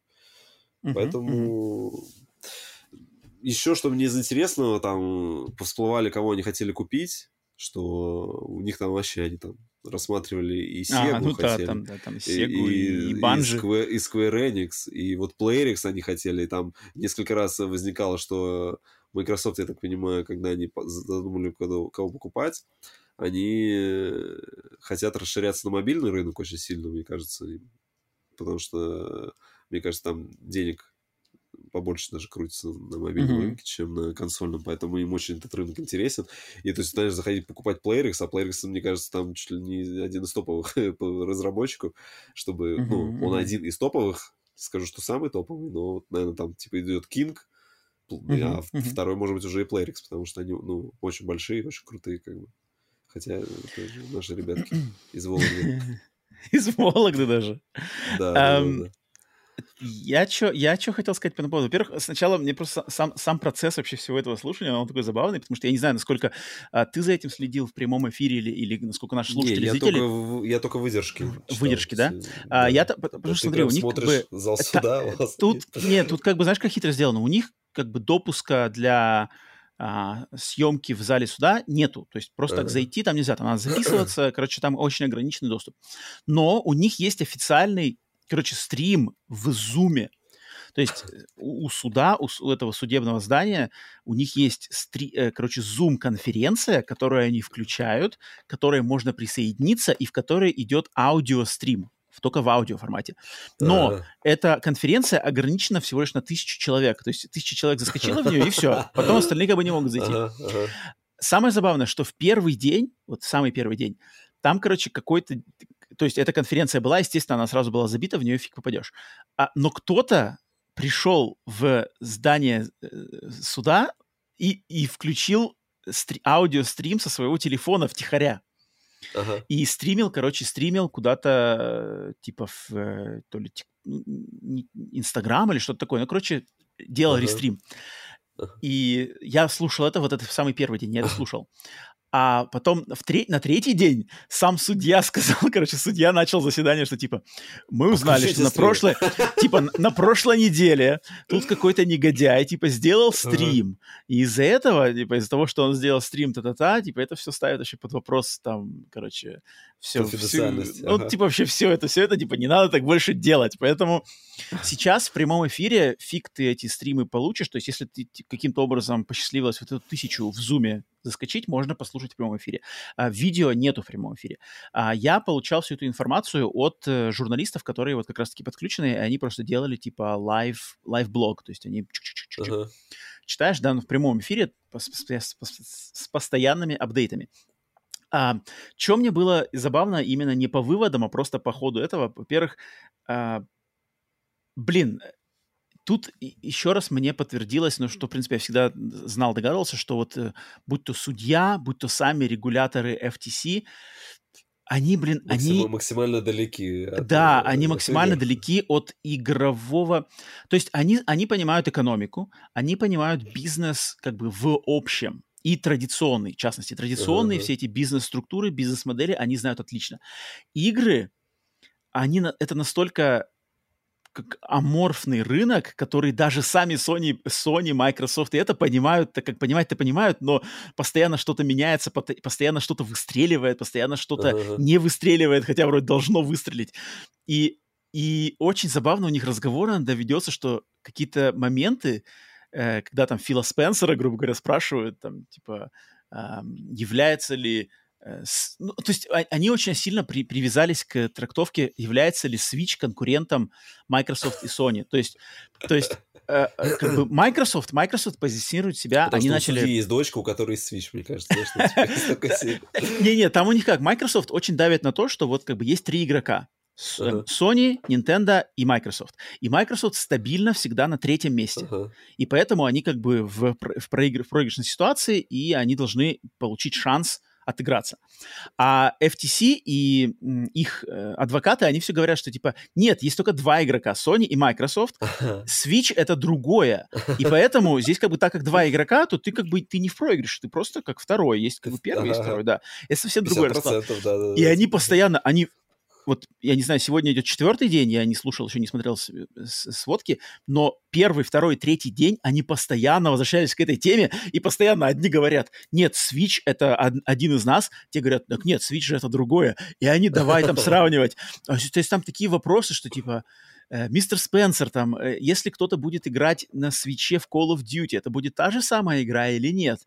Uh-huh, Поэтому uh-huh. еще, что мне из интересного, там всплывали, кого они хотели купить, что у них там вообще они там рассматривали и Sega а, ну хотели. Да, там, да, там Sega и, и, и Bungie. И Square, и Square Enix, и вот PlayerX они хотели, и там несколько раз возникало, что Microsoft, я так понимаю, когда они задумали, кого, кого покупать, они э, хотят расширяться на мобильный рынок очень сильно, мне кажется, потому что, мне кажется, там денег побольше даже крутится на мобильном mm-hmm. рынке, чем на консольном, поэтому им очень этот рынок интересен. И то есть, знаешь, заходить покупать PlayerX, а PlayerX, мне кажется, там чуть ли не один из топовых разработчиков, чтобы, mm-hmm. ну, он один из топовых, скажу, что самый топовый, но, наверное, там, типа, идет King, а mm-hmm. второй, может быть, уже и PlayerX, потому что они, ну, очень большие, очень крутые, как бы. Хотя, опять наши ребятки из Вологды. Из Вологды даже. Да, да, да. Я что я чё хотел сказать по этому поводу? Во-первых, сначала мне просто сам, сам процесс вообще всего этого слушания, он такой забавный, потому что я не знаю, насколько а, ты за этим следил в прямом эфире или, или насколько наши слушатели, не, я зрители... Только, я только выдержки Выдержки, да? да. А, я, потому что, смотри, у них как бы... зал суда это, Тут, нет, тут как бы, знаешь, как хитро сделано? У них как бы допуска для а, съемки в зале суда нету. То есть просто так зайти там нельзя, там надо записываться, короче, там очень ограниченный доступ. Но у них есть официальный короче, стрим в зуме. То есть э, у, у суда, у, у этого судебного здания, у них есть, стри, э, короче, зум-конференция, которую они включают, к которой можно присоединиться и в которой идет аудиострим только в аудио формате. Но а эта конференция ограничена всего лишь на тысячу человек. То есть тысяча человек заскочило в нее, и все. Потом остальные как бы не могут зайти. Самое забавное, что в первый день, вот самый первый день, там, короче, какой-то... То есть эта конференция была, естественно, она сразу была забита, в нее фиг попадешь. А, но кто-то пришел в здание э, суда и, и включил стри- аудиострим со своего телефона втихаря. Ага. И стримил, короче, стримил куда-то, типа, в э, то ли Инстаграм или что-то такое. Ну, короче, делал Ага. рестрим. И я слушал это, вот это в самый первый день, я это слушал. А потом в тре- на третий день сам судья сказал, короче, судья начал заседание, что типа мы узнали, что на прошлой, типа на прошлой неделе тут какой-то негодяй, типа сделал стрим, и из-за этого, типа из-за того, что он сделал стрим, та-та-та, типа это все ставит вообще под вопрос, там, короче, все, Конфиденциальность, ну ага. типа вообще все это, все это, типа не надо так больше делать, поэтому сейчас в прямом эфире фиг ты эти стримы получишь, то есть если ты каким-то образом посчастливилось вот эту тысячу в зуме заскочить, можно послушать в прямом эфире. А, видео нету в прямом эфире. А, я получал всю эту информацию от э, журналистов, которые вот как раз-таки подключены, и они просто делали типа live, live-blog, то есть они Ага. читаешь, да, в прямом эфире пос- с, с- с- с постоянными апдейтами. А, что мне было забавно именно не по выводам, а просто по ходу этого, во-первых, а, блин, тут и- еще раз мне подтвердилось, ну, что, в принципе, я всегда знал, догадывался, что вот э, будь то судья, будь то сами регуляторы FTC, они, блин, Максима- они... максимально далеки. от, Да, э, они от максимально игр. далеки от игрового... То есть они, они понимают экономику, они понимают бизнес как бы в общем и традиционный, в частности, традиционные Ага. все эти бизнес-структуры, бизнес-модели, они знают отлично. Игры, они, это настолько как аморфный рынок, который даже сами Sony, Sony, Microsoft и это понимают, так как понимать-то понимают, но постоянно что-то меняется, постоянно что-то выстреливает, постоянно что-то Ага. не выстреливает, хотя вроде должно выстрелить. И, и очень забавно у них разговор иногда ведется, что какие-то моменты, э, когда там Фила Спенсера, грубо говоря, спрашивают, там, типа, является ли... э, с- ну, то есть а- они очень сильно при- привязались к трактовке, является ли Switch конкурентом Microsoft и Sony. То есть, то есть э, э, как бы Microsoft, Microsoft позиционирует себя, Потому они что у начали... судьи есть дочка, у которой есть Switch, мне кажется. Не-не, там у них как, Microsoft очень давит на то, что вот как бы есть три игрока. Э. Sony, Nintendo и Microsoft. И Microsoft стабильно всегда на третьем месте. Ага. И поэтому они как бы в, в, проигр- в проигрышной ситуации, и они должны получить шанс отыграться. А FTC и их э, адвокаты, они все говорят, что типа, нет, есть только два игрока, Sony и Microsoft. Switch это другое. И поэтому здесь как бы так как два игрока, то ты как бы ты не в проигрыше, ты просто как второй. Есть как бы первый, есть второй, да. Это совсем другой расклад. 50%, да, да, И они постоянно, они, вот, я не знаю, сегодня идет четвертый день, я не слушал, еще не смотрел сводки, но первый, второй, третий день они постоянно возвращались к этой теме, и постоянно одни говорят, нет, Switch это од- один из нас, те говорят, так нет, Switch же это другое, и они давай там сравнивать. А, То есть там такие вопросы, что типа, э, мистер Спенсер, там, э, если кто-то будет играть на свече в Call of Duty, это будет та же самая игра или нет?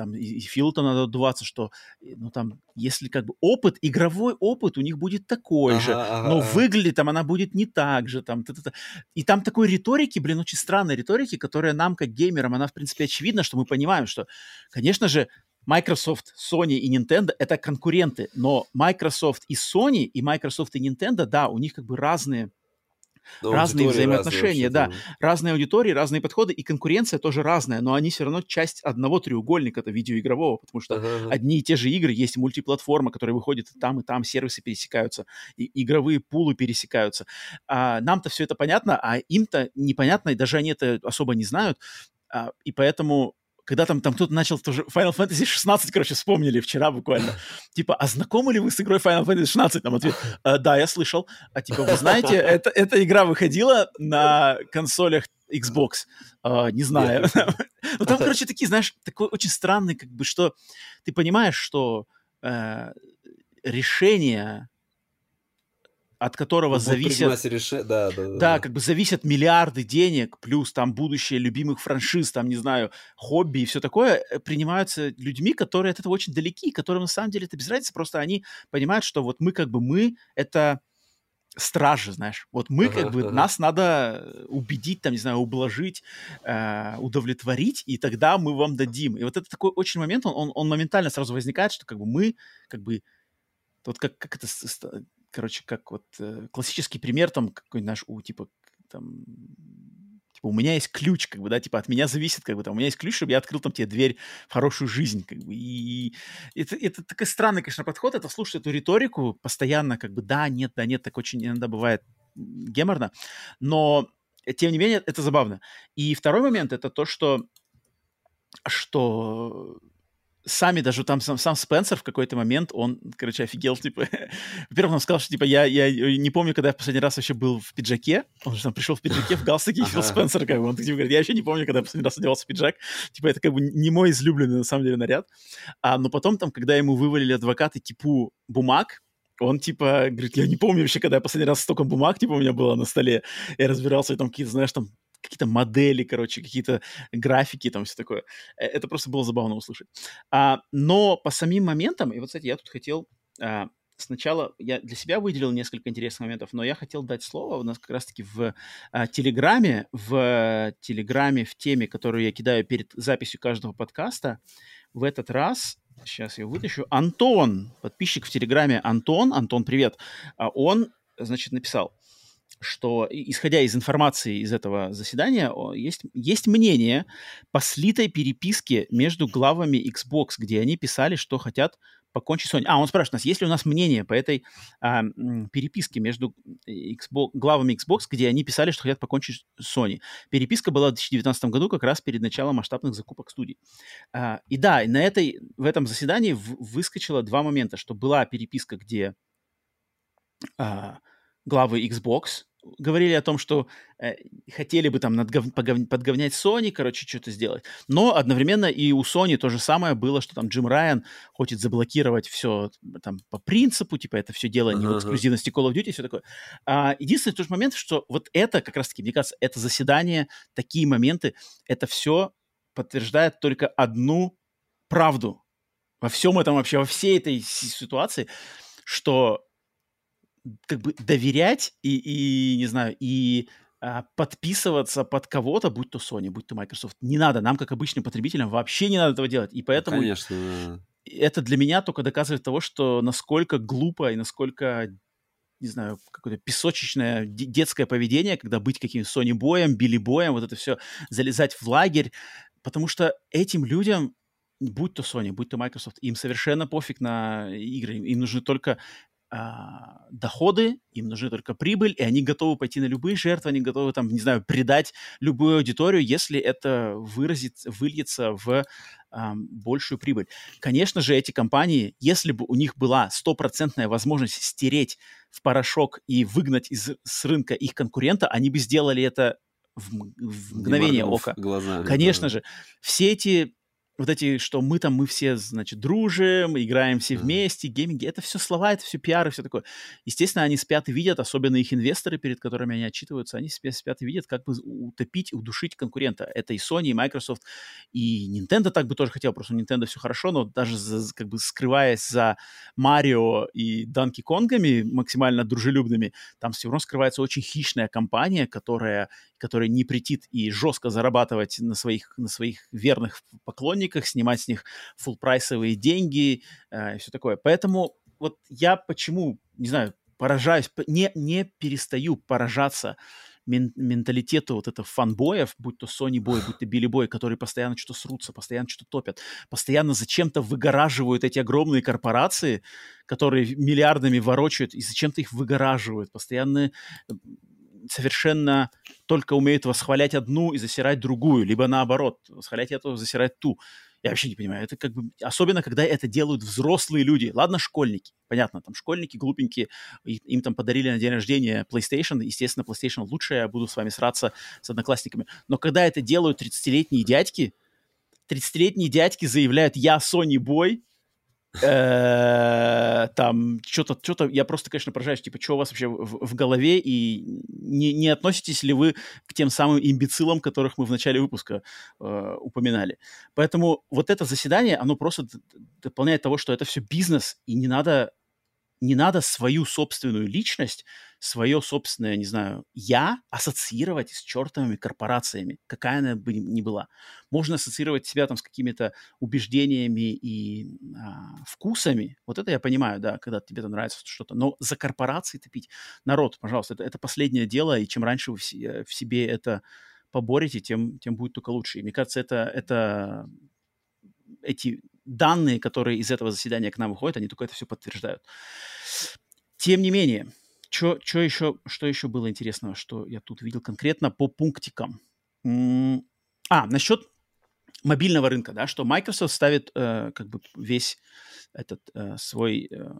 Там и, и Филу-то надо отдуваться, что, э, ну там, если как бы опыт, игровой опыт у них будет такой Ага, же, ага, но ага. выглядит там она будет не так же, там, та-та-та. И там такой риторики, блин, очень странной риторики, которая нам, как геймерам, она, в принципе, очевидна, что мы понимаем, что, конечно же, Microsoft, Sony и Nintendo — это конкуренты, но Microsoft и Sony, и Microsoft и Nintendo, да, у них как бы разные Но разные взаимоотношения, вообще да. там. разные аудитории, разные подходы, и конкуренция тоже разная, но они все равно часть одного треугольника, это видеоигрового, потому что Ага, ага. одни и те же игры, есть мультиплатформа, которая выходит и там, и там, сервисы пересекаются, и игровые пулы пересекаются. А нам-то все это понятно, а им-то непонятно, и даже они это особо не знают, А, и поэтому когда там, там кто-то начал тоже Final Fantasy 16, короче, вспомнили вчера буквально. Типа, а знакомы ли вы с игрой Final Fantasy 16? Там ответ, «А, да, я слышал. А типа, вы знаете, это, эта игра выходила на консолях Xbox? «А, не знаю. Ну там, короче, такие, знаешь, такой очень странный, как бы, что ты понимаешь, что э, решение, от которого Будут зависят... реше- Да, да, да. Да, как бы зависят миллиарды денег, плюс там будущее любимых франшиз, там, не знаю, хобби и все такое, э, принимаются людьми, которые от этого очень далеки, которым на самом деле это без разницы, просто они понимают, что вот мы как бы мы — это стражи, знаешь. Вот мы Ага, как бы, ага. нас надо убедить, там, не знаю, ублажить, э, удовлетворить, и тогда мы вам дадим. И вот это такой очень момент, он, он, он моментально сразу возникает, что как бы мы как бы вот как, как это, короче, как вот э, классический пример там какой-нибудь наш, у, типа, там, типа, у меня есть ключ, как бы, да, типа, от меня зависит, как бы, там, у меня есть ключ, чтобы я открыл там тебе дверь в хорошую жизнь, как бы, и это, это такой странный, конечно, подход, это слушать эту риторику постоянно, как бы, да, нет, да, нет, так очень иногда бывает геморно, но, тем не менее, это забавно. И второй момент, это то, что что сами даже там сам, сам Спенсер в какой-то момент, он, короче, офигел, типа, во-первых, он сказал, что, типа, я, я не помню, когда я в последний раз вообще был в пиджаке, он же там пришел в пиджаке, в галстуке, и Фил Спенсер, как бы, он типа, говорит, я вообще не помню, когда я последний раз одевался в пиджак, типа, это как бы не мой излюбленный, на самом деле, наряд, а, но потом там, когда ему вывалили адвокаты кипу бумаг, он, типа, говорит, я не помню вообще, когда я последний раз столько бумаг, типа, у меня было на столе. Я разбирался, и там какие-то, знаешь, там какие-то модели, короче, какие-то графики, там все такое. Э, это просто было забавно услышать. А, но по самим моментам, и вот, кстати, я тут хотел а, сначала я для себя выделил несколько интересных моментов, но я хотел дать слово у нас как раз-таки в а, Телеграме, в Телеграме, в теме, которую я кидаю перед записью каждого подкаста. В этот раз, сейчас я вытащу, Антон, подписчик в Телеграме Антон, Антон, привет, а он, значит, написал, что, исходя из информации из этого заседания, есть, есть мнение по слитой переписке между главами Xbox, где они писали, что хотят покончить Sony. А, он спрашивает нас, есть ли у нас мнение по этой а, переписке между Xbox, главами Xbox, где они писали, что хотят покончить Sony. Переписка была в 2019 году, как раз перед началом масштабных закупок студий. А, и да, на этой, в этом заседании в, выскочило два момента, что была переписка, где а, главы Xbox говорили о том, что э, хотели бы там надгов... подговнять Sony, короче, что-то сделать. Но одновременно и у Sony то же самое было, что там Джим Райан хочет заблокировать все там по принципу, типа это все дело не uh-huh. в эксклюзивности Call of Duty, все такое. А, единственный тот момент, что вот это как раз-таки, мне кажется, это заседание, такие моменты, это все подтверждает только одну правду во всем этом вообще, во всей этой ситуации, что как бы доверять и, и не знаю, и а, подписываться под кого-то, будь то Sony, будь то Microsoft, не надо. Нам, как обычным потребителям, вообще не надо этого делать. И поэтому... Конечно. Это для меня только доказывает того, что насколько глупо и насколько не знаю, какое-то песочечное детское поведение, когда быть каким-то Sony боем, Билли боем, вот это все, залезать в лагерь, потому что этим людям будь то Sony, будь то Microsoft, им совершенно пофиг на игры, им нужны только а, доходы, им нужны только прибыль, и они готовы пойти на любые жертвы, они готовы там, не знаю, предать любую аудиторию, если это выразит, выльется в а, большую прибыль. Конечно же, эти компании, если бы у них была стопроцентная возможность стереть в порошок и выгнать из, с рынка их конкурента, они бы сделали это в, в мгновение ока. Глазами, Конечно да. же, все эти вот эти, что мы там, мы все, значит, дружим, играем все вместе, гейминги, это все слова, это все пиар и все такое. Естественно, они спят и видят, особенно их инвесторы, перед которыми они отчитываются, они спят и видят, как бы утопить, удушить конкурента. Это и Sony, и Microsoft, и Nintendo так бы тоже хотел, просто у Nintendo все хорошо, но даже за, как бы скрываясь за Марио и Данки Конгами максимально дружелюбными, там все равно скрывается очень хищная компания, которая который не претит и жестко зарабатывать на своих, на своих верных поклонниках, снимать с них фулл-прайсовые деньги э, и все такое. Поэтому вот я почему, не знаю, поражаюсь, не, не перестаю поражаться мен, менталитету вот этого фанбоев, будь то Sony Boy, будь то Билли Бой, которые постоянно что-то срутся, постоянно что-то топят, постоянно зачем-то выгораживают эти огромные корпорации, которые миллиардами ворочают, и зачем-то их выгораживают, постоянно совершенно только умеют восхвалять одну и засирать другую, либо наоборот, восхвалять эту, засирать ту. Я вообще не понимаю. Это как бы... Особенно, когда это делают взрослые люди. Ладно, школьники. Понятно, там школьники глупенькие. Им там подарили на день рождения PlayStation. Естественно, PlayStation лучше. Я буду с вами сраться с одноклассниками. Но когда это делают 30-летние дядьки, 30-летние дядьки заявляют «Я Sony Boy», Э, там что-то, что-то, я просто, конечно, поражаюсь, типа, что у вас вообще в, в голове, и не, не относитесь ли вы к тем самым имбецилам, которых мы в начале выпуска э, упоминали. Поэтому вот это заседание, оно просто дополняет того, что это все бизнес, и не надо не надо свою собственную личность, свое собственное, не знаю, я ассоциировать с чертовыми корпорациями, какая она бы ни была. Можно ассоциировать себя там с какими-то убеждениями и а, вкусами. Вот это я понимаю, да, когда тебе там нравится что-то. Но за корпорации топить. Народ, пожалуйста, это, это последнее дело, и чем раньше вы в, э, в себе это поборете, тем, тем будет только лучше. И мне кажется, это, это эти данные, которые из этого заседания к нам выходят, они только это все подтверждают. Тем не менее, что еще, что еще было интересного, что я тут видел конкретно по пунктикам? А, насчет мобильного рынка, да, что Microsoft ставит э, как бы весь этот э, свой э,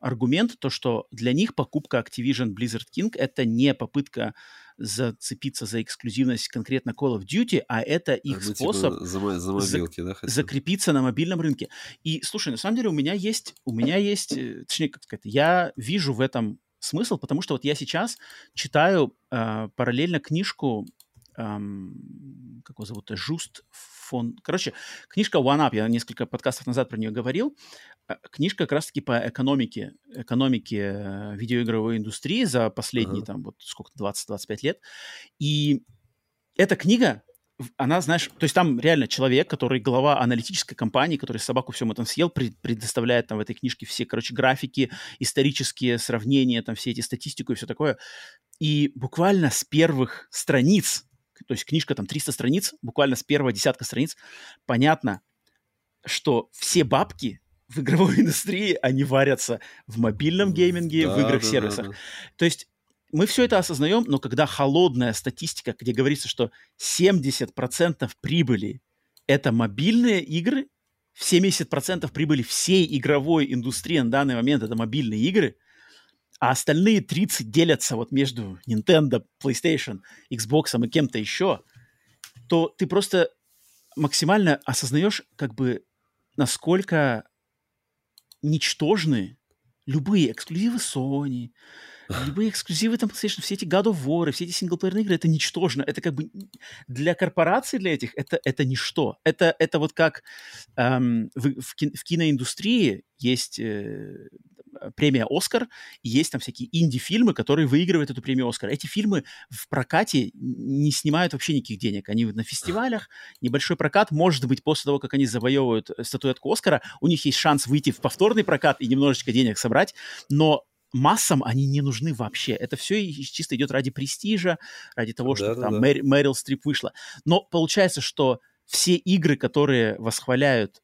аргумент, то, что для них покупка Activision Blizzard King это не попытка зацепиться за эксклюзивность конкретно Call of Duty, а это их ну, способ типа за, за мобилки, за, да, закрепиться на мобильном рынке. И слушай, на самом деле у меня есть, у меня есть, э, точнее, как сказать, я вижу в этом смысл, потому что вот я сейчас читаю э, параллельно книжку, эм, как его зовут, Жуст фон... Короче, книжка One Up, я несколько подкастов назад про нее говорил. Э, книжка как раз-таки по экономике, экономике э, видеоигровой индустрии за последние, uh-huh. там, вот сколько, 20-25 лет. И эта книга, она, знаешь, то есть там реально человек, который глава аналитической компании, который собаку всем этом съел, предоставляет там в этой книжке все, короче, графики, исторические сравнения, там все эти статистику и все такое. И буквально с первых страниц то есть книжка там 300 страниц, буквально с первого десятка страниц, понятно, что все бабки в игровой индустрии, они варятся в мобильном гейминге, да, в играх-сервисах. Да, да, да. То есть мы все это осознаем, но когда холодная статистика, где говорится, что 70% прибыли — это мобильные игры, 70% прибыли всей игровой индустрии на данный момент — это мобильные игры, а остальные 30 делятся вот между Nintendo, PlayStation, Xbox и кем-то еще, то ты просто максимально осознаешь, как бы, насколько ничтожны любые эксклюзивы Sony, любые эксклюзивы там PlayStation, все эти God of War, все эти синглплеерные игры, это ничтожно. Это как бы для корпораций, для этих, это, это ничто. Это, это вот как эм, в, в, кин, в киноиндустрии есть Э, премия «Оскар», и есть там всякие инди-фильмы, которые выигрывают эту премию «Оскар». Эти фильмы в прокате не снимают вообще никаких денег. Они на фестивалях, небольшой прокат. Может быть, после того, как они завоевывают э, статуэтку «Оскара», у них есть шанс выйти в повторный прокат и немножечко денег собрать, но массам они не нужны вообще. Это все чисто идет ради престижа, ради того, да, что да, там да. Мэр, Мэрил Стрип вышла. Но получается, что все игры, которые восхваляют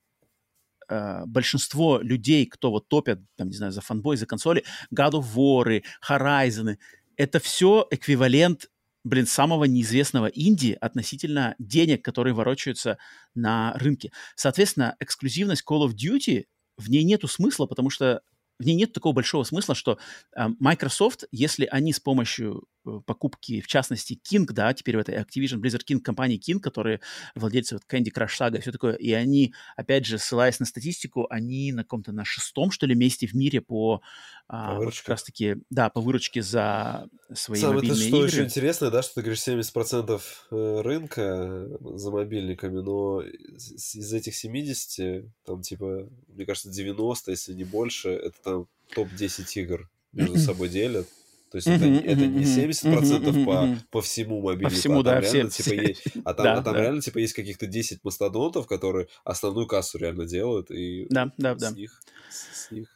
э, большинство людей, кто вот топят, там, не знаю, за фанбой, за консоли, God of War, Horizon, это все эквивалент блин, самого неизвестного инди относительно денег, которые ворочаются на рынке. Соответственно, эксклюзивность Call of Duty, в ней нету смысла, потому что в ней нет такого большого смысла, что э, Microsoft, если они с помощью покупки, в частности, King, да, теперь в этой Activision Blizzard King, компании King, которые владельцы вот Candy Crush Saga и все такое, и они, опять же, ссылаясь на статистику, они на каком-то на шестом, что ли, месте в мире по, а, вот как раз-таки, да, по выручке за свои Сам мобильные это что игры. еще интересно, да, что ты говоришь 70% э, рынка за мобильниками, но из этих 70, там, типа, мне кажется, 90, если не больше, это там топ-10 игр между собой делят. То есть это, это не 70% по, по всему мобильнику, по всему, а там, да, реально, все, типа, есть, а там, да, а там да. реально типа есть каких-то 10 мастодонтов, которые основную кассу реально делают, и да, да, с, да. Них, с них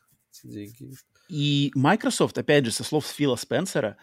деньги. И Microsoft, опять же, со слов Фила Спенсера,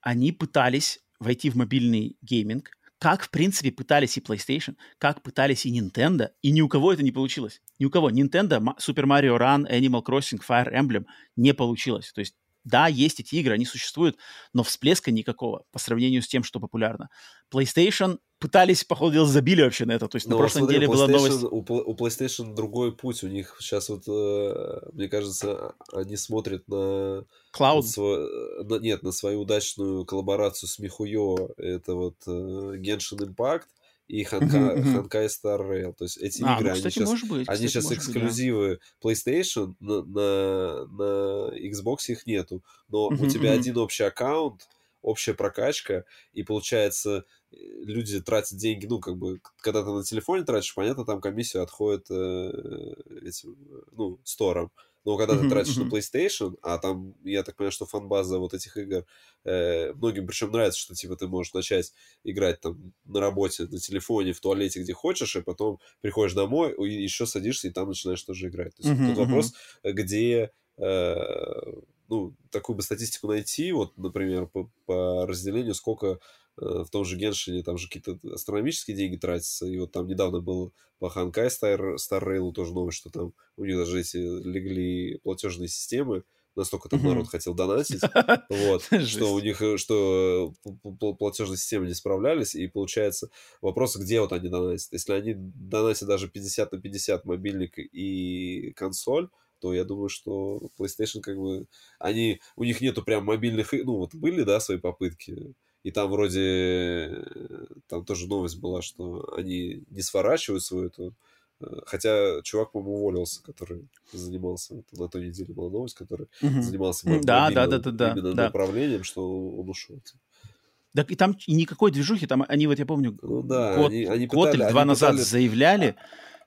они пытались войти в мобильный гейминг, как, в принципе, пытались и PlayStation, как пытались и Nintendo, и ни у кого это не получилось. Ни у кого. Nintendo, Super Mario Run, Animal Crossing, Fire Emblem не получилось. То есть да, есть эти игры, они существуют, но всплеска никакого по сравнению с тем, что популярно. PlayStation пытались, походу дела, забили вообще на это. То есть но на прошлой смотри, неделе была новость... У, у PlayStation другой путь. У них сейчас вот, э, мне кажется, они смотрят на... Cloud? На свой, на, нет, на свою удачную коллаборацию с Михуё. Это вот э, Genshin Impact и Ханка, Ханкай Star Rail. То есть эти а, игры, ну, кстати, они сейчас, быть, они кстати, сейчас эксклюзивы быть, да. PlayStation, на, на, на Xbox их нету. Но у тебя один общий аккаунт, общая прокачка, и получается э, люди тратят деньги, ну, как бы, когда ты на телефоне тратишь, понятно, там комиссия отходит э, этим, ну, стором. Но когда Мгм, ты тратишь на PlayStation, а там, я так понимаю, что фан-база вот этих игр э, многим причем нравится, что типа ты можешь начать играть там на работе, на телефоне, в туалете, где хочешь, и потом приходишь домой, и еще садишься, и там начинаешь тоже играть. То есть тут вопрос, где э, ну, такую бы статистику найти, вот, например, по, по разделению, сколько в том же Геншине, там же какие-то астрономические деньги тратятся, и вот там недавно был по Ханкай Star, Star Rail тоже новость, что там у них даже эти легли платежные системы, настолько там народ хотел донатить, вот, что у них, э, что э, платежные системы не справлялись, и получается вопрос, где вот они донатят. Если они донатят даже 50 на 50 мобильник и консоль, то я думаю, что PlayStation как бы, они, у них нету прям мобильных, ну вот были, да, свои попытки, и там вроде, э, там тоже новость была, что они не сворачивают свою эту, э, хотя чувак, по-моему, уволился, который занимался, вот на той неделе была новость, который Мгм. занимался мо- да, да, да, да, да, именно да. направлением, что он ушел. Так и там никакой движухи, там они, вот я помню, Ну да, год, они, они год пытали- или два назад пытались- заявляли,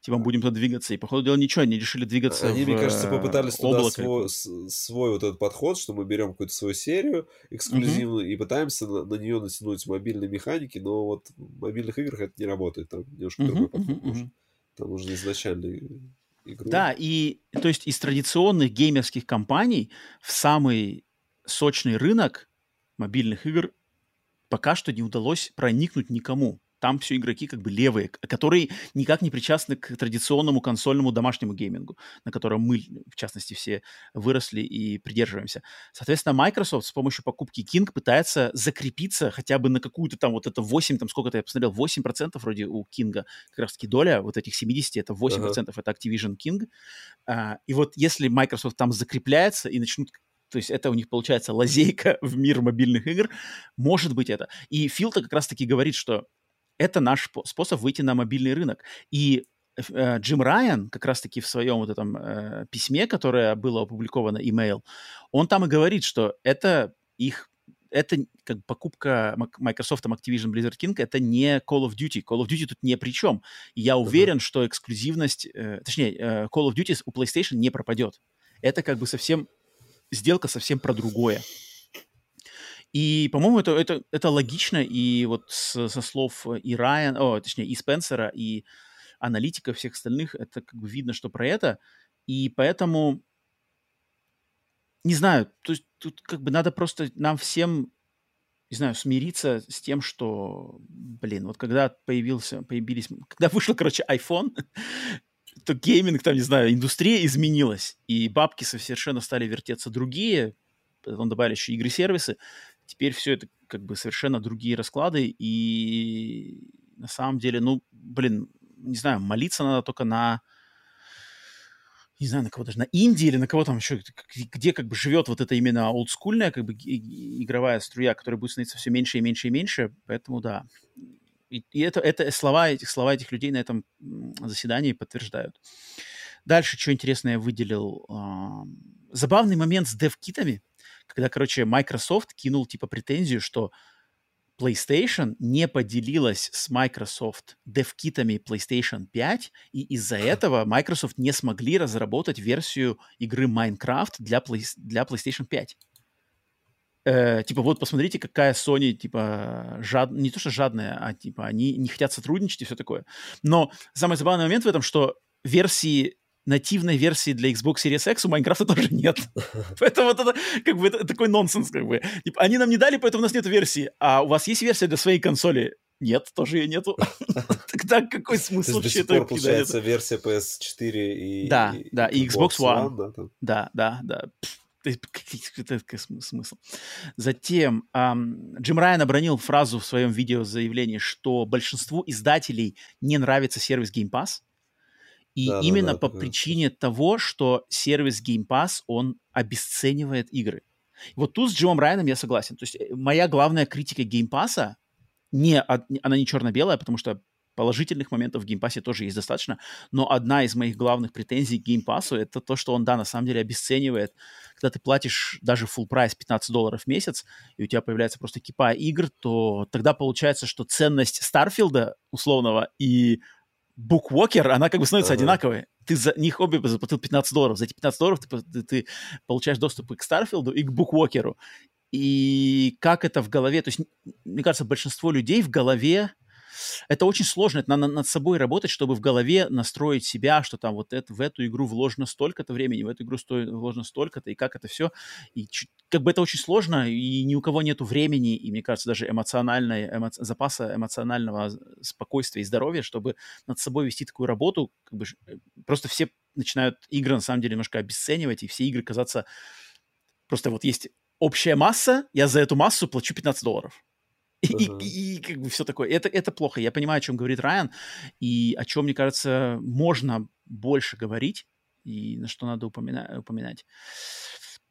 типа, будем туда двигаться, и, по ходу дела, ничего, они решили двигаться Они, в мне кажется, э, попытались туда свой, свой вот этот подход, что мы берем какую-то свою серию эксклюзивную и пытаемся на, на нее натянуть мобильные механики, но вот в мобильных играх это не работает, там немножко Мгм, другой подход мгм, нужен. Там нужно изначально игру. Да, и то есть из традиционных геймерских компаний в самый сочный рынок мобильных игр пока что не удалось проникнуть никому. Там все игроки как бы левые, которые никак не причастны к традиционному консольному домашнему геймингу, на котором мы, в частности, все выросли и придерживаемся. Соответственно, Microsoft с помощью покупки King пытается закрепиться хотя бы на какую-то там вот это 8, там сколько-то я посмотрел, 8% вроде у Кинга, как раз таки доля вот этих 70, это 8% это Activision King. А, и вот если Microsoft там закрепляется и начнут то есть это у них получается лазейка в мир мобильных игр, может быть это. И Фил-то как раз-таки говорит, что это наш спо- способ выйти на мобильный рынок. И э, Джим Райан как раз-таки в своем вот этом э, письме, которое было опубликовано, имейл, он там и говорит, что это их это как покупка Microsoft Activision Blizzard King, это не Call of Duty. Call of Duty тут не при чем. И я уверен, что эксклюзивность, э, точнее, э, Call of Duty у PlayStation не пропадет. Это как бы совсем сделка совсем про другое. И, по-моему, это, это, это логично, и вот с- со слов и Райан, о, точнее, и Спенсера, и аналитиков всех остальных, это как бы видно, что про это. И поэтому, не знаю, то есть тут как бы надо просто нам всем, не знаю, смириться с тем, что, блин, вот когда появился, появились, когда вышел, короче, iPhone, то гейминг, там, не знаю, индустрия изменилась, и бабки совершенно стали вертеться другие, потом добавили еще игры-сервисы, теперь все это как бы совершенно другие расклады, и на самом деле, ну, блин, не знаю, молиться надо только на, не знаю, на кого даже, на Индии или на кого там еще, где как бы живет вот эта именно олдскульная как бы игровая струя, которая будет становиться все меньше и меньше и меньше, поэтому да. И, и это, это слова, этих, слова этих людей на этом заседании подтверждают. Дальше, что интересное я выделил. забавный момент с дев-китами, когда, короче, Microsoft кинул типа претензию, что PlayStation не поделилась с Microsoft дев-китами PlayStation 5, и из-за этого Microsoft не смогли разработать версию игры Minecraft для, Play- для PlayStation 5. Э, типа, вот посмотрите, какая Sony, типа, жад... не то что жадная, а типа, они не хотят сотрудничать и все такое. Но самый забавный момент в этом, что версии нативной версии для Xbox Series X у Майнкрафта тоже нет. Поэтому вот это как бы это такой нонсенс, как бы. Типа, они нам не дали, поэтому у нас нет версии. А у вас есть версия для своей консоли? Нет, тоже ее нету. Тогда какой смысл вообще это получается, версия PS4 и... Да, да, и Xbox One. да. Да, да, какой- смысл. Затем Джим Райан обронил фразу в своем видеозаявлении, что большинству издателей не нравится сервис Game Pass. И Да-да-да, именно по такое причине того, что сервис Game Pass, он обесценивает игры. Вот тут с Джимом Райаном я согласен. То есть э, моя главная критика Game Pass, не, она не черно-белая, потому что положительных моментов в Game Pass тоже есть достаточно, но одна из моих главных претензий к Game Pass это то, что он, да, на самом деле обесценивает. Когда ты платишь даже full прайс 15 долларов в месяц, и у тебя появляется просто кипа игр, то тогда получается, что ценность Старфилда условного и Bookwalker, она как бы становится Ага. одинаковой. ты за них обе заплатил 15 долларов. За эти 15 долларов ты, ты, ты получаешь доступ и к Старфилду, и к Буквокеру. И как это в голове, то есть, мне кажется, большинство людей в голове это очень сложно, это надо над собой работать, чтобы в голове настроить себя, что там вот это, в эту игру вложено столько-то времени, в эту игру сто, вложено столько-то, и как это все. И как бы это очень сложно, и ни у кого нету времени, и, мне кажется, даже эмоциональной, эмо, запаса эмоционального спокойствия и здоровья, чтобы над собой вести такую работу, как бы э, просто все начинают игры, на самом деле, немножко обесценивать, и все игры казаться... Просто вот есть общая масса, я за эту массу плачу 15 долларов. И, и, и как бы все такое. Это, это плохо. Я понимаю, о чем говорит Райан, и о чем, мне кажется, можно больше говорить, и на что надо упомина- упоминать.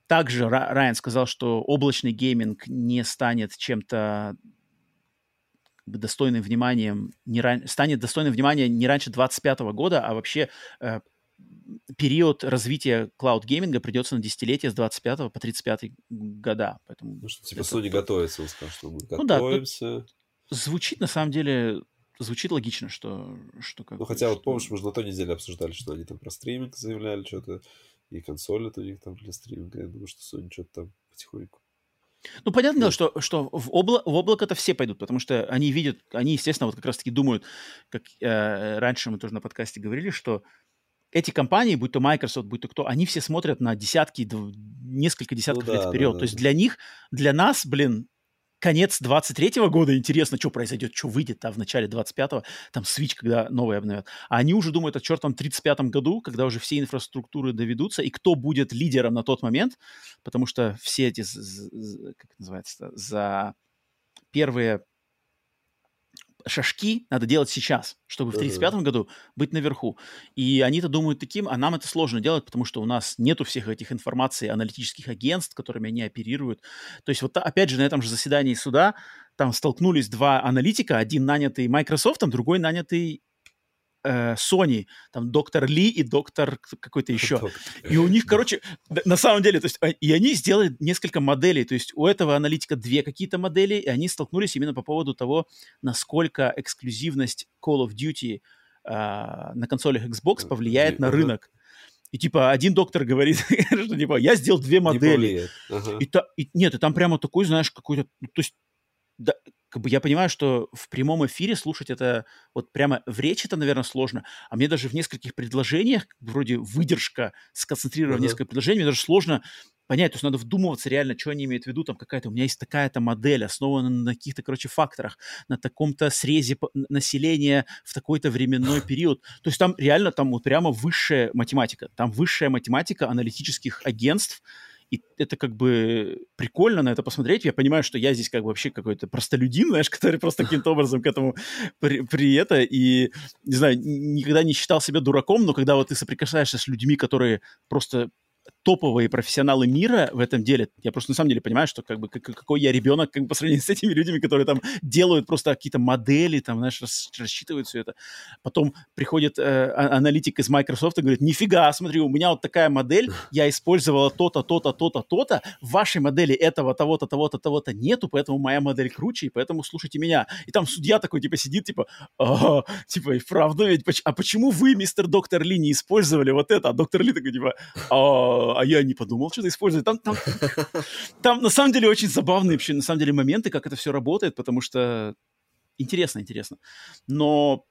Также Райан сказал, что облачный гейминг не станет чем-то достойным вниманием, не ран... станет достойным внимания не раньше 25 года, а вообще э, период развития cloud-гейминга придется на десятилетие с 25 по 35 года. Поэтому ну, что, типа, Sony готовится, он сказал, что мы ну, готовимся. Да, звучит, на самом деле, звучит логично, что... что как ну, хотя что... вот помнишь, мы же на той неделе обсуждали, что они там про стриминг заявляли что-то, и консоли у них там для стриминга. Я думаю, что Sony что-то там потихоньку ну, понятно дело, что, что в, обла- в облако-то все пойдут, потому что они видят, они, естественно, вот как раз-таки думают, как э, раньше мы тоже на подкасте говорили, что эти компании, будь то Microsoft, будь то кто, они все смотрят на десятки, несколько десятков ну, да, лет вперед. Да, да, то есть для них, для нас, блин, конец 23-го года интересно, что произойдет, что выйдет а в начале 25-го, там Switch, когда новый обновят. А они уже думают о чертом 35-м году, когда уже все инфраструктуры доведутся, и кто будет лидером на тот момент, потому что все эти, как называется, за первые шажки надо делать сейчас, чтобы в 1935 году быть наверху. И они-то думают таким, а нам это сложно делать, потому что у нас нету всех этих информаций аналитических агентств, которыми они оперируют. То есть вот опять же на этом же заседании суда там столкнулись два аналитика, один нанятый Microsoft, другой нанятый э, Sony, там доктор Ли и доктор какой-то еще. И у них, короче, на самом деле, то есть, а, и они сделали несколько моделей, то есть у этого аналитика две какие-то модели, и они столкнулись именно по поводу того, насколько эксклюзивность Call of Duty э, на консолях Xbox повлияет на рынок. И типа один доктор говорит, что типа я сделал две модели. Ага. И, та, и нет, и там прямо такой, знаешь, какой-то, ну, то есть да, как бы я понимаю, что в прямом эфире слушать это вот прямо в речи это, наверное, сложно, а мне даже в нескольких предложениях, вроде выдержка, сконцентрировав uh-huh. несколько предложений, мне даже сложно понять, то есть надо вдумываться реально, что они имеют в виду, там какая-то, у меня есть такая-то модель, основана на каких-то, короче, факторах, на таком-то срезе населения в такой-то временной период. То есть там реально, там вот прямо высшая математика, там высшая математика аналитических агентств, и это как бы прикольно на это посмотреть. Я понимаю, что я здесь как бы вообще какой-то простолюдин, знаешь, который просто каким-то образом к этому при, при это. И, не знаю, никогда не считал себя дураком, но когда вот ты соприкасаешься с людьми, которые просто топовые профессионалы мира в этом деле. Я просто на самом деле понимаю, что как бы какой я ребенок как бы, по сравнению с этими людьми, которые там делают просто какие-то модели, там, знаешь, рас, рассчитывают все это. Потом приходит э, а, аналитик из Microsoft и говорит, нифига, смотри, у меня вот такая модель, я использовала то-то, то-то, то-то, то-то, в вашей модели этого, того-то, того-то, того-то нету, поэтому моя модель круче, и поэтому слушайте меня. И там судья такой, типа, сидит, типа, а, типа, и правда ведь, а почему вы, мистер доктор Ли, не использовали вот это? А доктор Ли такой, типа, а, а я не подумал что-то использовать. Там, там, там на самом деле очень забавные вообще, на самом деле, моменты, как это все работает, потому что интересно, интересно. Но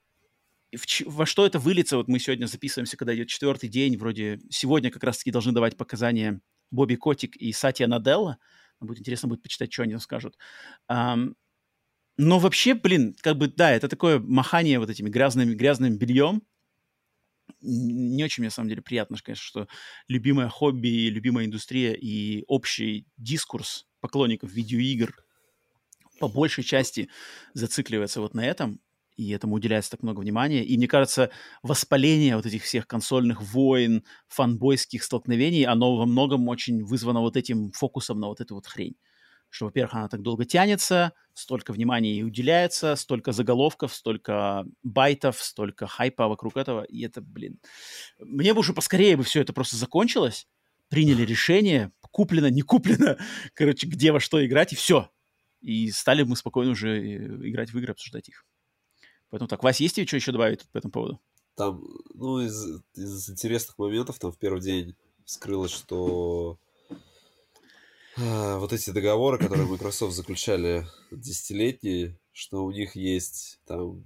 в, во что это выльется? Вот мы сегодня записываемся, когда идет четвертый день, вроде сегодня как раз-таки должны давать показания Бобби Котик и Сатья Наделла. Будет интересно будет почитать, что они там скажут. Um, но вообще, блин, как бы, да, это такое махание вот этими грязными, грязным бельем, не очень, мне, на самом деле, приятно, конечно, что любимое хобби, любимая индустрия и общий дискурс поклонников видеоигр по большей части зацикливается вот на этом, и этому уделяется так много внимания. И мне кажется, воспаление вот этих всех консольных войн, фанбойских столкновений, оно во многом очень вызвано вот этим фокусом на вот эту вот хрень что, во-первых, она так долго тянется, столько внимания ей уделяется, столько заголовков, столько байтов, столько хайпа вокруг этого, и это, блин, мне бы уже поскорее бы все это просто закончилось, приняли решение, куплено, не куплено, короче, где во что играть, и все. И стали мы спокойно уже э, играть в игры, обсуждать их. Поэтому так, Вася, есть что еще добавить по этому поводу? Там ну, из, из интересных моментов там в первый день вскрылось, что вот эти договоры, которые Microsoft заключали десятилетние, что у них есть там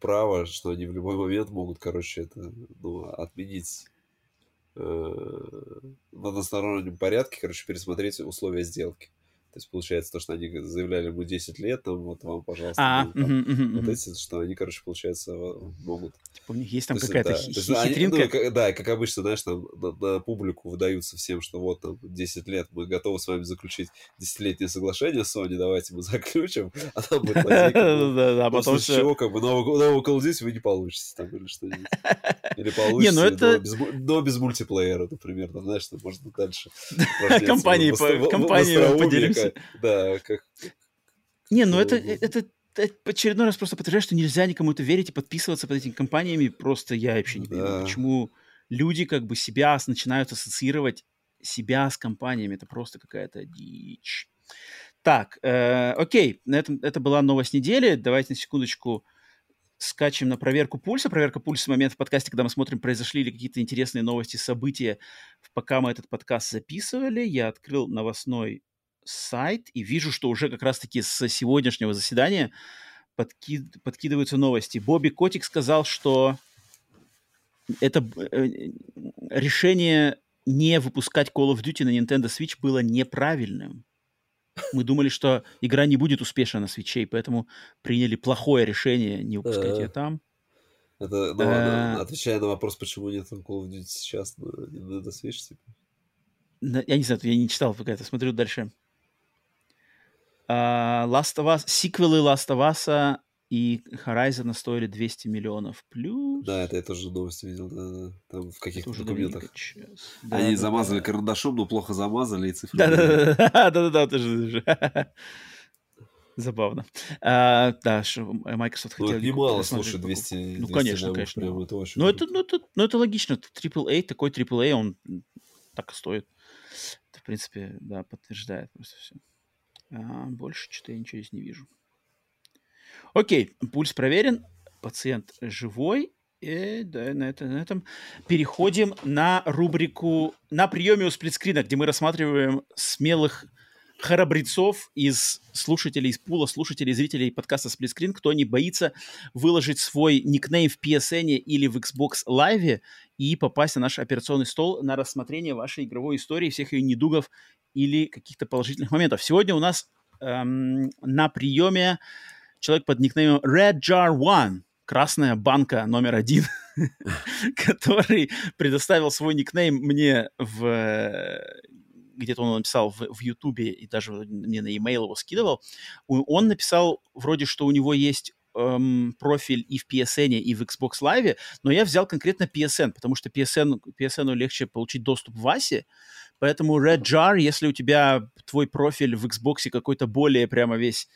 право, что они в любой момент могут, короче, это ну, отменить э, в одностороннем порядке, короче, пересмотреть условия сделки. То есть получается то, что они заявляли ему 10 лет, там вот вам, пожалуйста, А, ну, там, мгм, мгм, вот эти, что они, короче, получается, могут Типа у них есть там какая-то да, хи- то есть хи- они- хитринка. ну, как- да, как обычно, знаешь, там на, на публику выдаются всем, что вот там 10 лет мы готовы с вами заключить десятилетнее соглашение с Sony, давайте мы заключим, а там будет ну, Да-да-да, после потому что... чего как бы нового, Call of Duty вы не получите там или что-нибудь. Или Не, получите, ну это- но, без, мультиплеера, например, там, знаешь, что можно дальше Компании в компании поделимся. Да, как... Не, ну это, это, очередной раз просто подтверждает, что нельзя никому это верить и подписываться под этими компаниями. Просто я вообще не понимаю, Да. почему люди как бы себя начинают ассоциировать себя с компаниями. Это просто какая-то дичь. Так, э, окей, на этом, это была новость недели. Давайте на секундочку скачем на проверку пульса. Проверка пульса момент в подкасте, когда мы смотрим, произошли ли какие-то интересные новости, события, пока мы этот подкаст записывали. Я открыл новостной сайт и вижу, что уже как раз-таки с сегодняшнего заседания подки- подкидываются новости. Бобби Котик сказал, что это э, решение не выпускать Call of Duty на Nintendo Switch было неправильным. Мы думали, что игра не будет успешна на свече, и поэтому приняли плохое решение не выпускать ее Э. там. Это, ну, Э. на- отвечая на вопрос, почему нет Call of Duty сейчас на Nintendo Switch, типа. На- Я не знаю, я не читал пока это, смотрю дальше. А, Last of Us, сиквелы Last of Us и Horizon стоили 200 миллионов плюс. Да, это я тоже новость видел, да, да. Там в каких-то документах. Да, Они да, замазали да. карандашом, но плохо замазали, и цифры... Да, да, да, да, да. Забавно. А, да, Microsoft Ну, хотел это немало, слушай, покупку. 200, Ну, 200 конечно, конечно. Прям это очень Ну, это, ну, это, ну, это логично. AAA, такой AAA, он так и стоит. Это, в принципе, да, подтверждает просто все. Больше что-то я ничего здесь не вижу. Окей, пульс проверен, пациент живой. И да, на, это, на этом переходим на рубрику на приеме у сплитскрина, где мы рассматриваем смелых храбрецов из слушателей, из пула слушателей, зрителей подкаста Сплитскрин, кто не боится выложить свой никнейм в PSN или в Xbox Live и попасть на наш операционный стол на рассмотрение вашей игровой истории, всех ее недугов или каких-то положительных моментов. Сегодня у нас эм, на приеме человек под никнеймом Red Jar One, красная банка номер один, который предоставил свой никнейм мне в где-то он написал в, в Ютубе и даже мне на e-mail его скидывал. Он написал вроде, что у него есть эм, профиль и в PSN, и в Xbox Live, но я взял конкретно PSN, потому что PSN, PSN легче получить доступ в ВАСе, поэтому Red Jar, если у тебя твой профиль в Xbox какой-то более прямо весь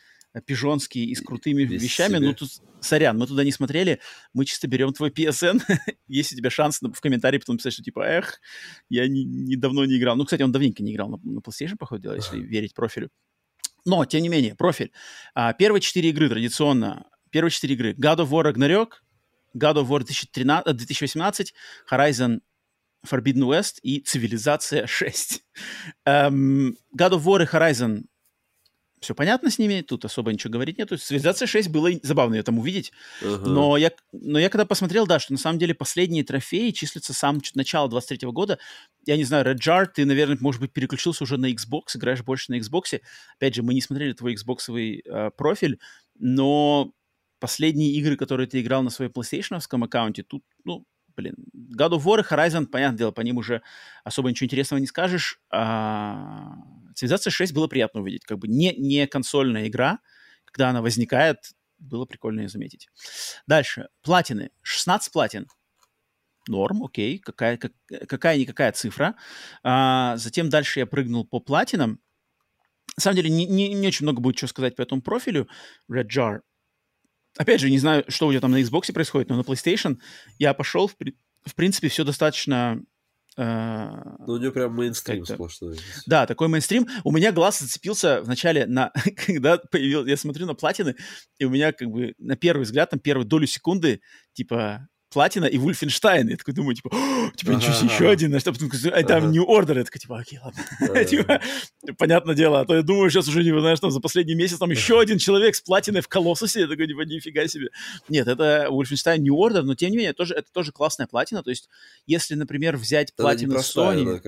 пижонский и с крутыми Весь вещами, себе. ну тут, сорян, мы туда не смотрели, мы чисто берем твой PSN, есть у тебя шанс в комментарии потом писать, что типа, эх, я не, не- давно не играл. Ну, кстати, он давненько не играл на, на PlayStation, походу, дела, если верить профилю. Но, тем не менее, профиль. А, первые четыре игры традиционно. Первые четыре игры. God of War Ragnarok, God of War 2013, э, 2018, Horizon Forbidden West и Цивилизация 6. Эм, God of War и Horizon все понятно с ними, тут особо ничего говорить нету. Цивилизация 6 было забавно ее там увидеть. Ага. Но я, но я когда посмотрел, да, что на самом деле последние трофеи числятся сам чуть начала 23 года. Я не знаю, Red Jar, ты, наверное, может быть, переключился уже на Xbox, играешь больше на Xbox. Опять же, мы не смотрели твой Xbox э, профиль, но последние игры, которые ты играл на своем PlayStation аккаунте, тут, ну, блин, God of War и Horizon, понятное дело, по ним уже особо ничего интересного не скажешь. А Цивилизация 6 было приятно увидеть. Как бы не, не консольная игра, когда она возникает, было прикольно ее заметить. Дальше. Платины. 16 платин. Норм, окей. Какая, как, какая-никакая цифра. А, затем дальше я прыгнул по платинам. На самом деле, не, не, не очень много будет что сказать по этому профилю. Red Jar. Опять же, не знаю, что у тебя там на Xbox происходит, но на PlayStation я пошел, в, в принципе, все достаточно... э, Ну, у него прям мейнстрим сплошной. да, такой мейнстрим. У меня глаз зацепился вначале на... Когда появился... Я смотрю на платины, и у меня как бы на первый взгляд, там первую долю секунды, типа, Платина и Вульфенштайн. Я такой думаю, типа, типа, ничего себе, еще один. А там New Order. Я такой, типа, окей, ладно. типа, понятное дело. А то я думаю, сейчас уже, не знаешь, там за последний месяц там еще один человек с Платиной в Колоссусе. Я такой, типа, нифига себе. Нет, это Вульфенштайн New Order, но тем не менее, тоже, это тоже классная платина. То есть, если, например, взять платину Sony...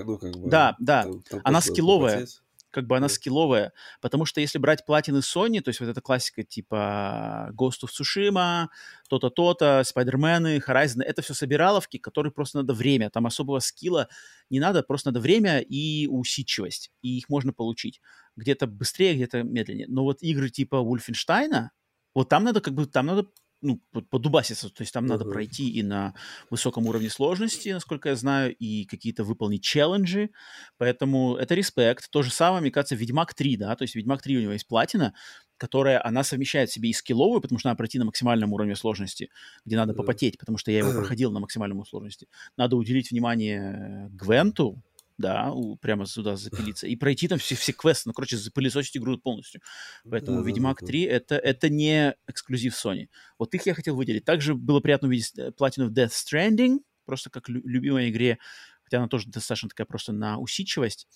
Да, ну, да. Она скилловая как бы она скилловая, потому что если брать платины Sony, то есть вот эта классика типа Ghost of Tsushima, то-то, то-то, Спайдермены, Horizon, это все собираловки, которые просто надо время, там особого скилла не надо, просто надо время и усидчивость, и их можно получить. Где-то быстрее, где-то медленнее. Но вот игры типа Wolfenstein, вот там надо как бы, там надо ну, подубаситься, то есть там uh-huh. надо пройти и на высоком уровне сложности, насколько я знаю, и какие-то выполнить челленджи, поэтому это респект. То же самое, мне кажется, Ведьмак 3, да, то есть Ведьмак 3 у него есть платина, которая, она совмещает в себе и скилловую, потому что надо пройти на максимальном уровне сложности, где надо попотеть, потому что я его проходил на максимальном сложности. Надо уделить внимание Гвенту, да, у, прямо сюда запилиться, и пройти там все, все квесты, ну, короче, запылесосить игру полностью. Поэтому да, Ведьмак да, 3 это, это не эксклюзив Sony. Вот их я хотел выделить. Также было приятно увидеть э, платину в Death Stranding, просто как лю- любимой игре, хотя она тоже достаточно такая просто на усидчивость.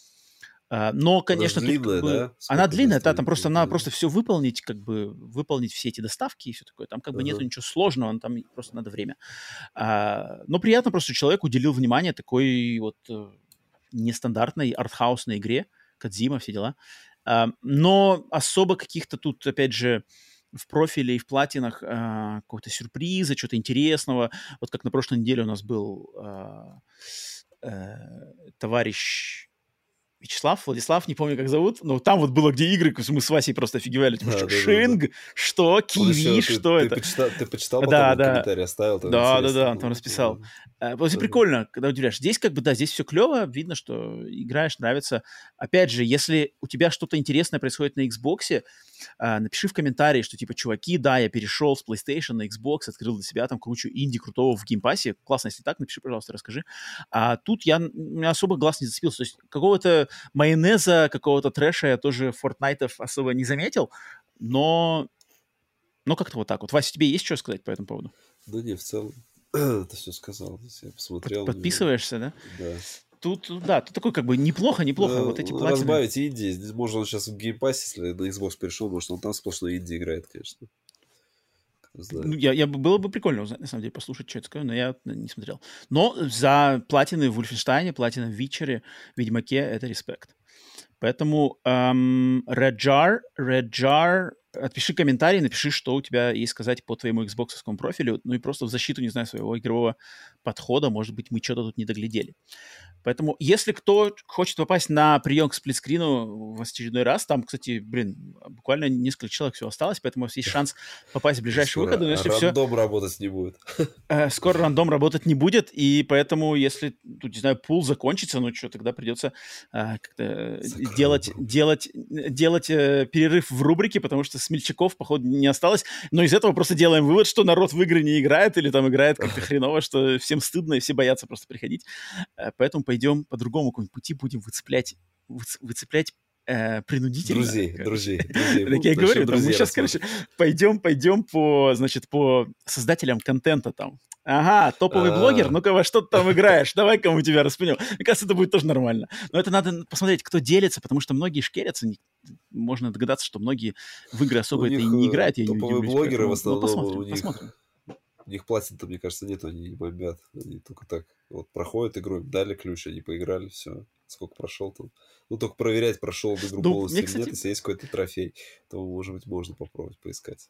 Uh, но, конечно, она длинная, как бы, да? она длинная, да, там просто надо просто все выполнить, как бы выполнить все эти доставки и все такое. Там как бы uh-huh. нету ничего сложного, там просто надо время. Uh, но приятно просто человек уделил внимание такой вот э, нестандартной артхаусной игре, Кадзима, все дела. А, но особо каких-то тут, опять же, в профиле и в платинах а, какого-то сюрприза, чего-то интересного. Вот как на прошлой неделе у нас был а, товарищ Вячеслав, Владислав, не помню, как зовут, но там вот было, где игры, мы с Васей просто офигевали. Типа, да, да, Шинг, да, что, Киви, еще, что ты, это? Ты почитал, ты почитал да, да. комментарий оставил? Да, да, да, он там расписал. Да. Просто да. прикольно, когда удивляешь. Здесь как бы, да, здесь все клево, видно, что играешь, нравится. Опять же, если у тебя что-то интересное происходит на Xbox, а, напиши в комментарии, что типа, чуваки, да, я перешел с PlayStation на Xbox, открыл для себя там кучу инди крутого в Game Pass е. Классно, если так, напиши, пожалуйста, расскажи. А тут я, особо глаз не зацепился. То есть какого-то майонеза, какого-то трэша я тоже Fortnite особо не заметил, но, но как-то вот так вот. Вася, тебе есть что сказать по этому поводу? Да не, в целом, ты все сказал, я посмотрел. Подписываешься, да? Да. Тут, да, тут такой как бы неплохо, неплохо. Да, вот эти платины. Разбавить инди. Здесь можно сейчас в Game Pass е, если на Xbox перешел, может, он там сплошной инди играет, конечно. Ну, я, я, было бы прикольно узнать, на самом деле, послушать, что это такое, но я не смотрел. Но за платины в Вульфенштайне, платины в Вичере, Ведьмаке — это респект. Поэтому эм, Red Jar, отпиши комментарий, напиши, что у тебя есть сказать по твоему Xbox профилю, ну и просто в защиту, не знаю, своего игрового подхода, может быть, мы что-то тут не доглядели. Поэтому, если кто хочет попасть на прием к сплитскрину в очередной раз, там, кстати, блин, буквально несколько человек всего осталось, поэтому есть шанс попасть в ближайшие выходы. Но если рандом все... работать не будет. Э, скоро рандом работать не будет, и поэтому, если, тут, не знаю, пул закончится, ну что, тогда придется э, как-то делать, делать, делать э, перерыв в рубрике, потому что смельчаков, походу, не осталось. Но из этого просто делаем вывод, что народ в игры не играет или там играет как-то хреново, что всем стыдно и все боятся просто приходить. Поэтому пойдем по другому пути, будем выцеплять, выцеплять э, принудительно. Друзей, друзей, друзей. Так я говорю, там, мы сейчас, короче, пойдем, пойдем по, значит, по создателям контента там. Ага, топовый А-а-а. блогер, ну-ка во что ты там играешь, давай-ка мы тебя распнем. Мне кажется, это будет тоже нормально. Но это надо посмотреть, кто делится, потому что многие шкерятся, можно догадаться, что многие в игры особо это и не играют. Я топовые блогеры в основном, ну, посмотрим, у них... у них платят, мне кажется, нет, они не бомбят. Они только так вот проходят игру, дали ключ, они поиграли, все. Сколько прошел там. Ну, только проверять, прошел игру ну, полностью или кстати... нет. Если есть какой-то трофей, то, может быть, можно попробовать поискать.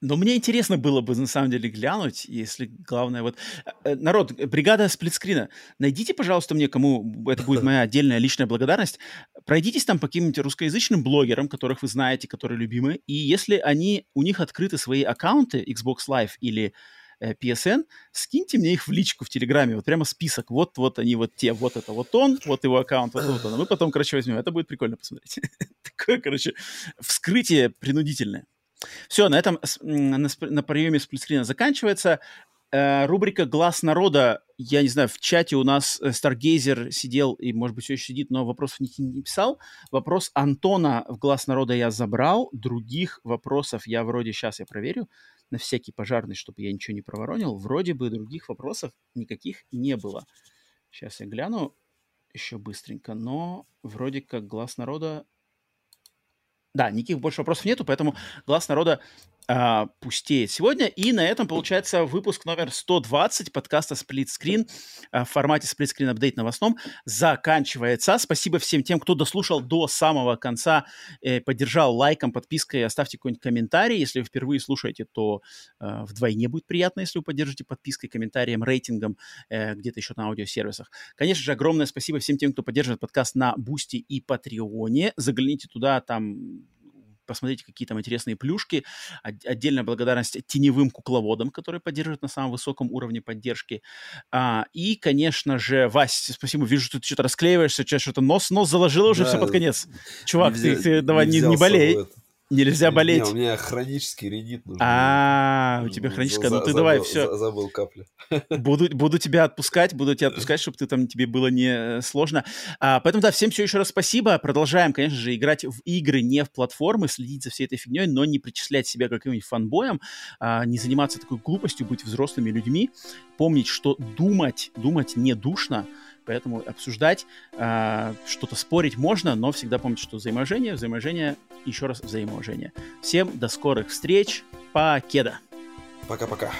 Но мне интересно было бы, на самом деле, глянуть, если главное... Вот, э, народ, бригада сплитскрина, найдите, пожалуйста, мне, кому это будет моя отдельная личная благодарность, пройдитесь там по каким-нибудь русскоязычным блогерам, которых вы знаете, которые любимы, и если они, у них открыты свои аккаунты Xbox Live или Э, PSN, скиньте мне их в личку в Телеграме, вот прямо список, вот, вот они, вот те, вот это вот он, вот его аккаунт, вот, вот он. А мы потом, короче, возьмем. Это будет прикольно посмотреть. Такое, короче, вскрытие принудительное. Все, на этом на, на приеме сплитскрина заканчивается. Э, рубрика «Глаз народа». Я не знаю, в чате у нас Старгейзер сидел и, может быть, все еще сидит, но вопросов не, не писал. Вопрос Антона в «Глаз народа» я забрал. Других вопросов я вроде, сейчас я проверю, на всякий пожарный, чтобы я ничего не проворонил. Вроде бы других вопросов никаких не было. Сейчас я гляну еще быстренько, но вроде как глаз народа... Да, никаких больше вопросов нету, поэтому глаз народа а, пустеет сегодня. И на этом, получается, выпуск номер 120 подкаста Split Screen а, в формате Split Screen Update новостном заканчивается. Спасибо всем тем, кто дослушал до самого конца, э, поддержал лайком, подпиской, оставьте какой-нибудь комментарий. Если вы впервые слушаете, то э, вдвойне будет приятно, если вы поддержите подпиской, комментарием, рейтингом, э, где-то еще на аудиосервисах. Конечно же, огромное спасибо всем тем, кто поддерживает подкаст на Boosty и Patreon е. Загляните туда, там посмотрите какие там интересные плюшки. Отдельная благодарность теневым кукловодам, которые поддерживают на самом высоком уровне поддержки. А, и, конечно же, Вась, спасибо, вижу, что ты что-то расклеиваешься, что-то нос, нос заложил уже да, все под конец. Чувак, ты, ты давай не, не болей. Нельзя болеть. Не, у меня хронический ринит нужен. А, у тебя хроническая. Ну ты давай, все. Забыл капли. Буду, буду тебя отпускать, буду тебя отпускать, чтобы ты там тебе было не э, сложно. А, поэтому да, всем все еще раз спасибо. Продолжаем, конечно же, играть в игры не в платформы, следить за всей этой фигней, но не причислять себя каким-нибудь фанбоем, а, не заниматься такой глупостью, быть взрослыми людьми, помнить, что думать, думать не душно. Поэтому обсуждать, э, что-то спорить можно, но всегда помните, что взаимоуважение, взаимоуважение, еще раз взаимоуважение. Всем до скорых встреч. Покеда. Пока-пока.